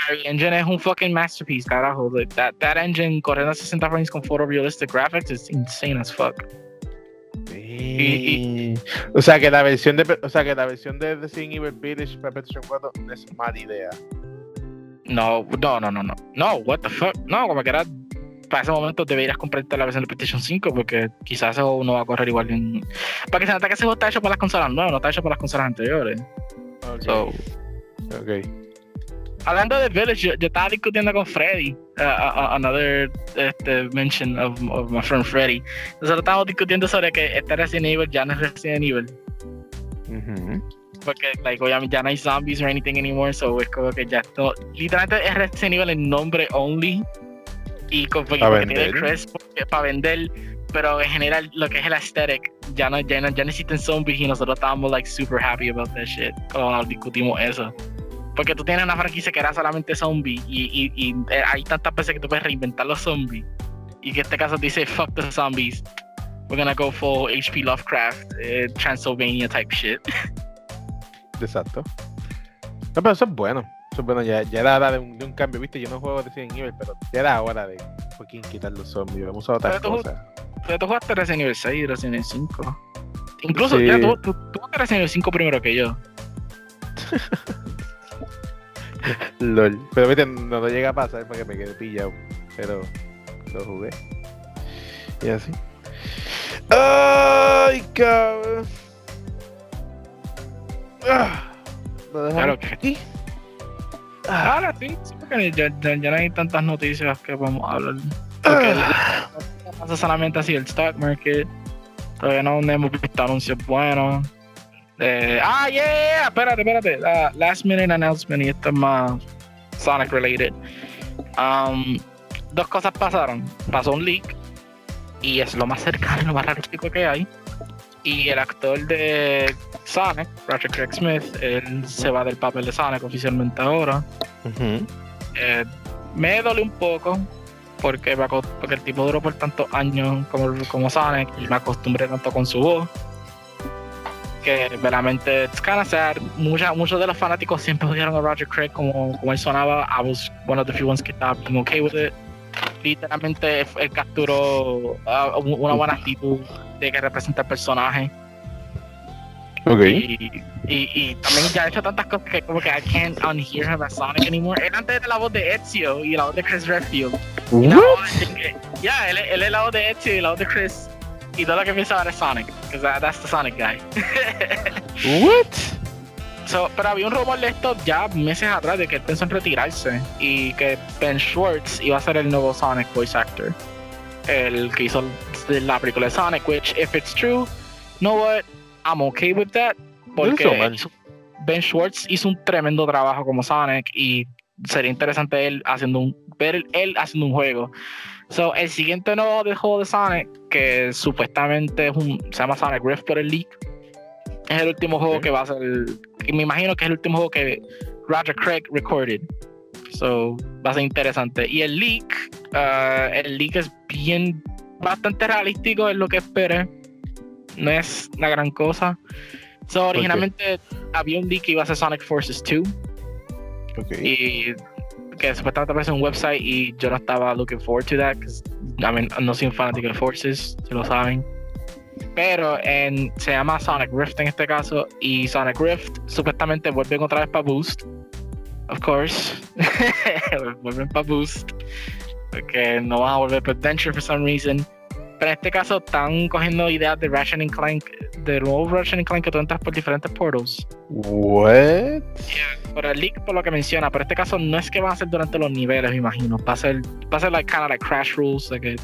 El engine es un fucking masterpiece, carajo. Like, that, that engine corriendo a 60 frames con photorealistic graphics is insane as fuck. Sí. O sea que la versión de o sea que la versión de Resident Evil Village para PlayStation 4 no es mala idea. No, no, no, no, no. No, what the fuck. No, como que era. Para ese momento deberías comprarte la versión de PlayStation 5 porque quizás ese juego no va a correr igual en. Para que se nota que ese juego está hecho para las consolas nuevas, no está hecho para las consolas anteriores. Okay. So, okay. Hablando de Village, yo, yo estaba discutiendo con Freddy, uh, uh, another este, mention of, of my friend Freddy. Nosotros estábamos discutiendo sobre que este Resident Evil ya no es Resident Evil. Porque, like, obviamente ya no hay zombies or anything anymore, so es como que ya esto, literalmente es Resident Evil en nombre only. Y con, porque, tiene el vender. crest para vender, pero en general lo que es el aesthetic, ya no, ya no, ya no existen zombies y nosotros estábamos, like, super happy about that shit cuando discutimos eso. Porque tú tienes una franquicia que era solamente zombie y, y, y eh, hay tantas veces que tú puedes reinventar los zombies. Y que en este caso dice, fuck the zombies. We're gonna go full HP Lovecraft, eh, Transylvania type shit. Exacto. No, pero eso es bueno. Eso es bueno, ya, ya era hora de un, de un cambio, viste, yo no juego Resident Evil, pero ya era hora de fucking quitar los zombies, vamos a otras Pero tú- cosas. Pero tú jugaste Resident Evil 6 y Resident Evil 5. Incluso, Sí. ya, tú, tú, tú jugaste Resident Evil 5 primero que yo. LOL. Pero viste, no lo llega a pasar porque me quedé pillado. Pero lo jugué. Y así. ¡Ay, cabrón! Ah, ¿Lo dejamos Claro aquí? Ah, Ahora sí, sí, porque ya, ya- ya no hay tantas noticias que podemos hablar. Porque ah. pasa solamente así el stock market. Todavía no hemos visto anuncios buenos. Eh, ah, yeah, espérate, espérate. La- last minute announcement y esto es más Sonic related. Um, dos cosas pasaron. Pasó un leak y es lo más cercano, lo más realístico que hay. Y el actor de Sonic, Roger Craig Smith, él se va del papel de Sonic oficialmente ahora. Eh, me dolió un poco porque, me porque el tipo duró por tantos años como, como Sonic y me acostumbré tanto con su voz que kind of sad. Mucha, muchos de los fanáticos siempre odiaron a Roger Craig como, como él sonaba. I was one of the few ones que estaba okay with it. Literalmente él capturó ah, una buena actitud de que representa el personaje. Ok. Y, y, y también ya ha hecho tantas cosas que como que I can't unhear him as Sonic anymore. Él antes era la voz de Ezio y la voz de Chris Redfield. Ya, él, él es la voz de Ezio y la voz de Chris. Y todo lo que piensa ahora es Sonic. Because that, that's the Sonic guy. What? So, pero había un rumor de esto ya meses atrás de que él pensó en retirarse y que Ben Schwartz iba a ser el nuevo Sonic voice actor. El que hizo la película de Sonic, which if it's true, you know what? I'm okay with that. Porque Ben Schwartz hizo un tremendo trabajo como Sonic y sería interesante él haciendo un, ver él haciendo un juego. So, el siguiente nuevo de juego de Sonic, que supuestamente es un, se llama Sonic Rift por el leak, es el último juego que va a ser, me imagino que es el último juego que Roger Craig recorded. So, va a ser interesante. Y el leak, uh, el leak es bien, bastante realístico, es lo que esperé. No es una gran cosa. So, originalmente había un leak que iba a ser Sonic Forces 2. Y que supuestamente aparece un website y yo no estaba looking forward to that. I mean, no soy un fanático de Forces, si lo saben. Pero en, se llama Sonic Rift en este caso. Y Sonic Rift supuestamente vuelven otra vez para Boost. Of course. vuelven para Boost. Porque no van a volver para Adventure for some reason. Pero en este caso están cogiendo ideas de Ratchet Clank, de nuevo Ratchet Clank que tú entras por diferentes portals. What? por el leak, por lo que menciona, pero en este caso no es que van a ser durante los niveles, me imagino. Va a ser, va a ser like, kind of like Crash Rules, de que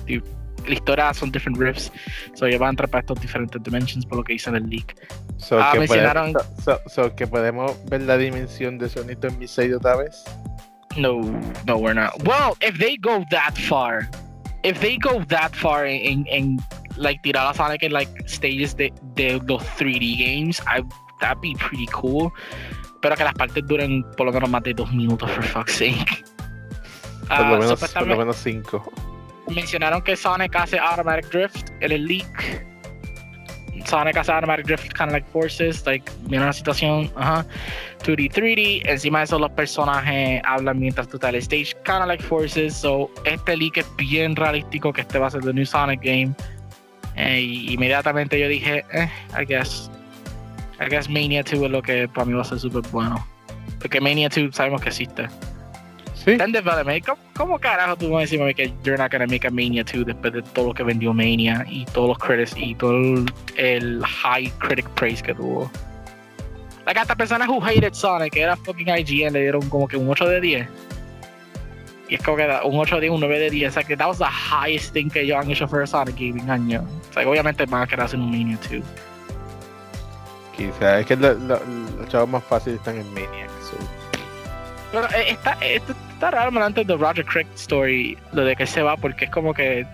la historia son different riffs, so ya van a entrar para estos diferentes dimensions, por lo que dice el leak. So, ah, que mencionaron... so, so, que podemos ver la dimensión de Sonito en mi 6 otra vez. No, no, we're not. Well, if they go that far, if they go that far in, in like tirar a Sonic in like stages de, de los 3D games, I, that'd be pretty cool. Pero que las partes duren por lo menos más de dos minutos, for fuck's sake. Por lo, uh, menos, por lo menos cinco. Mencionaron que Sonic hace automatic drift en el leak. Sonic hace automatic drift, kind of like forces, like, mira la situación, ajá. 2D, 3D. Encima de eso, los personajes hablan mientras tú estás en el stage, kind of like forces. So, este leak es bien realístico que este va a ser the new Sonic game. Eh, y inmediatamente yo dije, eh, I guess. I guess Mania 2 es lo que para mí va a ser súper bueno. Porque Mania 2 sabemos que existe. Sí. ¿Cómo, ¿Cómo carajo tú vas a decirme que you're not gonna make a Mania 2 después de todo lo que vendió Mania y todos los credits y todo el, high critic praise que tuvo? Like, hasta personas who hated Sonic, que era fucking IGN, le dieron como que un 8 de 10. Y es como que un 8 de 10, un 9 de 10. O sea, que that was the highest thing que ellos han hecho for Sonic game en año. O sea, obviamente van a querer hacer un Mania 2. Quizás, es que los chavos más fáciles están en Maniac. Pero eh, está, esto está raro antes de Roger Craig Story, lo de que se va, porque es como que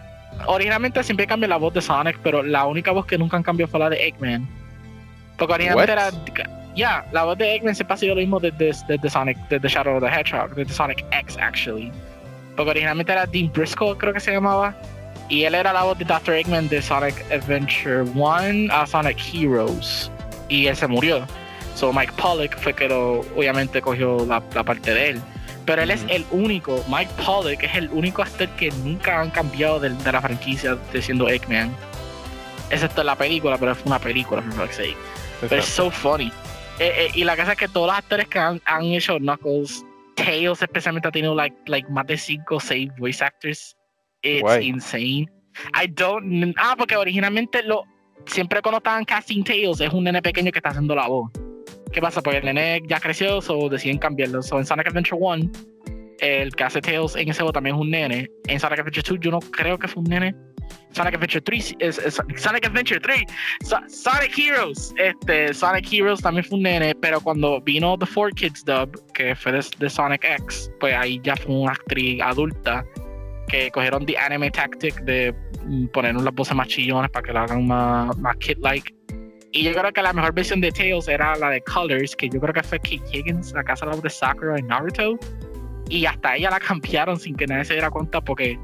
originalmente siempre cambia la voz de Sonic, pero la única voz que nunca cambió fue la de Eggman. Porque originalmente era. Ya, la voz de Eggman siempre ha sido lo mismo desde, desde Sonic, desde Shadow of the Hedgehog, desde Sonic X, actually. Porque originalmente era Dean Briscoe, creo que se llamaba. Y él era la voz de Dr. Eggman de Sonic Adventure 1 a Sonic Heroes y él se murió. So Mike Pollock fue que lo, obviamente cogió la, parte de él. Pero él es el único, Mike Pollock es el único actor que nunca han cambiado de, la franquicia de siendo Eggman. Excepto en la película, pero fue una película, por fuck's sake. Pero es so funny. Eh, eh, y la cosa es que todos los actores que han, hecho Knuckles, Tails especialmente ha tenido like, like más de 5 o 6 voice actors. It's insane. I don't. Ah, porque originalmente lo, siempre cuando estaban casting Tails es un nene pequeño que está haciendo la voz. ¿Qué pasa? Porque el nene ya creció, o deciden cambiarlo. So, en Sonic Adventure 1, el que hace Tails en ese voz también es un nene. En Sonic Adventure 2 yo no creo que fue un nene. Sonic Adventure 3 es, Sonic Adventure 3 Sonic Heroes este Sonic Heroes también fue un nene pero cuando vino The Four Kids dub que fue de, Sonic X pues ahí ya fue una actriz adulta que cogieron the anime tactic de Mm, poner las voces más chillones para que lo hagan más, más kid-like. Y yo creo que la mejor versión de Tails era la de Colors, que yo creo que fue Kate Higgins, la casa de Sakura en Naruto. Y hasta ella la cambiaron sin que nadie se diera cuenta porque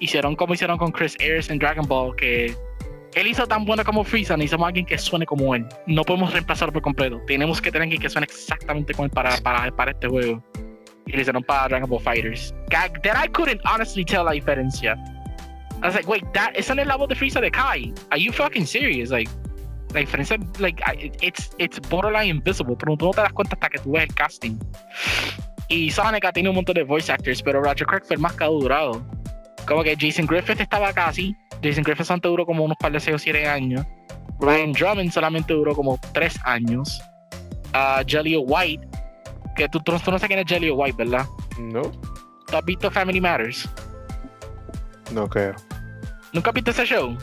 hicieron como hicieron con Chris Ayers en Dragon Ball, que él hizo tan bueno como Freeza, necesitamos a alguien que suene como él. No podemos reemplazarlo por completo. Tenemos que tener alguien que suene exactamente como él para, para, para este juego. Y le hicieron para Dragon Ball Fighters. That I couldn't honestly tell la diferencia. I was like, wait, that esa no es la de Frieza de Kai. Are you fucking serious? Like, la diferencia, like, it's, it's borderline invisible, pero tú no te das cuenta hasta que tú ves el casting. Y Sonic ha tenido un montón de voice actors, pero Roger Craig fue el más que ha durado. Como que Jason Griffith estaba casi. Jason Griffith solamente duró como unos par de 6 o 7 años. Ryan Drummond solamente duró como 3 años. Uh, Jelly White, que tú, tú, no sabes quién es Jelly White, ¿verdad? No. ¿Tú has visto Family Matters? No creo. ¿Nunca viste ese show?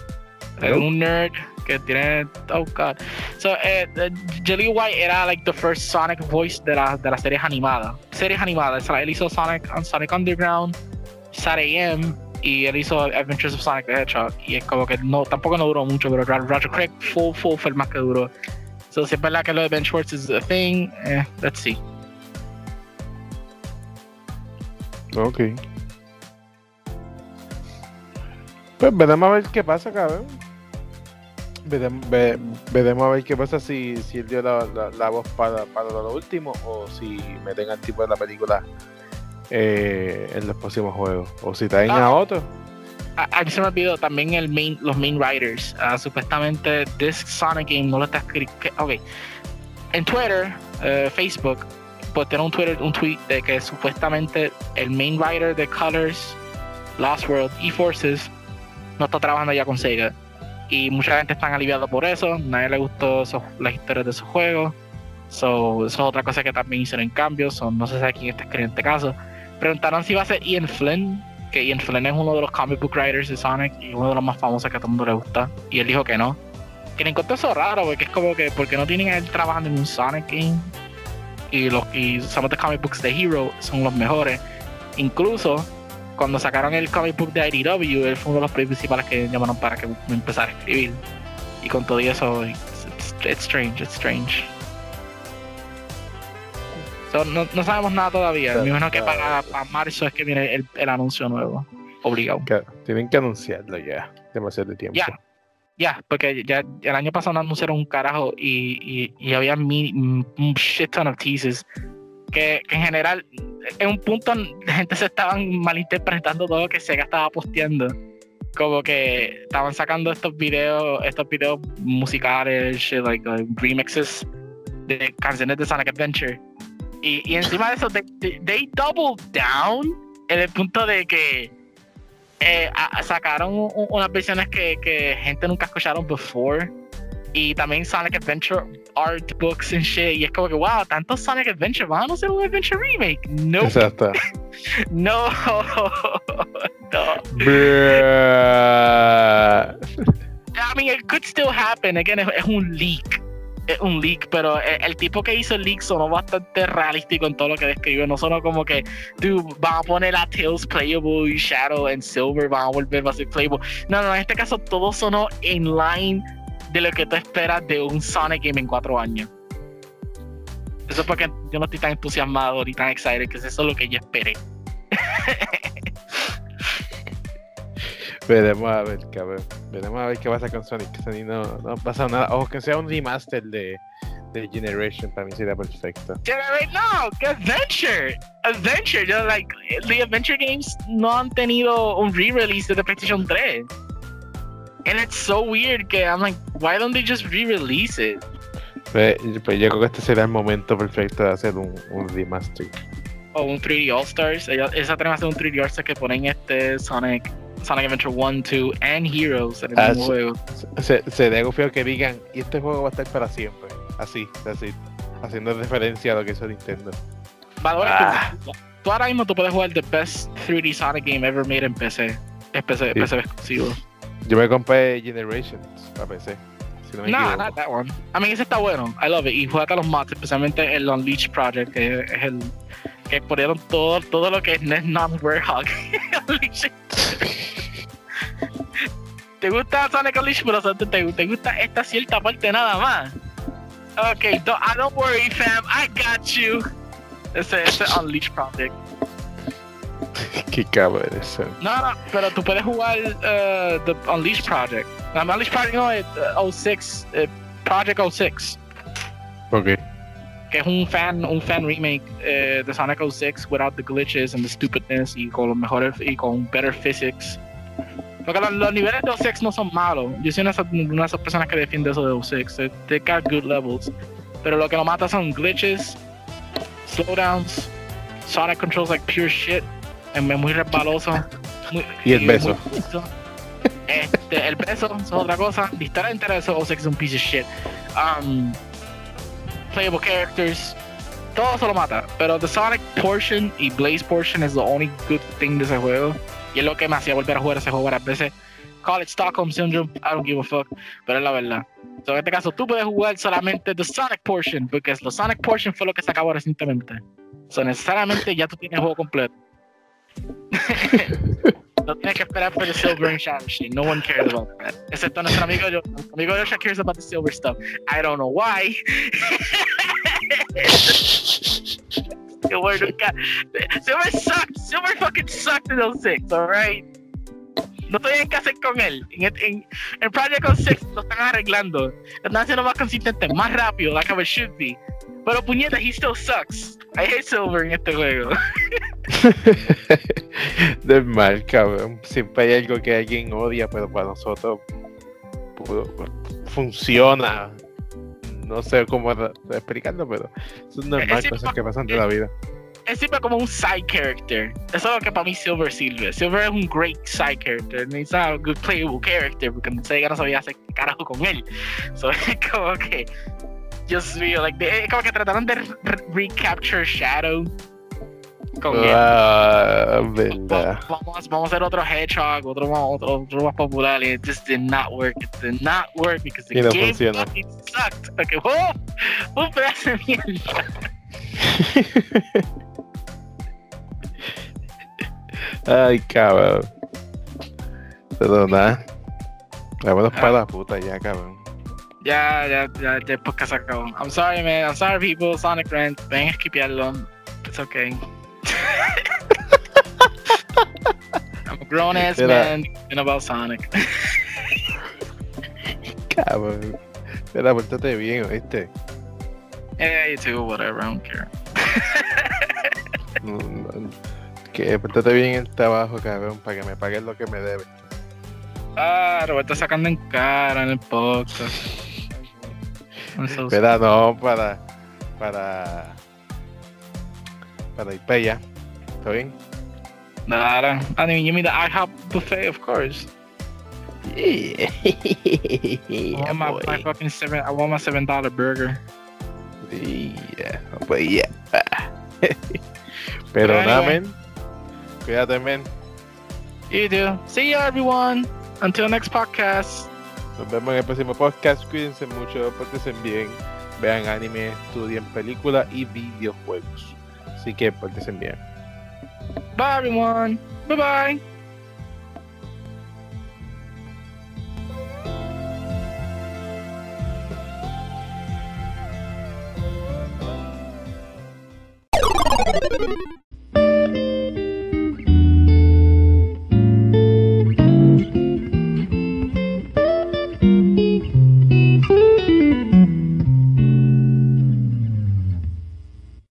Es un nerd que tiene. Oh god. So, eh, Jelly White era like the first Sonic voice de, la, de las series animadas. Series animadas. él hizo Sonic, Sonic Underground, Saturday AM y él hizo Adventures of Sonic the Hedgehog. Y es como que no, tampoco no duró mucho, pero Roger Craig full, full fue el más que duró. So, si es verdad que lo de Ben Schwartz is a thing, eh, let's see. Ok. Pues veremos a ver qué pasa, cabrón. Veremos, veremos a ver qué pasa si, si él dio la, la, voz para, para, lo último o si meten al tipo de la película eh, en los próximos juegos. O si traen ah, a otro. A, mí se me olvidó también el main, los main writers. Uh, supuestamente, this Sonic game no lo está escrito. Ok. En Twitter, uh, Facebook, pues tiene un Twitter, un tweet de que supuestamente el main writer de Colors, Lost World y Forces no está trabajando ya con Sega. Y mucha gente está aliviada por eso. Nadie le gustó las historias de esos juegos. So, eso es otra cosa que también hicieron cambios. no sé si quién está escribiendo en este caso. Preguntaron si iba a ser Ian Flynn, que Ian Flynn es uno de los comic book writers de Sonic y uno de los más famosos que a todo el mundo le gusta. Y él dijo que no. Que le encontró eso raro, porque es como que, porque no tienen a él trabajando en un Sonic game y los y some of the comic books de Hero son los mejores. Incluso cuando sacaron el comic book de IDW, él fue uno de los principales que llamaron para que empezara a escribir. Y con todo eso, it's, strange, it's strange. no, no, sabemos nada todavía. Me imagino que para, para, marzo es que viene el, el anuncio nuevo. Obligado. tienen que anunciarlo ya. Demasiado tiempo. Ya, ya, porque ya el año pasado anunciaron un carajo y, y, había un shit ton of teases. Que, en general, en un punto, la gente se estaban malinterpretando todo lo que Sega estaba posteando. Como que estaban sacando estos videos, estos videos musicales, shit, like, remixes de canciones de Sonic Adventure. Y, y encima de eso, they, they doubled down en el punto de que eh, sacaron unas versiones que, que gente nunca escucharon before. Y también Sonic Adventure art books and shit. Y es como que, wow, tanto Sonic Adventure, van a hacer un Adventure remake. No. Exacto. no. no. I mean, it could still happen. Again, es un leak un leak, pero el, tipo que hizo el leak sonó bastante realístico en todo lo que describió. No sonó como que, dude, van a poner a Tails playable y Shadow and Silver van a volver a ser playable. No, no, en este caso todo sonó en line de lo que tú esperas de un Sonic Game en cuatro años. Eso es porque yo no estoy tan entusiasmado ni tan excited, que es eso lo que yo esperé. Veremos a ver, cabrón. Veremos a ver qué pasa con Sonic. Sonic no, no pasa nada. O que sea un remaster de, de Generation, para mí sería perfecto. No, que Adventure. Adventure. Yo, like, the Adventure games no han tenido un re-release de PlayStation 3. And it's so weird que I'm like, why don't they just re-release it? Pues, pues, yo creo que este será el momento perfecto de hacer un, un remaster. O un 3D All Stars. Esa tenemos hacer un 3D All Stars que ponen este Sonic Sonic Adventure 1, 2 and Heroes en el ah, juego. Se, se feo que digan, y este juego va a estar para siempre. Así, así. Haciendo referencia a lo que hizo Nintendo. Ah. tú, ahora mismo tú puedes jugar the best 3D Sonic game ever made en PC. Es PC, PC exclusivo. Yo me compré Generations para PC. Si no, no not that one. I mean, ese está bueno. I love it. Y juega los mods, especialmente el Unleash Project, que es el que ponieron todo, todo lo que es non-Warhawk. ¿Te gusta Sonic Unleashed? Pero te, te gusta esta cierta parte nada más. Ok, don't, I don't worry, fam. I got you. Ese es Unleashed Project. Qué cabrón eso. No, no, pero tú puedes jugar uh, The Unleashed Project. No, Unleashed Project no es uh, 06, uh, Project 06. Ok. Que es un fan, un fan remake uh, de Sonic 06 without the glitches and the stupidness y con los mejores y con better physics. Porque los, niveles de O6 no son malos. Yo soy una, de esas personas que defiende eso de O6. They got good levels. Pero lo que lo mata son glitches, slowdowns, Sonic controls like pure shit. Es muy resbaloso. y el beso. este, el beso es otra cosa. La historia entera de O6 es un piece of shit. Um, playable characters. Todo se lo mata. Pero the Sonic portion y Blaze portion is the only good thing de ese juego y es lo que me hacía volver a jugar ese juego varias veces. Call it Stockholm Syndrome, I don't give a fuck, pero es la verdad. So, en este caso, tú puedes jugar solamente the Sonic Portion, porque the Sonic Portion fue lo que se acabó recientemente. So, necesariamente ya tú tienes el juego completo. no tienes que esperar por el Silver shit. No one cares about that. Excepto nuestro amigo yo. Nuestro amigo Joshua cares about the silver stuff. I don't know why. Silver nunca. Silver sucked. Silver fucking sucked in 06, alright? No en qué hacer con él. En, en, en Project 06 lo están arreglando. Lo están haciendo más consistente, más rápido, like how it should be. Pero puñeta, he still sucks. I hate Silver en este juego. de mal, cabrón. Siempre hay algo que alguien odia, pero para nosotros funciona. No sé cómo explicarlo, pero son normal cosas que pasan de la vida. Es siempre como un side character. Eso es lo que para mí Silver sirve. Silver es un great side character. He's not a good playable character porque Sega no sabía hacer carajo con él. So es como que. Dios mío, like, es como que trataron de recapture Shadow con ah, verdad. Vamos, vamos, a hacer otro Hedgehog, otro, otro, otro más popular, y it just did not work. It did not work because the no game funciona. sucked. Okay, oh, un pedazo de mierda. Ay, cabrón. Pero nada. Vámonos para la puta ya, cabrón. Ya, ya, ya, ya el podcast acabó. I'm sorry, man. I'm sorry, people. Sonic Rant. Ven a skipearlo. It's okay. I'm a grown ass man thinking about Sonic. Cabrón. Espera, pórtate bien, ¿oíste? Yeah, you too, whatever, I don't care. no, no, que pórtate bien el trabajo, cabrón, para que me paguen lo que me debe. Ah, Roberto sacando en cara en el podcast. Espera, no, para. Para. Para ir para ¿Está bien? Nada. I mean, you mean the IHOP buffet, of course. Yeah. I want my, my, fucking seven. I want my seven dollar burger. Yeah, but yeah. Pero nada, anyway. men. Cuídate, men. You do. See you, everyone. Until next podcast. Nos vemos en el próximo podcast. Cuídense mucho, pórtense bien. Vean anime, estudien películas y videojuegos. Así que pórtense bien. Bye, everyone. Bye bye.